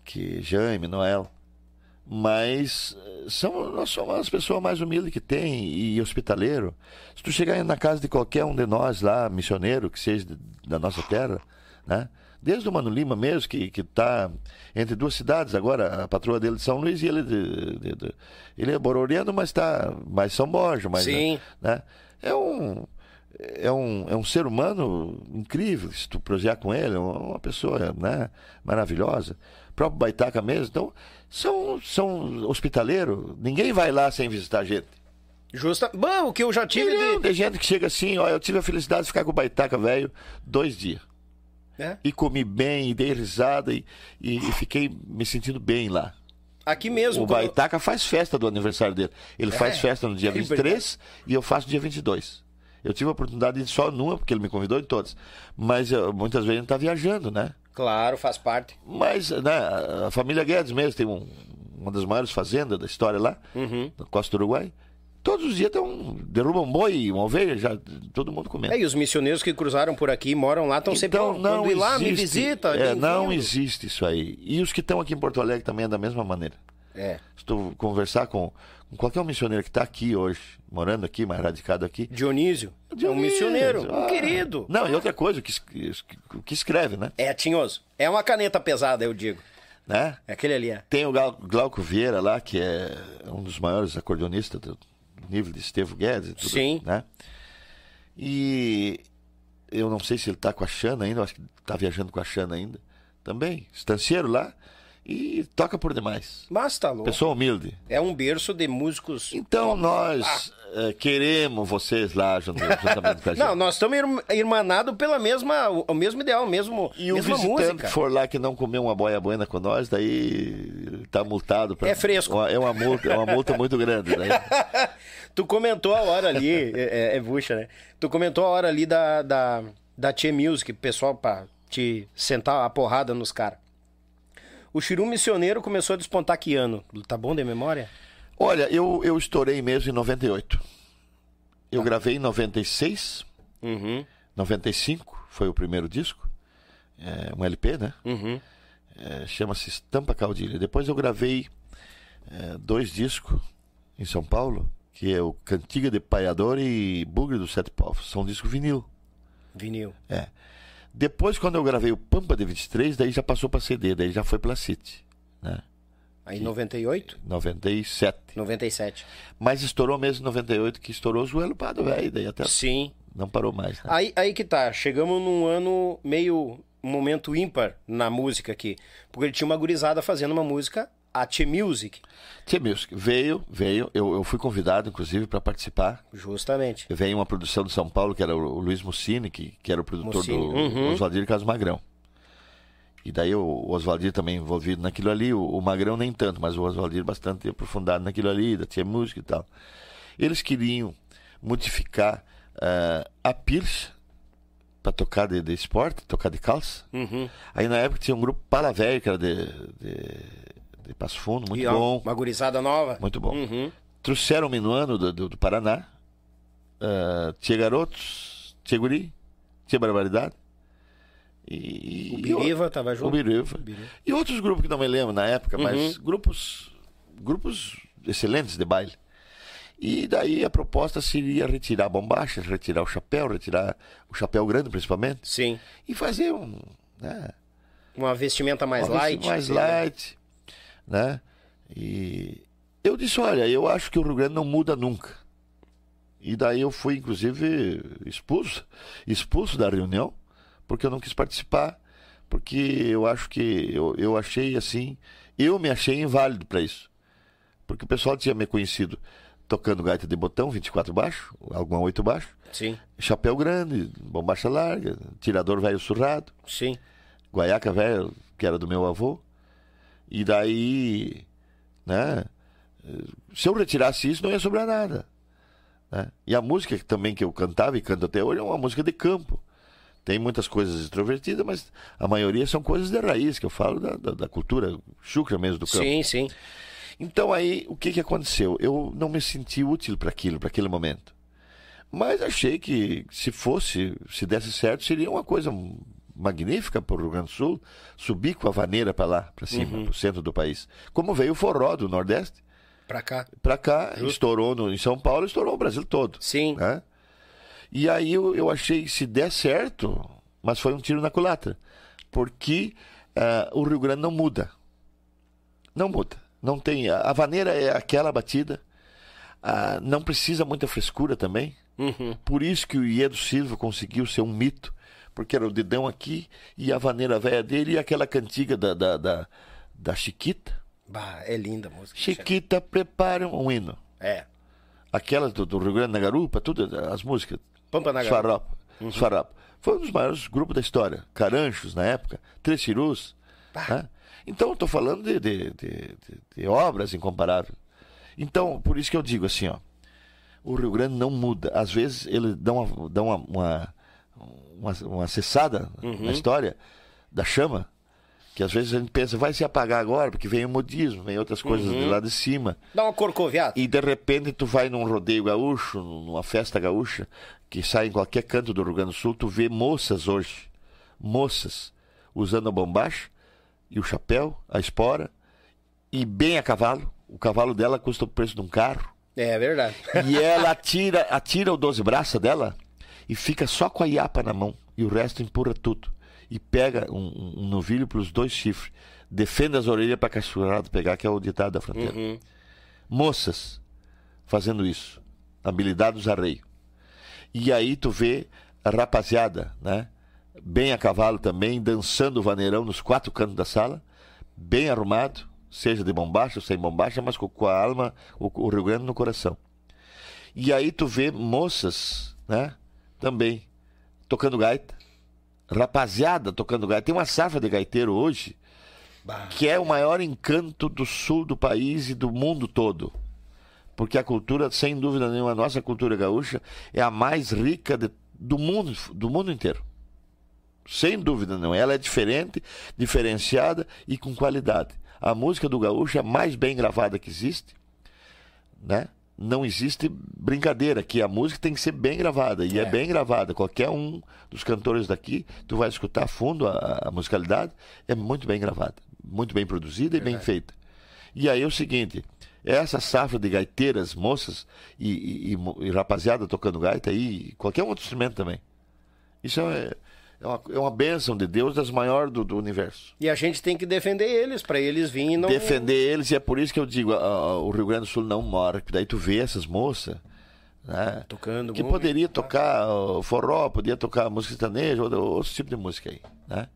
Que Jaime, Noel. Mas eh, são, nós somos as pessoas mais humildes que tem e hospitaleiro. Se tu chegar na casa de qualquer um de nós lá, missioneiro, que seja da nossa terra, né? Desde o Mano Lima mesmo, que que está entre duas cidades agora, a patroa dele de São Luís e ele de, de- de- ele é bororiano, mas está mais São Borja, mas Sim. né? É um é um, é um ser humano incrível, se tu projetar com ele, é uma pessoa né, maravilhosa. O próprio Baitaca mesmo. Então, são, são hospitaleiro. Ninguém vai lá sem visitar a gente. Justa. Bom, o que eu já tive Milhão de. de gente que chega assim, ó, eu tive a felicidade de ficar com o Baitaca velho dois dias. né? E comi bem, e dei risada, e, e, e fiquei me sentindo bem lá. Aqui mesmo. O quando- Baitaca faz festa do aniversário dele. Ele faz festa no dia é 23 e eu faço no dia 22. Eu tive a oportunidade de ir só numa, porque ele me convidou em todas. Mas eh, muitas vezes a gente tá viajando, né? Claro, faz parte. Mas né, a família Guedes mesmo tem um- uma das maiores fazendas da história lá, Uhum. na costa do Uruguai. Todos os dias tem um, derrubam um boi, uma ovelha, já todo mundo comendo. É, e os missioneiros que cruzaram por aqui, moram lá, estão sempre. Então, "Ó, não Quando ir lá, me existe- visita. É, não bem-vindo." existe isso aí. E os que estão aqui em Porto Alegre também é da mesma maneira. É. Se tu conversar com, com qualquer missioneiro que está aqui hoje, morando aqui, mais radicado aqui. Dionísio. É um Dionísio, missioneiro. Um ah. querido. Não, e outra coisa, o que, o que escreve, né? É, tinhoso. É uma caneta pesada, eu digo. né? É aquele ali, é. Tem o Glau- Glauco Vieira lá, que é um dos maiores acordeonistas do nível de Estevo Guedes. Tudo, Sim. Né? E eu não sei se ele está com a Xana ainda, eu acho que está viajando com a Xana ainda. Também, estancieiro lá. E toca por demais. Mas tá louco. Pessoa humilde. É um berço de músicos. Então nós eh, queremos vocês lá juntamente com a gente. Não, nós estamos irm- irmanados pela mesma, o, o mesmo ideal, o mesmo, E o mesma visitante música. que for lá que não comer uma boia buena com nós, daí tá multado. pra- É fresco. É uma multa, é uma multa muito grande. Daí. tu comentou a hora ali, é, é, é bucha, né? Tu comentou a hora ali da, da, da Tchê Music, pessoal, pra te sentar a porrada nos caras. O Chiru Missioneiro começou a despontar que ano? Tá bom de memória? Olha, eu, eu estourei mesmo em 98. Tá. Eu gravei em 96, Uhum, 95 foi o primeiro disco. É, um LP, né? uhum. É, Chama-se Estampa Caudilha. Depois eu gravei é, dois discos em São Paulo, que é o Cantiga de Paiador e Bugre dos Sete Povos. São discos vinil. Vinil. É. Depois, quando eu gravei o Pampa de 23, daí já passou para CD, daí já foi pela City, né? Aí 98? 97. 97. Mas estourou mesmo em 98, que estourou o joelho pado, velho, daí até Sim. não parou mais. né? Aí, aí que tá, chegamos num ano meio. um momento ímpar na música aqui. Porque ele tinha uma gurizada fazendo uma música, a T Music. Tia Music veio, veio, eu, eu fui convidado, inclusive, para participar. Justamente. Veio uma produção de São Paulo, que era o, Luiz Mussini, que, que era o produtor Mussini, do uhum. Oswaldir Carlos Magrão. E daí o, Oswaldir também envolvido naquilo ali, o, o Magrão nem tanto, mas o Oswaldir bastante aprofundado naquilo ali, da Tia Música e tal. Eles queriam modificar eh, a Pierce para tocar de, de esporte, tocar de calça. Uhum. Aí na época tinha um grupo Palavéio, que era de, de, de Passo Fundo, muito E, ó, bom. Uma gurizada nova. Muito bom. Uhum. Trouxeram o Minuano do, do, do Paraná. Uh, tinha Garotos, tinha Guri, tinha Barbaridade. E, O Biriva tava o junto. Biriva. Biriva. E outros grupos que não me lembro na época, mas Uhum. grupos, grupos excelentes de baile. E daí a proposta seria retirar a bombacha, retirar o chapéu, retirar o chapéu grande principalmente, Sim. e fazer um. Né, Uma vestimenta mais uma light. mais light, né? E eu disse, olha, eu acho que o Rio Grande não muda nunca. E daí eu fui, inclusive, expulso, expulso da reunião, porque eu não quis participar, porque eu acho que eu, eu achei assim, eu me achei inválido para isso. Porque o pessoal tinha me conhecido tocando gaita de botão, 24 baixo, alguma 8 baixo, Sim, chapéu grande, bombacha larga, tirador velho surrado sim. guaiaca velho, que era do meu avô. E daí, né? Se eu retirasse isso, não ia sobrar nada. né? E a música também que eu cantava e canto até hoje é uma música de campo. Tem muitas coisas extrovertidas, mas a maioria são coisas de raiz, que eu falo da, da, da cultura chucra mesmo do campo. Sim, sim. Então aí, o que que aconteceu? Eu não me senti útil para aquilo, para aquele momento. Mas achei que se fosse, se desse certo, seria uma coisa magnífica para o Rio Grande do Sul, subir com a vaneira para lá, para cima, para o centro do país. Como veio o forró do Nordeste, Pra cá. para cá, estourou no, em São Paulo, estourou o Brasil todo. Sim. né? E aí eu, eu achei, se der certo, mas foi um tiro na culatra. Porque ah, o Rio Grande não muda. Não muda. Não tem. A, a vaneira é aquela batida. Ah, não precisa muita frescura também. Uhum. Por isso que o Iedo Silva conseguiu ser um mito. Porque era o dedão aqui e a vaneira velha dele e aquela cantiga da, da, da, da Chiquita. Bah, é linda a música. Chiquita, prepara um hino. É. Aquelas do, do Rio Grande na Garupa, tudo, as músicas. Pampa na Garupa. Farrapa. Foi um dos maiores grupos da história. Caranchos, na época. Três Cirus. né? Então, estou falando de, de, de, de- de obras incomparáveis. Então, por isso que eu digo assim, ó. O Rio Grande não muda. Às vezes, ele dá uma, dá uma, uma, uma, uma cessada na história da chama. Que às vezes a gente pensa, vai se apagar agora, porque vem o modismo, vem outras coisas de lá de cima. Dá uma corcoviada. E de repente tu vai num rodeio gaúcho, numa festa gaúcha, que sai em qualquer canto do Rio Grande do Sul, tu vê moças hoje, moças, usando a bombacha e o chapéu, a espora, e bem a cavalo. O cavalo dela custa o preço de um carro. É verdade. E ela atira, atira o 12 braça dela e fica só com a iapa na mão. E o resto empurra tudo. E pega um, um- novilho pelos dois chifres. Defende as orelhas para cachorrado pegar, que é o ditado da fronteira Uhum. moças fazendo isso. Habilidade dos arreios. E aí tu vê a rapaziada, né? Bem a cavalo também, dançando o vaneirão nos quatro cantos da sala, bem arrumado, seja de bombacha ou sem bombacha, mas com, com a alma, o, o Rio Grande no coração. E aí tu vê moças, né? Também, tocando gaita. Rapaziada tocando gaita. Tem uma safra de gaiteiro hoje Bah. que é o maior encanto do sul do país e do mundo todo. Porque a cultura, sem dúvida nenhuma, a nossa cultura gaúcha é a mais rica de- do mundo, do mundo inteiro. Sem dúvida não. Ela é diferente, diferenciada e com qualidade. A música do gaúcho é a mais bem gravada que existe, né? Não existe brincadeira que a música tem que ser bem gravada e é, É. bem gravada. Qualquer um dos cantores daqui, tu vai escutar a fundo a, a musicalidade, é muito bem gravada, muito bem produzida e bem feita. E aí é o seguinte, essa safra de gaiteiras, moças e, e- e e rapaziada tocando gaita aí, qualquer outro instrumento também. Isso é, É uma, é uma bênção de Deus das maiores do, do universo. E a gente tem que defender eles, para eles virem não... Defender eles, e é por isso que eu digo, a, a, o Rio Grande do Sul não mora, porque daí tu vê essas moças, né? Tocando Que poderia tocar o forró, podia tocar música sertaneja, ou outro tipo de música aí, né?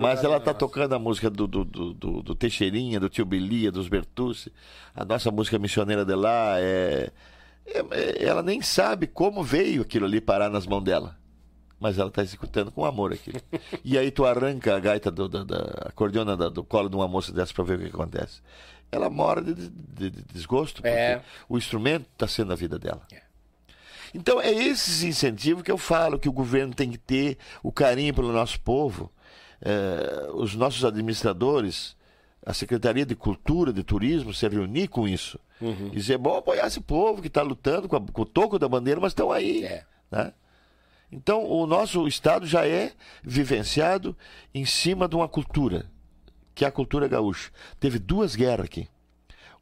Mas ela tá nossa. tocando a música do, do, do, do- do Teixeirinha, do Tio Belia, dos Bertucci, a nossa música missioneira de lá, é, é- é- ela nem sabe como veio aquilo ali parar nas mãos dela. Mas ela está executando com amor aquilo. E aí tu arranca a gaita do, da, da a cordiona da- do colo de uma moça dessa para ver o que acontece. Ela mora de, de- de desgosto, porque É. o instrumento está sendo a vida dela. É. Então é esses incentivos que eu falo que o governo tem que ter o carinho pelo nosso povo, eh, os nossos administradores, a Secretaria de Cultura, de Turismo, se reunir com isso. E dizer, bom, apoiar esse povo que está lutando com, a- com o toco da bandeira, mas estão aí. É. né? Então o nosso Estado já é vivenciado em cima de uma cultura, que é a cultura gaúcha. Teve duas guerras aqui.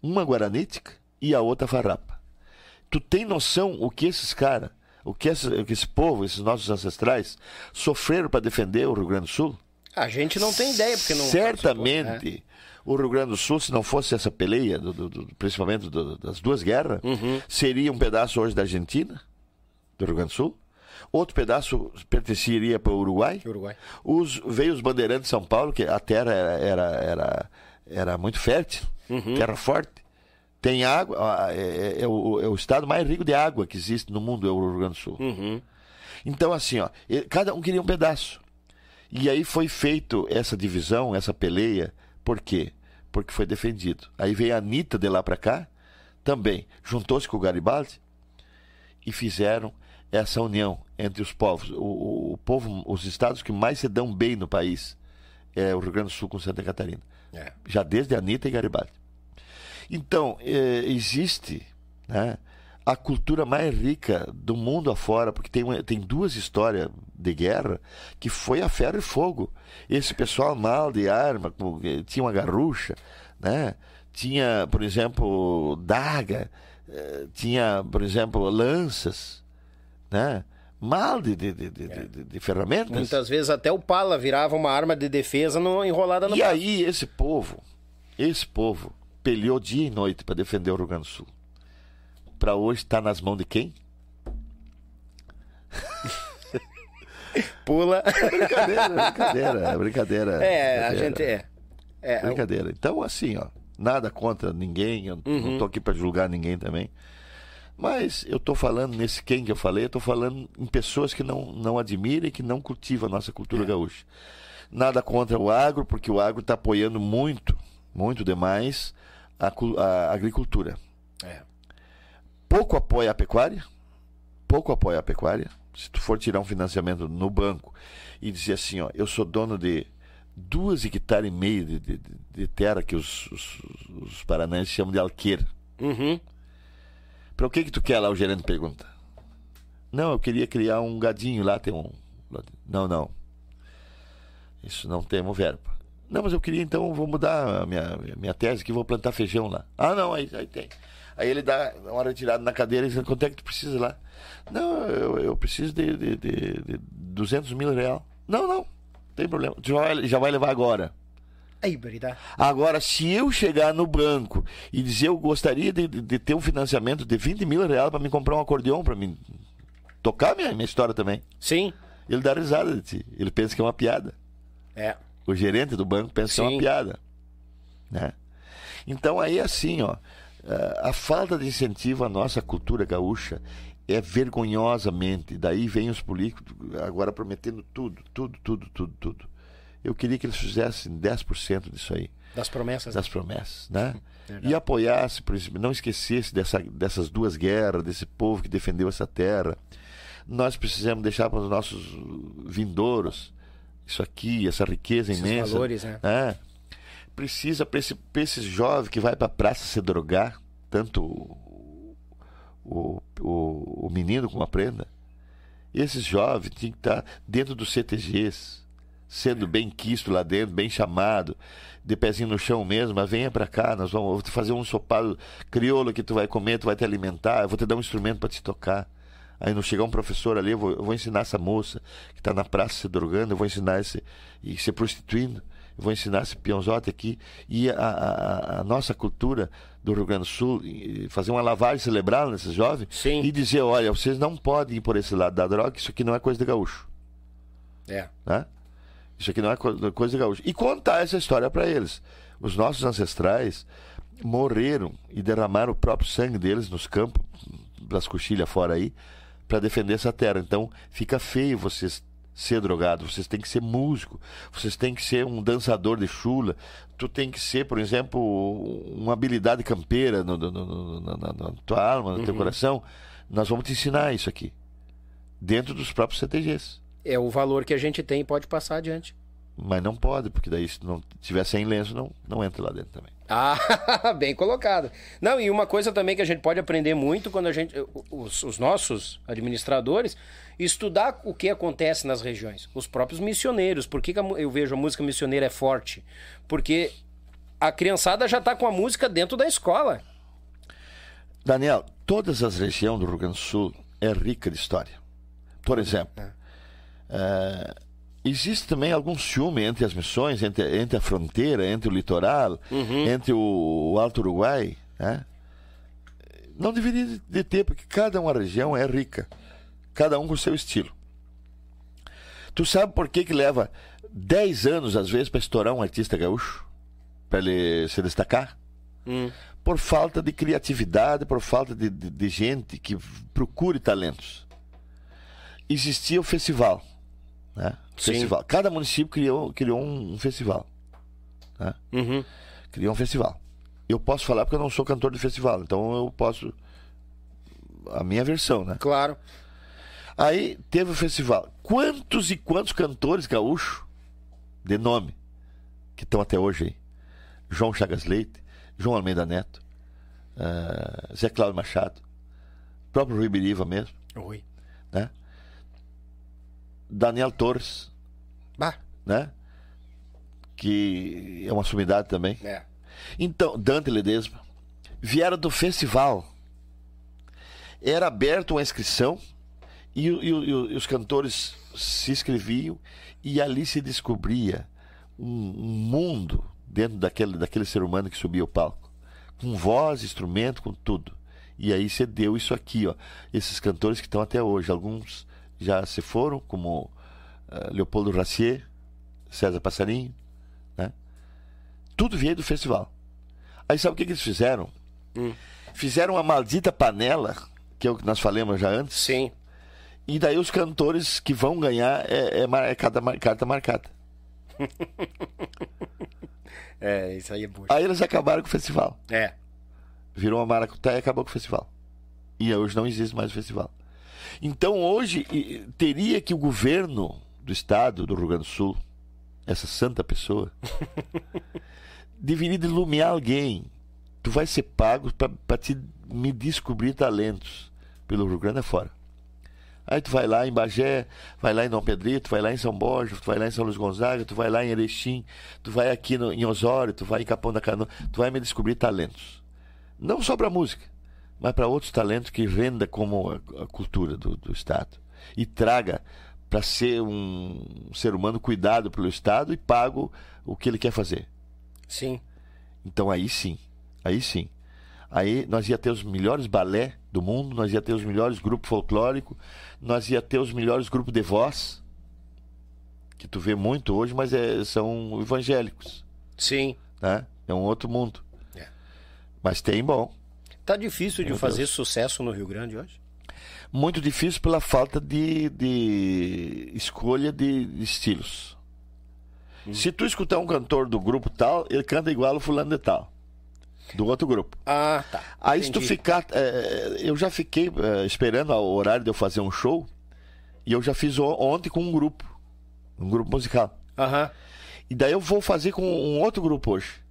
Uma guaranítica e a outra farrapa. Tu tem noção o que esses caras, o que esse, o que esse povo, esses nossos ancestrais, sofreram para defender o Rio Grande do Sul? A gente não tem ideia, porque não... Certamente, o Rio Grande do Sul, se não fosse essa peleia, do- do- do- principalmente das duas guerras, Uhum. seria um pedaço hoje da Argentina, do Rio Grande do Sul. Outro pedaço pertenceria para o Uruguai. Uruguai. Os, veio os bandeirantes de São Paulo, que a terra era, era, era, era muito fértil, Uhum. terra forte. Tem água, é, é- é o, é o estado mais rico de água que existe no mundo, é o Rio Grande do Sul. Uhum. Então, assim, ó, cada um queria um pedaço. E aí foi feito essa divisão, essa peleia, por quê? Porque foi defendido. Aí veio a Anitta de lá para cá, também juntou-se com o Garibaldi e fizeram essa união entre os povos. O, o- povo, os estados que mais se dão bem no país é o Rio Grande do Sul com Santa Catarina. É. Já desde Anitta e Garibaldi. Então, eh, existe né, a cultura mais rica do mundo afora, porque tem, uma- tem duas histórias de guerra que foi a ferro e fogo. Esse pessoal mal de arma, com- eh, tinha uma garrucha, né? tinha, por exemplo, daga, eh, tinha, por exemplo, lanças, né? mal de, de, de, de- de- de ferramentas. Muitas vezes até o pala virava uma arma de defesa no, enrolada no E aí esse povo, esse povo, peleou dia e noite para defender o Rio Grande do Sul. Para hoje estar nas mãos de quem? pula. Brincadeira, brincadeira, é brincadeira. É, a brincadeira, gente é. É, Brincadeira. Então, assim, ó, nada contra ninguém, eu não tô aqui para julgar ninguém também. Mas eu tô falando nesse quem que eu falei, eu tô falando em pessoas que não, não admiram e que não cultivam a nossa cultura gaúcha. Nada contra o agro, porque o agro está apoiando muito, muito demais a, a agricultura. é. pouco apoia a pecuária, pouco apoia a pecuária. Se tu for tirar um financiamento no banco e dizer assim, ó, eu sou dono de duas hectares e meio de, de, de- terra que os, os, os paranaenses chamam de alqueira. Uhum. Para o que que tu quer lá? O gerente pergunta. Não, eu queria criar um gadinho lá, tem um... Não, não. Isso não temos verba. Não, mas eu queria então, vou mudar a minha, minha tese que vou plantar feijão lá. Ah, não, aí, aí tem. Aí ele dá uma retirada na cadeira e diz, quanto é que tu precisa lá? Não, eu, eu preciso de, de, de, de 200 mil real. Não, não, tem problema. Já vai, já vai levar agora. Agora, se eu chegar no banco e dizer eu gostaria de, de- ter um financiamento de 20 mil reais para me comprar um acordeão, para mim tocar minha, minha história também, Sim. ele dá risada de ti. Ele pensa que é uma piada. É. O gerente do banco pensa que é Sim. uma piada. Né? Então, aí assim, ó, eh, a falta de incentivo à nossa cultura gaúcha é vergonhosamente. Daí vem os políticos agora prometendo tudo, tudo, tudo, tudo, tudo. Eu queria que eles fizessem 10% disso aí Das promessas. das promessas, né? Verdade. E apoiasse, por exemplo, não esquecesse dessa, dessas duas guerras, desse povo que defendeu essa terra. Nós precisamos deixar para os nossos vindouros isso aqui, essa riqueza Esses imensa. valores, né? É. Precisa para esse, pra esse jovem que vai para a praça se drogar, tanto o, o, o, o menino como a prenda, esses jovens tinham que estar dentro dos CTGs, sendo bem quisto lá dentro, bem chamado, de pezinho no chão mesmo, mas venha para cá, nós vamos eu vou te fazer um ensopado crioulo que tu vai comer, tu vai te alimentar, eu vou te dar um instrumento para te tocar. Aí não chegar um professor ali, eu vou, eu vou ensinar essa moça que está na praça se drogando, eu vou ensinar esse e se prostituindo, eu vou ensinar esse peãozote aqui. E a, a, a, nossa cultura do Rio Grande do Sul, fazer uma lavagem cerebral nesses jovens Sim. e dizer, olha, vocês não podem ir por esse lado da droga, isso aqui não é coisa de gaúcho. É. Né? Isso aqui não é coisa de gaúcho. E contar essa história para eles. Os nossos ancestrais morreram e derramaram o próprio sangue deles nos campos, das coxilhas fora aí, para defender essa terra. Então fica feio vocês ser drogado, vocês têm que ser músico, vocês têm que ser um dançador de chula, tu tem que ser, por exemplo, uma habilidade campeira no, no, no, na, na, tua alma, no uhum. teu coração. Nós vamos te ensinar isso aqui, dentro dos próprios CTGs. É o valor que a gente tem e pode passar adiante. Mas não pode, porque daí se não tiver sem lenço, não, não entra lá dentro também. Ah, bem colocado. Não, e uma coisa também que a gente pode aprender muito quando a gente, os, os, nossos administradores, estudar o que acontece nas regiões. Os próprios missioneiros. Por que, que eu vejo a música missioneira é forte? Porque a criançada já está com a música dentro da escola. Daniel, todas as regiões do Rio Grande do Sul é rica de história. Por exemplo, é. É, existe também algum ciúme entre as missões, entre, entre a fronteira, entre o litoral, uhum. entre o, o, Alto Uruguai. Né? Não deveria de ter, porque cada uma região é rica, cada um com seu estilo. Tu sabe por que, que leva 10 anos, às vezes, para estourar um artista gaúcho? Para ele se destacar? Hum. Por falta de criatividade, por falta de, de, de gente que procure talentos. Existia o festival né? Festival. Cada município criou, criou um, um festival. Né? Uhum. Criou um festival. Eu posso falar porque eu não sou cantor de festival, então eu posso. A minha versão, né? Claro. Aí teve o festival. Quantos e quantos cantores gaúchos de nome que estão até hoje aí? João Chagas Leite, João Almeida Neto, uh, Zé Cláudio Machado, próprio Rui Biriva mesmo. Oi. Né? Daniel Torres. Bah. Né? Que é uma sumidade também. É. Então, Dante Ledesma. Vieram do festival. Era aberto uma inscrição e, e, e, os cantores se inscreviam e ali se descobria um, um mundo dentro daquele, daquele ser humano que subia o palco. Com voz, instrumento, com tudo. E aí você deu isso aqui, ó. Esses cantores que estão até hoje. Alguns já se foram, como uh, Leopoldo Racier, César Passarinho, né? Tudo veio do festival. Aí sabe o que, que eles fizeram? Hum. Fizeram uma maldita panela, que é o que nós falamos já antes. Sim. E daí os cantores que vão ganhar é, é, é cada carta marcada. é, isso aí é bom. Aí eles acabaram com o festival. É. Virou uma maracutaia e acabou com o festival. E hoje não existe mais o festival. Então hoje teria que o governo do estado do Rio Grande do Sul, essa santa pessoa, deveria iluminar alguém. Tu vai ser pago para te me descobrir talentos pelo Rio Grande afora. Aí tu vai lá em Bagé, vai lá em Dom Pedrito, vai lá em São Borja, tu vai lá em São Luís Gonzaga, tu vai lá em Erechim, tu vai aqui no, em Osório, tu vai em Capão da Canoa, tu vai me descobrir talentos. Não só para música, mas para outros talentos que renda como a, a cultura do, do, Estado e traga para ser um ser humano cuidado pelo Estado e pago o que ele quer fazer. Sim. Então aí sim, aí sim. Aí nós ia ter os melhores balé do mundo, nós ia ter os melhores grupos folclóricos, nós ia ter os melhores grupos de voz, que tu vê muito hoje, mas é, são evangélicos. Sim. Né? É um outro mundo. É. Mas tem bom. Tá difícil de Meu fazer Deus. sucesso no Rio Grande hoje? Muito difícil pela falta de, de escolha de, de estilos. Hum. Se tu escutar um cantor do grupo tal, ele canta igual o fulano de tal. Do outro grupo. Ah, tá. Aí Entendi. se tu ficar. É, eu já fiquei é, esperando o horário de eu fazer um show. E eu já fiz ontem com um grupo. Um grupo musical. Aham. E daí eu vou fazer com um outro grupo hoje.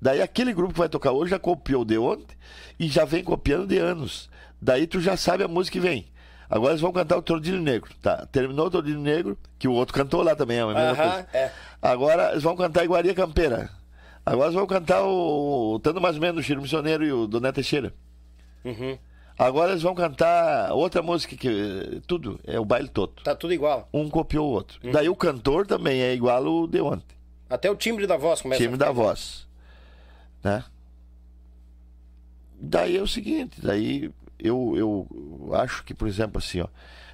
Daí aquele grupo que vai tocar hoje já copiou de ontem e já vem copiando de anos. Daí tu já sabe a música que vem. Agora eles vão cantar o Tordilho Negro. Tá, terminou o Tordilho Negro, que o outro cantou lá também, é a mesma uh -huh, coisa. É. Agora eles vão cantar Iguaria Campeira. Agora eles vão cantar o, o Tando Mais ou Menos, o Chiro Missioneiro e o Doné Teixeira. Uhum. Agora eles vão cantar outra música que tudo é o baile todo. Tá tudo igual. Um copiou o outro. Daí o cantor também é igual o de ontem. Até o timbre da voz começa. Time a da voz, né? Daí é o seguinte, daí eu, eu acho que, por exemplo, assim, ó,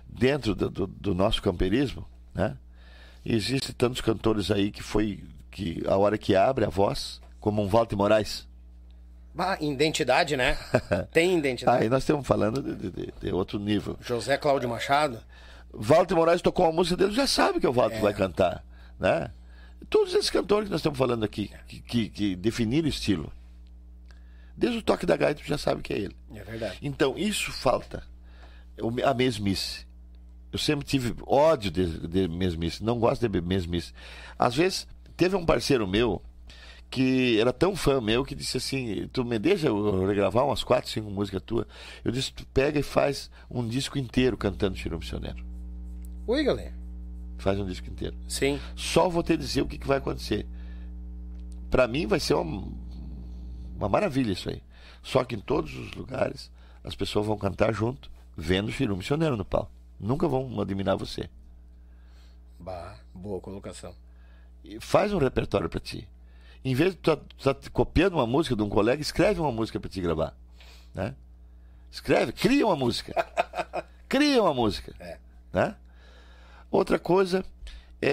dentro do, do, do nosso camperismo, né? Existem tantos cantores aí que foi que a hora que abre a voz, como um Walter Moraes. Bah, identidade, né? Tem identidade. Aí nós estamos falando de, de- de- de outro nível. José Cláudio Machado. Walter Moraes tocou uma música dele, já sabe que o Walter É. vai cantar, né? Todos esses cantores que nós estamos falando aqui, que, que, que definiram estilo. Desde o toque da gaita, tu já sabe que é ele. É verdade. Então, isso falta. A mesmice. Eu sempre tive ódio de, de mesmice. Não gosto de mesmice. Às vezes, teve um parceiro meu que era tão fã meu que disse assim: Tu me deixa eu regravar umas quatro, cinco músicas tuas? Eu disse: Tu pega e faz um disco inteiro cantando Chiro Missioneiro. Oi, galera. Faz um disco inteiro. Sim. Só vou te dizer o que, que vai acontecer. Pra mim vai ser uma, uma maravilha isso aí. Só que em todos os lugares as pessoas vão cantar junto, vendo o Chiru Missioneiro no pau. Nunca vão admirar você. Bah, boa colocação. E faz um repertório pra ti. Em vez de tu tá, tá copiando uma música de um colega, escreve uma música pra te gravar. Né? Escreve, cria uma música. cria uma música. É. Né? Outra coisa é,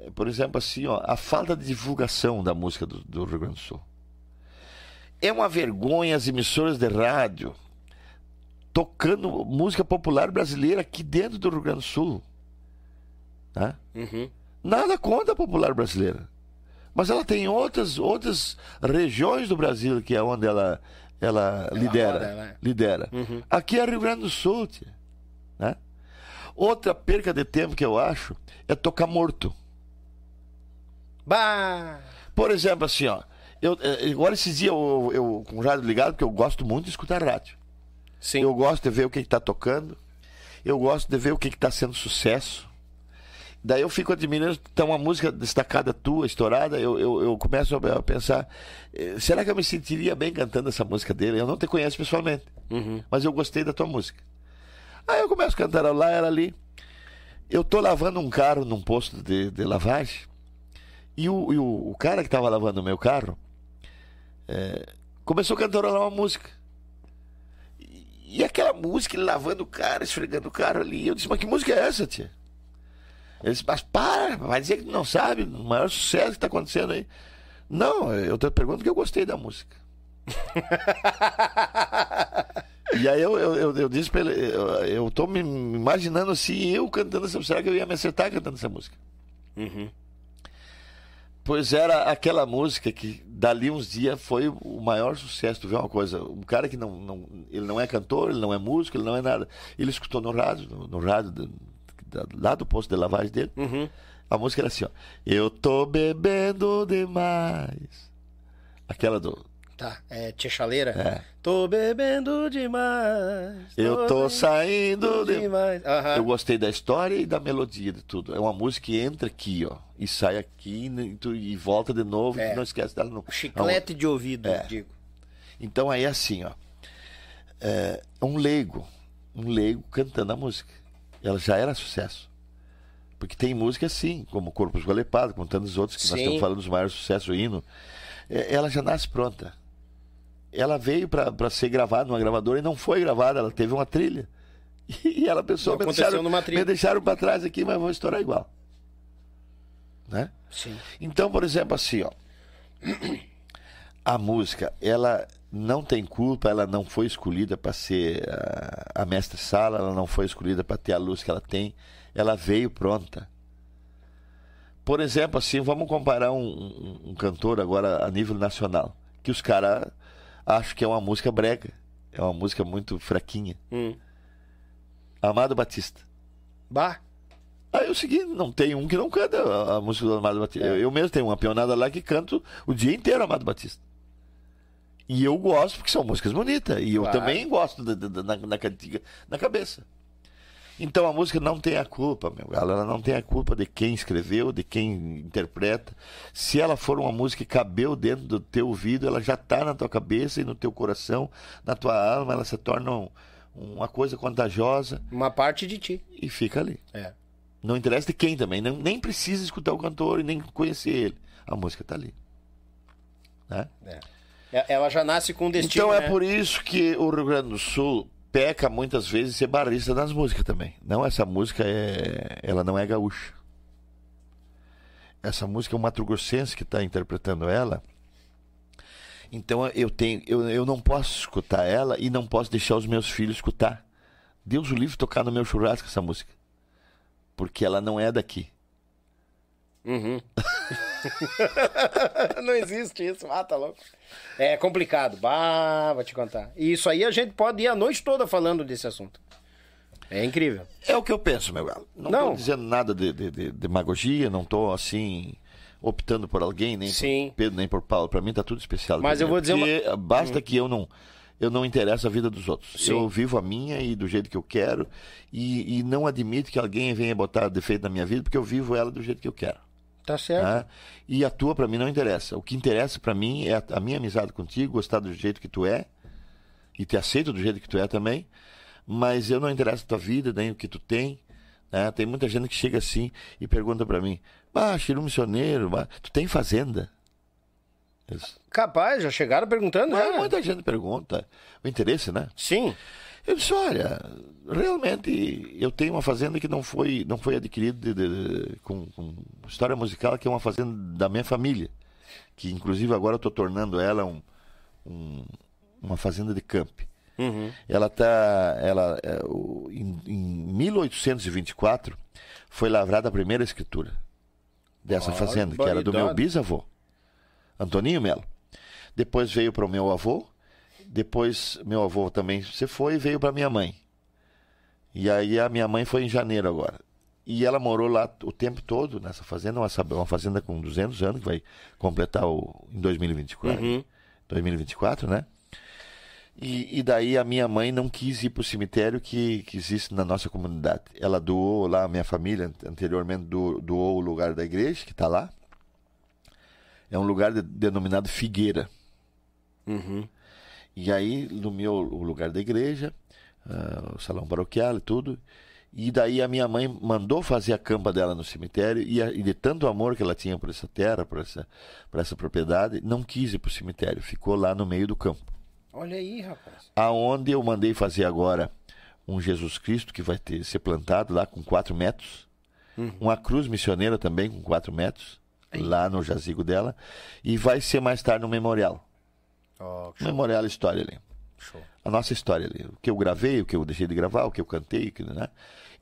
é- é, por exemplo, assim, ó, a falta de divulgação da música do, do Rio Grande do Sul. É uma vergonha as emissoras de rádio tocando música popular brasileira aqui dentro do Rio Grande do Sul. Né? Uhum. Nada contra a popular brasileira. Mas ela tem outras, outras regiões do Brasil que é onde ela, ela, lidera. roda, né? lidera. Uhum. Aqui é Rio Grande do Sul. tia, Né? Outra perca de tempo que eu acho é tocar morto. Bah! Por exemplo, assim, ó. Eu, eh, agora esses dias eu, eu com o rádio ligado, porque eu gosto muito de escutar rádio. Sim. Eu gosto de ver o que está tocando. Eu gosto de ver o que está sendo sucesso. Daí eu fico admirando, tem uma música destacada tua, estourada, eu, eu, eu começo a pensar, eh, será que eu me sentiria bem cantando essa música dele? Eu não te conheço pessoalmente, Uhum. mas eu gostei da tua música. Aí eu começo a cantar lá, ela ali. Eu tô lavando um carro num posto de, de lavagem, e o, e o, o cara que estava lavando o meu carro eh, começou a cantarolar uma música. E aquela música, ele lavando o carro, esfregando o carro ali. Eu disse, mas que música é essa, tia? Ele disse, mas para, vai dizer que não sabe, o maior sucesso que está acontecendo aí. Não, eu te pergunto que eu gostei da música. e aí eu, eu, eu, eu disse pra ele, eu, eu tô me imaginando assim, eu cantando essa será que eu ia me acertar cantando essa música? Uhum. Pois era aquela música que dali uns dias foi o maior sucesso. Tu vê uma coisa, um cara que não, não ele não é cantor, ele não é músico, ele não é nada. Ele escutou no rádio, no, no rádio do- lá do posto de lavagem dele. Uhum. A música era assim, ó. Eu tô bebendo demais. Aquela do Tá, é tia chaleira? É. Tô bebendo demais. Eu tô saindo de... demais. Aham. Eu gostei da história e da melodia de tudo. É uma música que entra aqui, ó, e sai aqui e, tu- e volta de novo, É. e não esquece dela nunca. Chiclete de ouvido, É. digo. Então aí assim, ó. É um leigo, um leigo cantando a música. Ela já era sucesso. Porque tem música assim, como Corpos Golepados, como tantos outros que nós Sim. estamos falando dos maiores sucessos, o hino. É, Ela já nasce pronta. Ela veio para ser gravada numa gravadora e não foi gravada, ela teve uma trilha. E ela pensou, me deixaram, me deixaram para trás aqui, mas vou estourar igual. Né? Sim. Então, por exemplo, assim, ó. A música, ela não tem culpa, ela não foi escolhida para ser a, a mestre sala, ela não foi escolhida para ter a luz que ela tem, ela veio pronta. Por exemplo, assim, vamos comparar um, um- um cantor agora a nível nacional, que os caras acham que é uma música brega, é uma música muito fraquinha. Hum. Amado Batista. Bah. Aí é o seguinte, não tem um que não canta a, a música do Amado Batista. Eu, eu mesmo tenho uma peonada lá que canto o dia inteiro Amado Batista. E eu gosto porque são músicas bonitas. E eu Claro. também gosto da, da- da- na, na na cabeça. Então a música não tem a culpa, meu galo. Ela não tem a culpa de quem escreveu, de quem interpreta. Se ela for uma música que cabeu dentro do teu ouvido, ela já está na tua cabeça e no teu coração, na tua alma, ela se torna um, uma coisa contagiosa. Uma parte de ti. E fica ali. É. Não interessa de quem também. Não, nem precisa escutar o cantor e nem conhecer ele. A música está ali. Né? É. é. Ela já nasce com um destino. Então é né? por isso que o Rio Grande do Sul peca muitas vezes ser barrista nas músicas também. Não, essa música é, ela não é gaúcha. Essa música é um Mato Grossense que está interpretando ela. Então eu tenho, eu, eu não posso escutar ela e não posso deixar os meus filhos escutar. Deus o livre tocar no meu churrasco essa música, porque ela não é daqui. Uhum. não existe isso, ah, tá louco. É complicado, bah, vou te contar. E isso aí a gente pode ir a noite toda falando desse assunto. É incrível. É o que eu penso, meu galo. Não, Não. estou dizendo nada de, de, de demagogia, não estou assim optando por alguém, nem Sim. por Pedro, nem por Paulo. Para mim tá tudo especial. Mas eu vou dizer Porque Basta que eu não eu não interesso a vida dos outros. Sim. Eu vivo a minha e do jeito que eu quero e, e não admito que alguém venha botar defeito na minha vida porque eu vivo ela do jeito que eu quero. Tá certo. Tá? E a tua para mim não interessa. O que interessa para mim é a, minha amizade contigo, gostar do jeito que tu é e te aceito do jeito que tu é também. Mas eu não interesso a tua vida, nem o que tu tem. Né? Tem muita gente que chega assim e pergunta para mim: Ah, Chiru missioneiro, mas tu tem fazenda? Isso. Capaz, já chegaram perguntando, já? muita gente pergunta. O interesse, né? Sim. Eu disse, olha, realmente eu tenho uma fazenda que não foi, não foi adquirida de- de- de- com, com história musical, que é uma fazenda da minha família. Que inclusive agora eu estou tornando ela um, um- uma fazenda de camp. Uhum. Ela tá, ela, é, em, em 1824 foi lavrada a primeira escritura dessa fazenda, que era do meu bisavô, Antoninho Melo. Depois veio para o meu avô, depois meu avô também se foi e veio para minha mãe. E aí a minha mãe foi em janeiro agora. E ela morou lá o tempo todo nessa fazenda, uma, uma fazenda com 200 anos, que vai completar o, em 2024, Uhum. 2024, né? E, e daí a minha mãe não quis ir para o cemitério que, que existe na nossa comunidade. Ela doou lá, a minha família anteriormente doou, doou o lugar da igreja, que está lá. É um lugar de- denominado Figueira. Uhum. E aí, no meu o lugar da igreja, ah, o salão paroquial e tudo. E daí a minha mãe mandou fazer a campa dela no cemitério e, a- e de tanto amor que ela tinha por essa terra, por essa, por essa propriedade, não quis ir para o cemitério, ficou lá no meio do campo. Olha aí, rapaz. Aonde eu mandei fazer agora um Jesus Cristo que vai ter ser plantado lá com 4 metros, uma cruz missioneira também com 4 metros, lá no jazigo dela, e vai ser mais tarde um memorial. Um memorial história ali show. a nossa história ali. O que eu gravei, o que eu deixei de gravar, o que eu cantei, o que, né?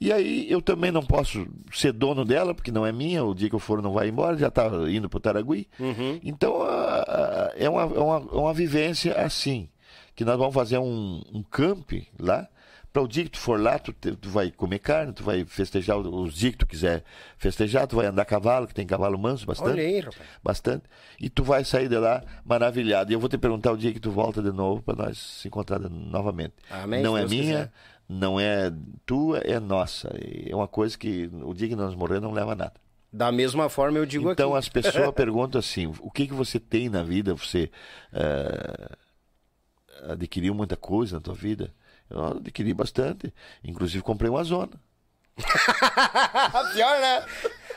E aí eu também não posso ser dono dela, porque não é minha, o dia que eu for não vai embora, já está indo para o Taragui. Uhum. Então a- a- é uma, é, uma, é uma vivência assim, que nós vamos fazer um, um camp lá, para o dia que tu for lá, tu, tu vai comer carne, tu vai festejar os- dias que tu quiser festejar, tu vai andar a cavalo, que tem cavalo manso bastante Olha aí, rapaz. bastante. E tu vai sair de lá maravilhado. E eu vou te perguntar o dia que tu volta de novo para nós se encontrar novamente. Amém, não é minha, quiser. não é tua, é nossa. É uma coisa que o dia que nós morrer não leva a nada. Da mesma forma eu digo Então aqui. as pessoas perguntam assim: o que que você tem na vida? Você eh, adquiriu muita coisa na tua vida? Eu adquiri bastante. Inclusive comprei uma zona. Pior, né?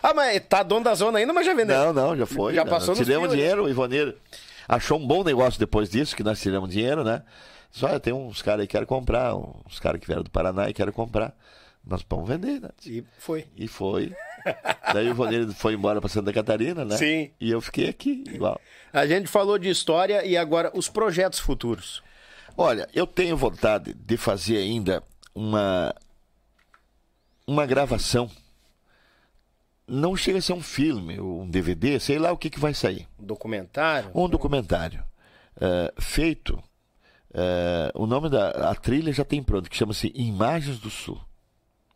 Ah, mas tá dono da zona ainda, mas já vendeu. Não, não, já foi. Já né? passou Nós nos tiramos dinheiro, o Ivoneiro achou um bom negócio depois disso, que nós tiramos dinheiro, né? Só tem uns caras aí que querem comprar, uns caras que vieram do Paraná e querem comprar. Nós vamos vender, né? E foi. E foi. Daí o Ivoneiro foi embora para Santa Catarina, né? Sim. E eu fiquei aqui, igual. A gente falou de história e agora os projetos futuros. Olha, eu tenho vontade de fazer ainda uma uma gravação. Não chega a ser um filme, um DVD, sei lá o que, que vai sair. Um documentário. Um documentário eh, feito. eh, o nome da a trilha já tem pronto, que chama-se Imagens do Sul.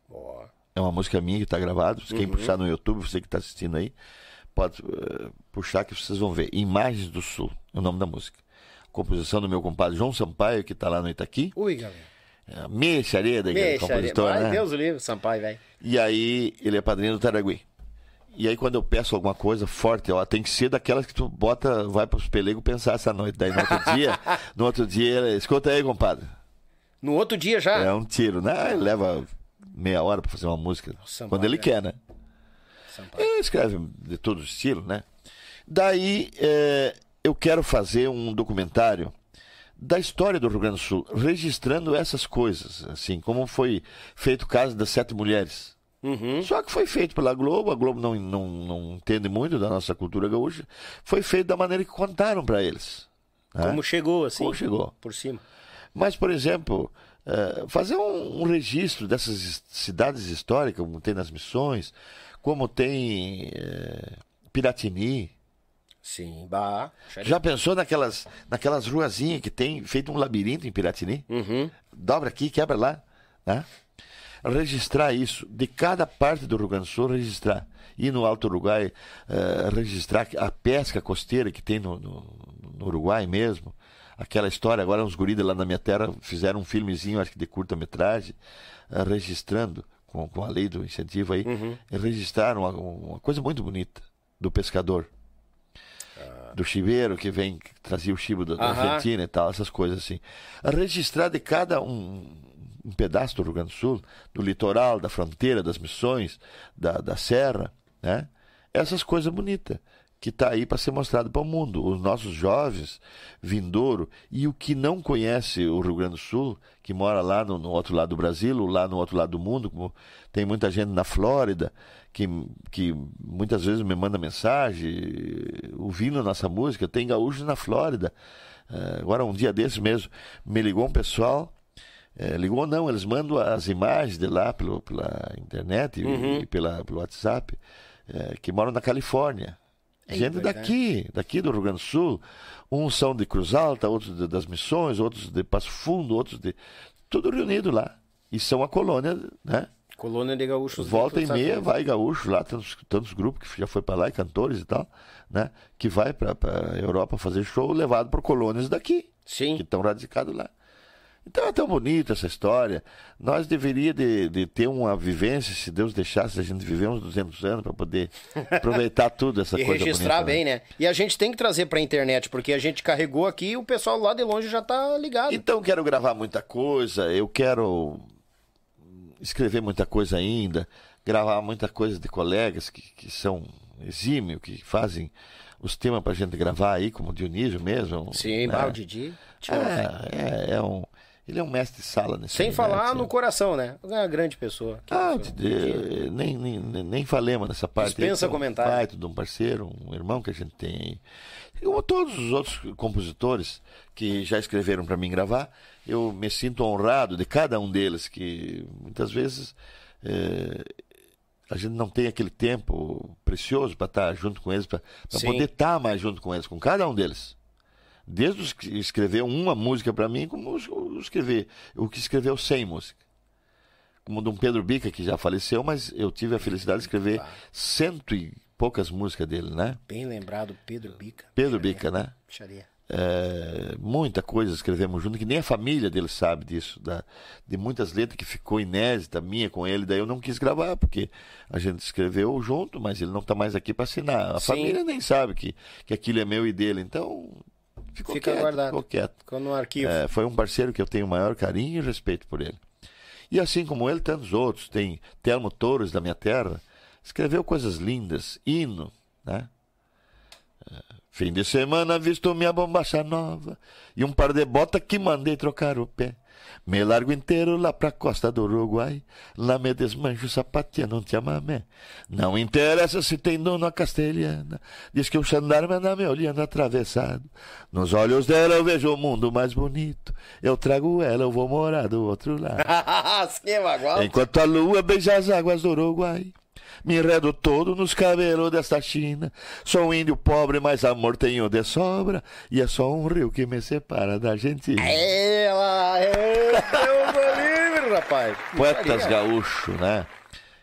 Ó, É uma música minha que está gravada. Quem Uhum. puxar no YouTube, você que está assistindo aí, pode eh, puxar que vocês vão ver. Imagens do Sul é o nome da música. Composição do meu compadre João Sampaio, que está lá no Itaqui. Ui, galera. É Mexa, compositor, Ai, né? Deus o livre, Sampaio, velho. E aí ele é padrinho do Taragui. E aí quando eu peço alguma coisa forte, ó, tem que ser daquelas que tu bota, vai pros pelegos pensar essa noite. Daí no outro dia, no outro dia, ele, escuta aí, compadre. No outro dia já. É um tiro, né? Ele leva meia hora pra fazer uma música. Sampaio, quando ele é. quer, né? Sampaio. Ele escreve de todo estilo, né? Daí é, eu quero fazer um documentário da história do Rio Grande do Sul, registrando essas coisas, assim, como foi feito o caso das sete mulheres. Uhum. Só que foi feito pela Globo, a Globo não, não, não entende muito da nossa cultura gaúcha, foi feito da maneira que contaram para eles. né? Como chegou, assim. Como chegou. Por cima. Mas, por exemplo, eh, fazer um, um registro dessas cidades históricas, como tem nas missões, como tem eh, Piratini. Sim, bah. Já pensou naquelas, naquelas ruazinhas que tem feito um labirinto em Piratini? Uhum. Dobra aqui, quebra lá. Né? Registrar isso, de cada parte do Rio Grande do Sul, registrar. E no Alto Uruguai, eh, registrar a pesca costeira que tem no, no- no Uruguai mesmo. Aquela história, agora uns guris de lá na minha terra fizeram um filmezinho, acho que de curta-metragem, eh, registrando, com, com a lei do incentivo aí, e registraram uma, uma coisa muito bonita do pescador. Do chiveiro que vem, trazia o chivo da, da. Argentina e tal, essas coisas assim. Registrar de cada um, um pedaço do Rio Grande do Sul, do litoral, da fronteira, das missões, da, da serra, né? Essas coisas bonitas que está aí para ser mostrado para o mundo. Os nossos jovens, vindouro, e o que não conhece o Rio Grande do Sul, que mora lá no, no outro lado do Brasil, ou lá no outro lado do mundo, como tem muita gente na Flórida, que, que muitas vezes me manda mensagem, ouvindo a nossa música, tem gaúchos na Flórida. Eh, agora, um dia desses mesmo, me ligou um pessoal, eh, ligou não, eles mandam as imagens de lá pelo, pela internet e, e pela, pelo WhatsApp, eh, que moram na Califórnia. Gente verdade. daqui, daqui do Rio Grande do Sul. Uns são de Cruz Alta, outros de- das Missões, outros de Passo Fundo, outros de. Tudo reunido lá. E são a colônia, né? Colônia de Gaúchos. Volta e Sabe? meia vai gaúcho lá, tantos, tantos grupos que já foi para lá, e cantores e tal, né? Que vai para a Europa fazer show levado por colônias daqui, que Sim. estão radicados lá. Então é tão bonita essa história. Nós deveríamos de, de ter uma vivência, se Deus deixasse a gente viver uns 200 anos para poder aproveitar tudo essa E coisa registrar bonita, bem, né? E a gente tem que trazer pra internet, porque a gente carregou aqui e o pessoal lá de longe já tá ligado. Então quero gravar muita coisa, eu quero escrever muita coisa ainda, gravar muita coisa de colegas que, que são exímios, que fazem os temas pra gente gravar aí, como o Dionísio mesmo. Sim, né? Didi. É, é, é um. Ele é um mestre de sala nesse Sem né, falar no coração, né? É uma grande pessoa. Ah, pessoa. nem, nem, nem falemos nessa parte. Dispensa é um comentário. pai de um parceiro, um irmão que a gente tem aí. E Como todos os outros compositores que já escreveram para mim gravar, eu me sinto honrado de cada um deles, que muitas vezes eh, a gente não tem aquele tempo precioso para estar junto com eles, para poder estar mais junto com eles, com cada um deles. Desde os que escreveu uma música para mim, como os, os escrever, o que escreveu 100 músicas como de um Pedro Bica, que já faleceu, mas eu tive a felicidade de escrever cento e poucas músicas dele, né? Bem lembrado, Pedro Bica. Pedro Puxaria, Bica, né? puxaria. É, muita coisa escrevemos junto, que nem a família dele sabe disso, da, de muitas letras que ficou inédita minha com ele, daí eu não quis gravar, porque a gente escreveu junto, mas ele não está mais aqui para assinar. A Sim. família nem sabe que, que aquilo é meu e dele, então ficou Fica quieto, guardado. ficou quieto. Ficou no arquivo. É, foi um parceiro que eu tenho o maior carinho e respeito por ele. E assim como ele, tantos outros. Tem Telmo Torres, da minha terra, escreveu coisas lindas, hino, né? É, Fim de semana visto minha bombacha nova e um par de botas que mandei trocar o pé. Me largo inteiro lá pra costa do Uruguai, lá me desmancho sapateando um chamamé. Não interessa se tem dono a castelhana, diz que o xandarme anda me olhando atravessado. Nos olhos dela eu vejo o mundo mais bonito, eu trago ela, eu vou morar do outro lado. É. Enquanto a lua beija as águas do Uruguai, me enredo todo nos cabelos desta China. Sou um índio pobre, mas amor tenho de sobra, e é só um rio que me separa da Argentina. Ela é Deus do livre, rapaz. Poetas gaúchos, né?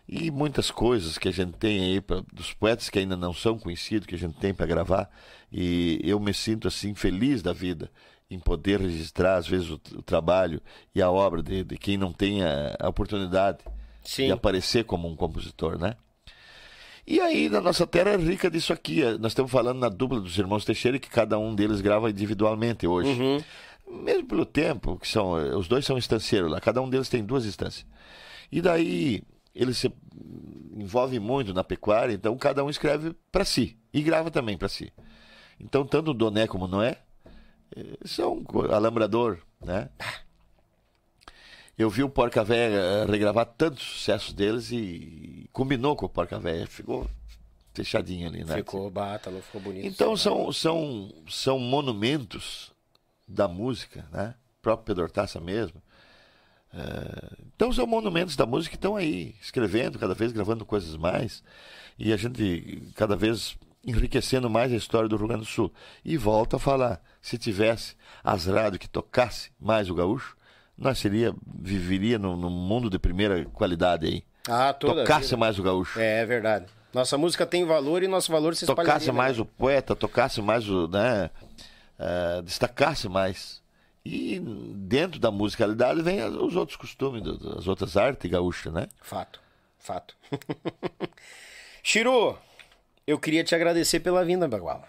E muitas coisas que a gente tem aí, pra, dos poetas que ainda não são conhecidos, que a gente tem para gravar. E eu me sinto assim, feliz da vida em poder registrar, às vezes, o, o trabalho e a obra de, de quem não tem a, a oportunidade Sim. de aparecer como um compositor, né? E aí, na nossa terra é rica disso aqui. Nós estamos falando na dupla dos irmãos Teixeira, que cada um deles grava individualmente hoje. Uhum. Mesmo pelo tempo, que são. Os dois são estancieiros lá, cada um deles tem duas instâncias. E daí eles se envolvem muito na pecuária, então cada um escreve para si e grava também para si. Então, tanto o Doné como o Noé eh, são alambrador, né? Eu vi o Porca Véia eh, regravar tantos sucessos deles e combinou com o Porca Véia, ficou fechadinho ali, né? Ficou bata, não ficou bonito. Então são, são, são monumentos da música, né? O próprio Pedro Hortaça mesmo. É, então são monumentos da música que estão aí, escrevendo, cada vez gravando coisas mais. E a gente cada vez enriquecendo mais a história do Rio Grande do Sul. E volto a falar, se tivesse as rádios que tocasse mais o gaúcho, nós seria, viveria num, num mundo de primeira qualidade aí. Ah, toda tocasse vida. mais o gaúcho. É, é verdade. Nossa música tem valor e nosso valor se espalharia. tocasse mais o poeta, tocasse mais o, né, eh, destacasse mais. E dentro da musicalidade vem as- os outros costumes, das outras artes gaúchas, né? Fato, fato. Chiru, eu queria te agradecer pela vinda, Baguala.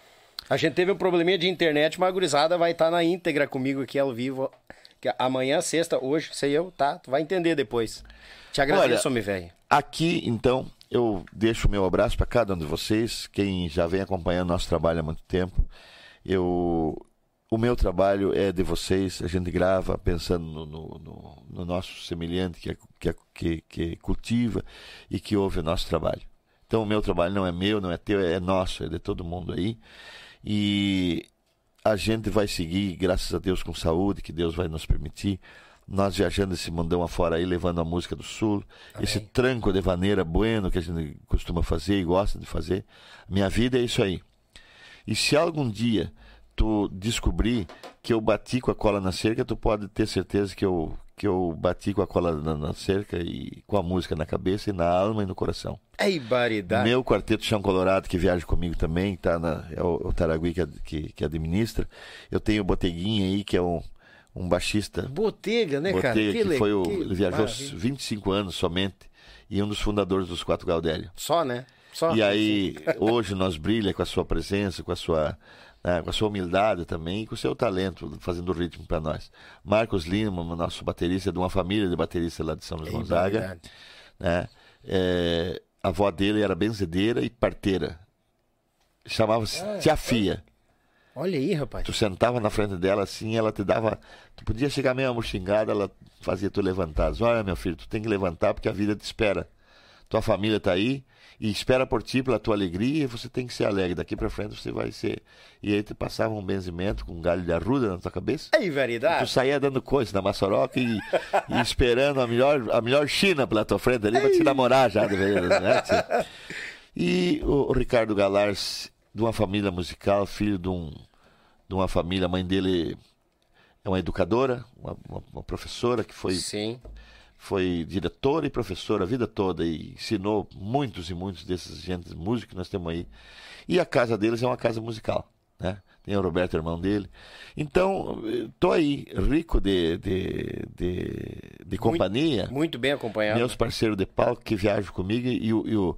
A gente teve um probleminha de internet, mas a gurizada vai estar na íntegra comigo aqui ao vivo. Que amanhã, sexta, hoje, sei eu, tá? Tu vai entender depois. Te agradeço, homem velho. Aqui, então, eu deixo o meu abraço para cada um de vocês, quem já vem acompanhando nosso trabalho há muito tempo. Eu, o meu trabalho é de vocês, a gente grava pensando no, no- no- no nosso semelhante que, é- que, é- que, que cultiva e que ouve o nosso trabalho. Então, o meu trabalho não é meu, não é teu, é nosso, é de todo mundo aí. E a gente vai seguir, graças a Deus, com saúde, que Deus vai nos permitir. Nós viajando esse mundão afora aí, levando a música do Sul, esse tranco de vaneira bueno que a gente costuma fazer e gosta de fazer. Minha vida é isso aí. E se algum dia tu descobrir que eu bati com a cola na cerca, tu pode ter certeza que eu, que eu bati com a cola na, na cerca e com a música na cabeça e na alma e no coração. Ei, baridade. Meu quarteto Chão Colorado, que viaja comigo também, tá na, é o, o Taragui que, que, que administra. Eu tenho o Boteguinha aí, que é um, um baixista. Botega, né, cara? Botega, que, le- foi o, que ele viajou maravilha. 25 anos somente e um dos fundadores dos Quatro Gaudério. Só, né? Só. E aí, hoje nós brilha com a sua presença, com a sua, né, com a sua humildade também e com o seu talento, fazendo ritmo para nós. Marcos Lima, nosso baterista, de uma família de bateristas lá de São Luís Ei, Gonzaga. Né? É, a avó dele era benzedeira e parteira. Chamava-se Ah, Tia Fia. Olha aí, rapaz. Tu sentava na frente dela assim, ela te dava. Tu podia chegar meio amoxingada, ela fazia tu levantar. Diz, Olha, meu filho, tu tem que levantar porque a vida te espera. Tua família tá aí e espera por ti, pela tua alegria, e você tem que ser alegre. Daqui pra frente você vai ser. E aí te passava um benzimento com um galho de arruda na tua cabeça. Ei, Tu veridade. saía dando coisa na maçaroca e, e esperando a melhor, a melhor China pela tua frente ali pra te namorar já, né? E o, o Ricardo Galars, de uma família musical, filho de, um, de uma família, a mãe dele é uma educadora, uma, uma- uma professora que foi, Sim. Foi diretora e professora a vida toda e ensinou muitos e muitos desses gentes músicos que nós temos aí. E a casa deles é uma casa musical, né? Tem o Roberto, irmão dele. Então, tô aí, rico de, de, de, de companhia. Muito bem acompanhado. Meus parceiros de palco que viajam comigo e, o- e o.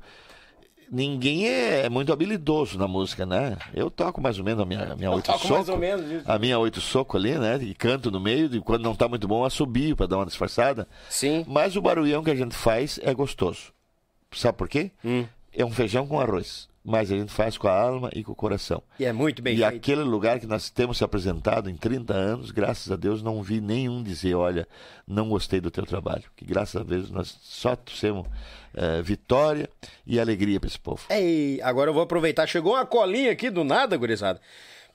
Ninguém é muito habilidoso na música, né? Eu toco mais ou menos a minha, a minha oito toco soco. mais ou menos isso. A minha oito soco ali, né? E canto no meio, e quando não tá muito bom, assobio para dar uma disfarçada. Sim. Mas o barulhão que a gente faz é gostoso. Sabe por quê? Hum. É um feijão com arroz. Mas a gente faz com a alma e com o coração. E é muito bem e feito. aquele lugar que nós temos se apresentado em 30 anos, graças a Deus, não vi nenhum dizer, olha, não gostei do teu trabalho. Que graças a Deus nós só trouxemos eh, vitória e alegria para esse povo. Ei, agora eu vou aproveitar. Chegou uma colinha aqui do nada, gurizada.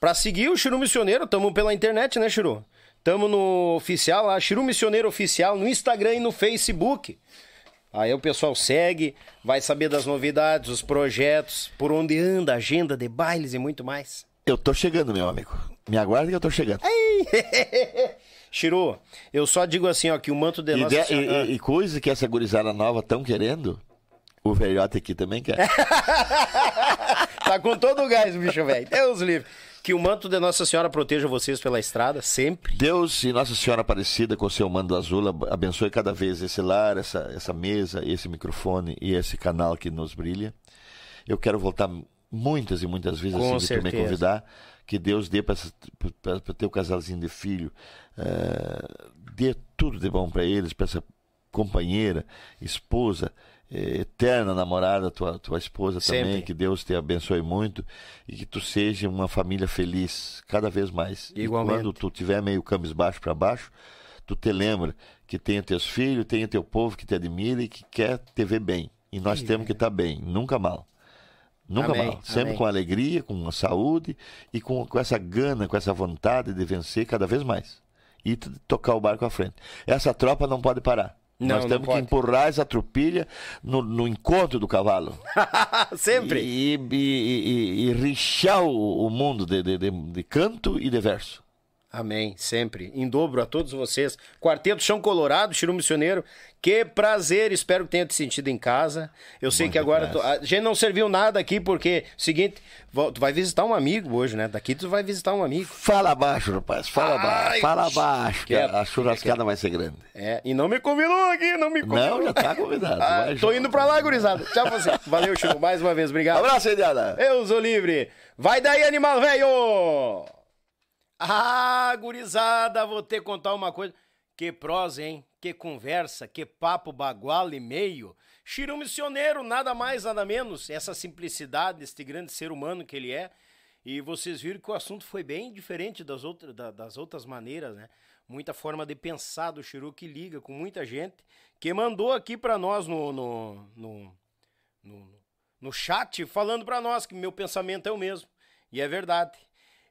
Pra seguir o Chiru Missioneiro, tamo pela internet, né, Chiru? Tamo no oficial lá, Chiru Missioneiro Oficial, no Instagram e no Facebook. Aí o pessoal segue, vai saber das novidades, os projetos, por onde anda, agenda de bailes e muito mais. Eu tô chegando, meu amigo. Me aguarde que eu tô chegando. Chiru, eu só digo assim, ó, que o manto de E, Nossa de- e- e coisa que essa gurizada nova estão querendo, o velhote aqui também quer. Tá com todo o gás, bicho velho. Deus livre. Que o manto de Nossa Senhora proteja vocês pela estrada, sempre. Deus e Nossa Senhora Aparecida, com o seu mando azul, ab- abençoe cada vez esse lar, essa, essa mesa, esse microfone e esse canal que nos brilha. Eu quero voltar muitas e muitas vezes Com assim, que tu me certeza. convidar. Que Deus dê para teu casalzinho de filho, eh, dê tudo de bom para eles, para essa companheira, esposa, eterna namorada, tua, tua esposa também. Sempre. Que Deus te abençoe muito e que tu seja uma família feliz cada vez mais. E Igualmente. quando tu tiver meio cabisbaixo para baixo, tu te lembra que tem teus filhos, tem o teu povo que te admira e que quer te ver bem. E nós temos que estar bem, nunca mal. Nunca Amém, mal. Sempre amém. com alegria, com saúde e com, com essa gana, com essa vontade de vencer cada vez mais. E tocar o barco à frente. Essa tropa não pode parar. Não, Nós temos que empurrar essa tropilha no, no encontro do cavalo. sempre. E, e, e, e rixar o, o mundo de, de, de, de canto e de verso. Amém, sempre. Em dobro a todos vocês. Quarteto Chão Colorado, Chiru Missioneiro. Que prazer, espero que tenha te sentido em casa. Eu sei que agora tu- a gente não serviu nada aqui porque, seguinte, tu vai visitar um amigo hoje, né? Daqui tu vai visitar um amigo. Fala baixo, rapaz. Fala Ai, baixo. Fala baixo. Que quieto, a, churrascada vai ser grande. É, e não me convidou aqui, não me convidou. Não, já tá convidado. Ah, tô indo pra lá, gurizada. Tchau você. Valeu, Chiru, mais uma vez, obrigado. Abraço, Ediada. Eu sou livre. Vai daí, animal velho! Ah, gurizada, vou ter que contar uma coisa. Que prosa, hein? Que conversa, que papo bagual e meio. Chiru Missioneiro, nada mais, nada menos. Essa simplicidade deste grande ser humano que ele é. E vocês viram que o assunto foi bem diferente das, outras da- das outras maneiras, né? Muita forma de pensar do Chiru que liga com muita gente. Que mandou aqui pra nós no, no, no, no, no chat falando pra nós que meu pensamento é o mesmo. E é verdade.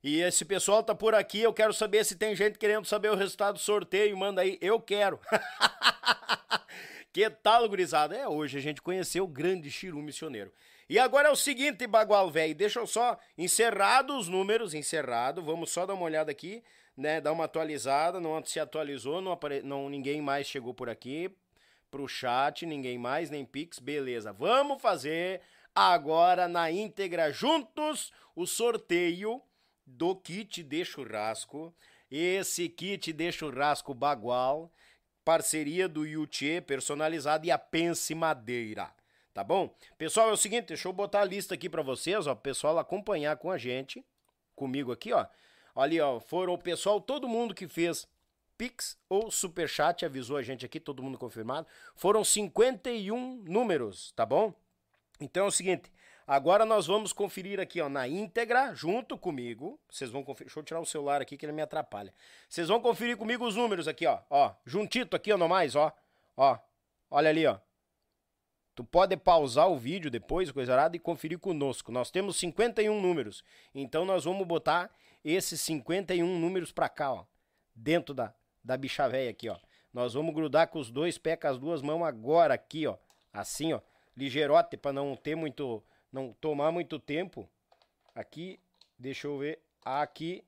E esse pessoal tá por aqui, eu quero saber se tem gente querendo saber o resultado do sorteio, manda aí, eu quero. que tal, gurizada? É, hoje a gente conheceu o grande Chiru Missioneiro. E agora é o seguinte, Bagual velho, deixa eu só encerrado os números, encerrado, vamos só dar uma olhada aqui, né, dar uma atualizada, não se atualizou, não, apare... não ninguém mais chegou por aqui pro chat, ninguém mais, nem Pix, beleza. Vamos fazer agora na íntegra juntos o sorteio do kit de churrasco. Esse kit de churrasco bagual, parceria do Yuchê, personalizado e a Pense Madeira. Tá bom? Pessoal, é o seguinte, deixa eu botar a lista aqui pra vocês, ó, pessoal acompanhar com a gente, comigo aqui, ó. Ali, ó, foram o pessoal, todo mundo que fez Pix ou Superchat, avisou a gente aqui, todo mundo confirmado. Foram 51 números, tá bom? Então é o seguinte, agora nós vamos conferir aqui, ó, na íntegra, junto comigo. Vocês vão conferir. Deixa eu tirar o celular aqui que ele me atrapalha. Vocês vão conferir comigo os números aqui, ó. Ó, juntito aqui, ó, no mais, ó. Ó, olha ali, ó. Tu pode pausar o vídeo depois, coisa arada, e conferir conosco. Nós temos 51 números. Então nós vamos botar esses 51 números pra cá, ó. Dentro da, da bicha véia aqui, ó. Nós vamos grudar com os dois pés, com as duas mãos agora aqui, ó. Assim, ó. Ligeirote, pra não ter muito. Não tomar muito tempo. Aqui, deixa eu ver. Aqui.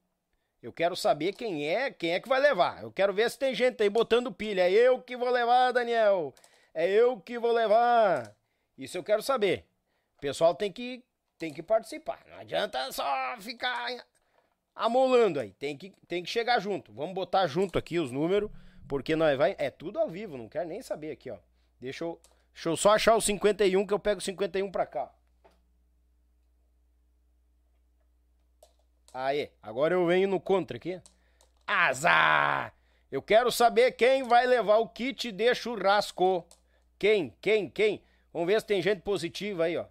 Eu quero saber quem é, quem é que vai levar. Eu quero ver se tem gente aí botando pilha. É eu que vou levar, Daniel. É eu que vou levar. Isso eu quero saber. O pessoal tem que, tem que participar. Não adianta só ficar amolando aí. Tem que, tem que chegar junto. Vamos botar junto aqui os números, porque nós vai. É tudo ao vivo, não quero nem saber aqui, ó. Deixa eu, deixa eu só achar o 51 que eu pego o 51 pra cá. Aí, agora eu venho no contra aqui. Azar! Eu quero saber quem vai levar o kit de churrasco. Quem? Quem? Quem? Vamos ver se tem gente positiva aí, ó.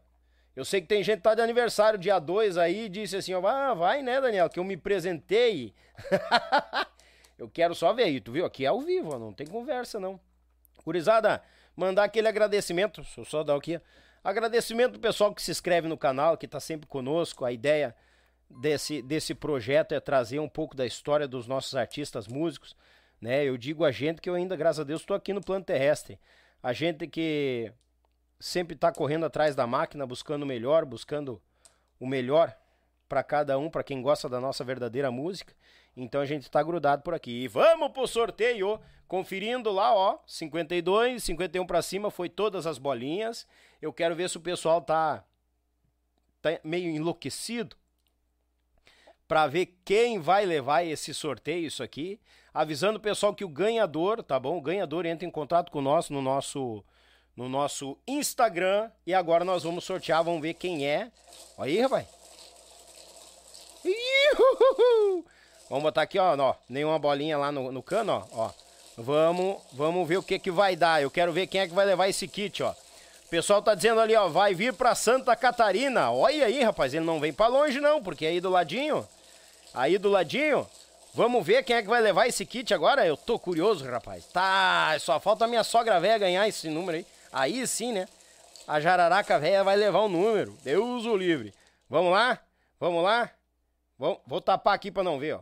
Eu sei que tem gente que tá de aniversário dia 2 aí e disse assim, ó, ah, vai né, Daniel, que eu me presentei. eu quero só ver aí, tu viu? Aqui é ao vivo, ó, não tem conversa não. Curizada, mandar aquele agradecimento, deixa eu só dar aqui. Agradecimento do pessoal que se inscreve no canal, que tá sempre conosco. A ideia desse, desse projeto é trazer um pouco da história dos nossos artistas músicos, né? Eu digo a gente que eu ainda, graças a Deus, estou aqui no plano terrestre. A gente que sempre está correndo atrás da máquina, buscando o melhor, buscando o melhor para cada um, para quem gosta da nossa verdadeira música. Então a gente está grudado por aqui. E vamos pro sorteio, conferindo lá, ó, 52, 51 para cima foi todas as bolinhas. Eu quero ver se o pessoal tá tá meio enlouquecido para ver quem vai levar esse sorteio, isso aqui. Avisando o pessoal que o ganhador, tá bom? O ganhador entra em contato com nós no nosso no nosso Instagram e agora nós vamos sortear, vamos ver quem é. Aí, rapaz. Vamos botar aqui, ó, ó, nenhuma bolinha lá no, no cano, ó, ó. Vamos, vamos ver o que que vai dar. Eu quero ver quem é que vai levar esse kit, ó. O pessoal tá dizendo ali, ó, vai vir pra Santa Catarina. Olha aí, rapaz, ele não vem pra longe não, porque aí do ladinho. Aí do ladinho. Vamos ver quem é que vai levar esse kit agora? Eu tô curioso, rapaz. Tá, só falta a minha sogra velha ganhar esse número aí. Aí sim, né? A jararaca velha vai levar o número. Deus o livre. Vamos lá? Vamos lá? Vou, vou tapar aqui pra não ver, ó.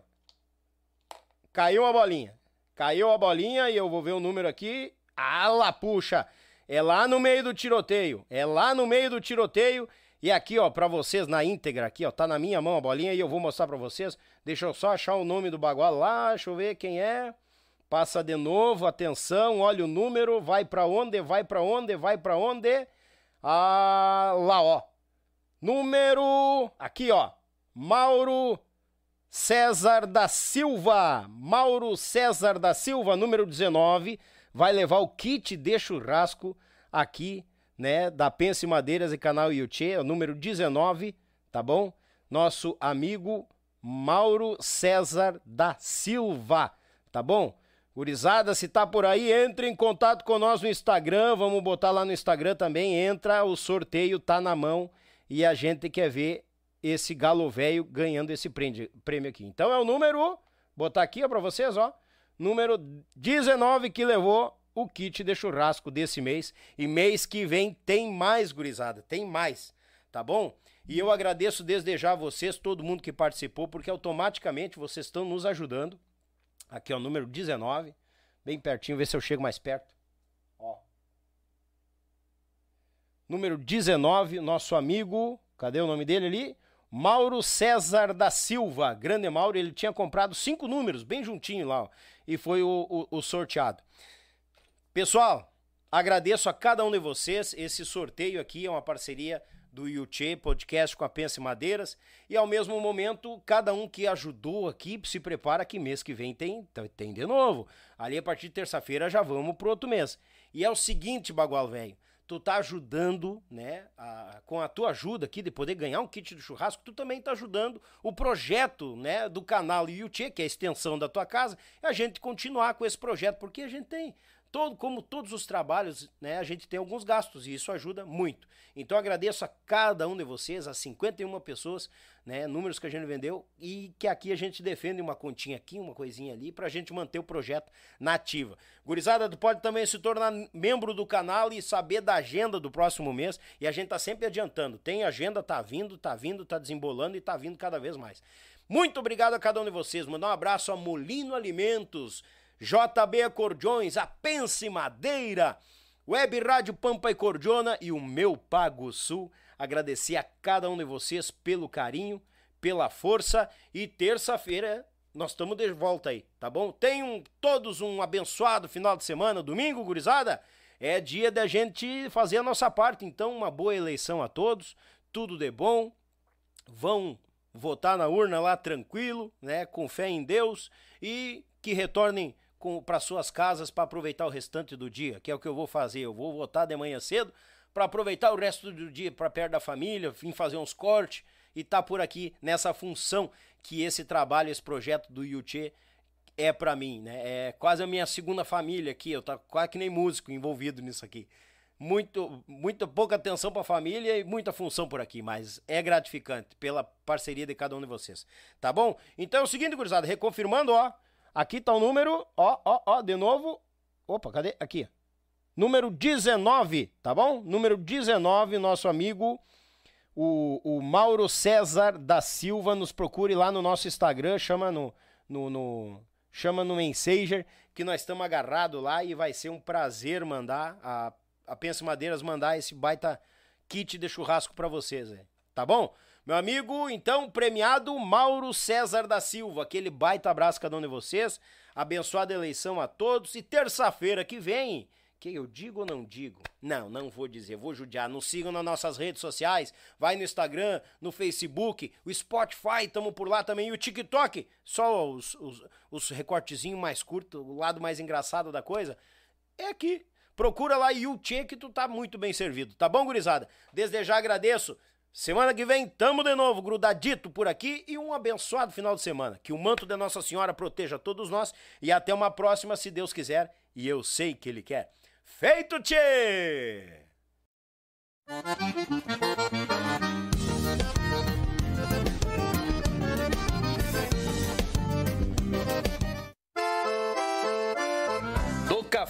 Caiu a bolinha. Caiu a bolinha e eu vou ver o número aqui. Lá, puxa! É lá no meio do tiroteio. É lá no meio do tiroteio. E aqui, ó, pra vocês na íntegra, aqui, ó, tá na minha mão a bolinha e eu vou mostrar pra vocês. Deixa eu só achar o nome do bagual lá, deixa eu ver quem é. Passa de novo, atenção, olha o número, vai pra onde, vai pra onde, vai pra onde. Ah, lá, ó. Número, aqui, ó. Mauro César da Silva. Mauro César da Silva, número 19, vai levar o kit de churrasco aqui, né, da Pense Madeiras e Canal Yuchê, o número 19, tá bom? Nosso amigo Mauro César da Silva, tá bom? Gurizada, se tá por aí, entre em contato com nós no Instagram, vamos botar lá no Instagram também, entra, o sorteio tá na mão e a gente quer ver esse galo velho ganhando esse prêmio aqui. Então é o número, botar aqui ó, pra vocês, ó. Número 19 que levou o kit de churrasco desse mês. E mês que vem tem mais, gurizada, tem mais, tá bom? E eu agradeço desde já a vocês, todo mundo que participou, porque automaticamente vocês estão nos ajudando. Aqui, ó, número 19, bem pertinho, ver se eu chego mais perto. Ó. Número 19, nosso amigo, cadê o nome dele ali? Mauro César da Silva, grande Mauro, ele tinha comprado cinco números, bem juntinho lá, ó, e foi o, o, o, sorteado. Pessoal, agradeço a cada um de vocês, esse sorteio aqui é uma parceria do Yuchê Podcast com a Pense Madeiras, e ao mesmo momento, cada um que ajudou aqui, se prepara que mês que vem tem, tem de novo. Ali a partir de terça-feira já vamos pro outro mês. E é o seguinte, Bagual Velho, tu tá ajudando, né, a, com a tua ajuda aqui de poder ganhar um kit de churrasco, tu também tá ajudando o projeto, né, do canal Yuchê, que é a extensão da tua casa, a gente continuar com esse projeto, porque a gente tem todo, como todos os trabalhos, né, a gente tem alguns gastos e isso ajuda muito. Então agradeço a cada um de vocês, as 51 pessoas, né, números que a gente vendeu e que aqui a gente defende uma continha aqui, uma coisinha ali, pra gente manter o projeto na ativa. Gurizada, tu pode também se tornar membro do canal e saber da agenda do próximo mês e a gente tá sempre adiantando. Tem agenda, tá vindo, tá vindo, tá desembolando e tá vindo cada vez mais. Muito obrigado a cada um de vocês. Mandar um abraço a Molino Alimentos, JB Acordeões, a Pense Madeira, Web Rádio Pampa e Cordiona e o meu Pago Sul. Agradecer a cada um de vocês pelo carinho, pela força e terça-feira nós estamos de volta aí, tá bom? Tenham todos um abençoado final de semana, domingo, gurizada. É dia da gente fazer a nossa parte, então uma boa eleição a todos, tudo de bom. Vão votar na urna lá tranquilo, né, com fé em Deus e que retornem para suas casas para aproveitar o restante do dia, que é o que eu vou fazer. Eu vou votar de manhã cedo para aproveitar o resto do dia para perto da família, vim fazer uns cortes e tá por aqui nessa função que esse trabalho, esse projeto do Yuchê é para mim, né? É quase a minha segunda família aqui, eu tá quase que nem músico envolvido nisso aqui. Muito, muita pouca atenção para a família e muita função por aqui, mas é gratificante pela parceria de cada um de vocês. Tá bom? Então é o seguinte, gurizada, reconfirmando, ó, Aqui tá o número, ó, ó, ó, de novo. Opa, cadê? Aqui. Número 19, tá bom? Número 19, nosso amigo, o, o Mauro César da Silva. Nos procure lá no nosso Instagram, chama no, no, no chama no Messenger, que nós estamos agarrados lá e vai ser um prazer mandar, a, a Pensa Madeiras mandar esse baita kit de churrasco para vocês, tá bom? Meu amigo, então, premiado Mauro César da Silva. Aquele baita abraço cada um de vocês. Abençoada eleição a todos. E terça-feira que vem, que eu digo ou não digo? Não, não vou dizer, vou judiar. Nos sigam nas nossas redes sociais, vai no Instagram, no Facebook, o Spotify, tamo por lá também, e o TikTok, só os, os, os recortezinhos mais curtos, o lado mais engraçado da coisa, é aqui. Procura lá Yuchê que tu tá muito bem servido, tá bom, gurizada? Desde já agradeço. Semana que vem tamo de novo, grudadito por aqui e um abençoado final de semana. Que o manto da Nossa Senhora proteja todos nós e até uma próxima, se Deus quiser, e eu sei que Ele quer. Feito, tchê!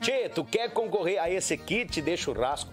Tchê, tu quer concorrer a esse kit de churrasco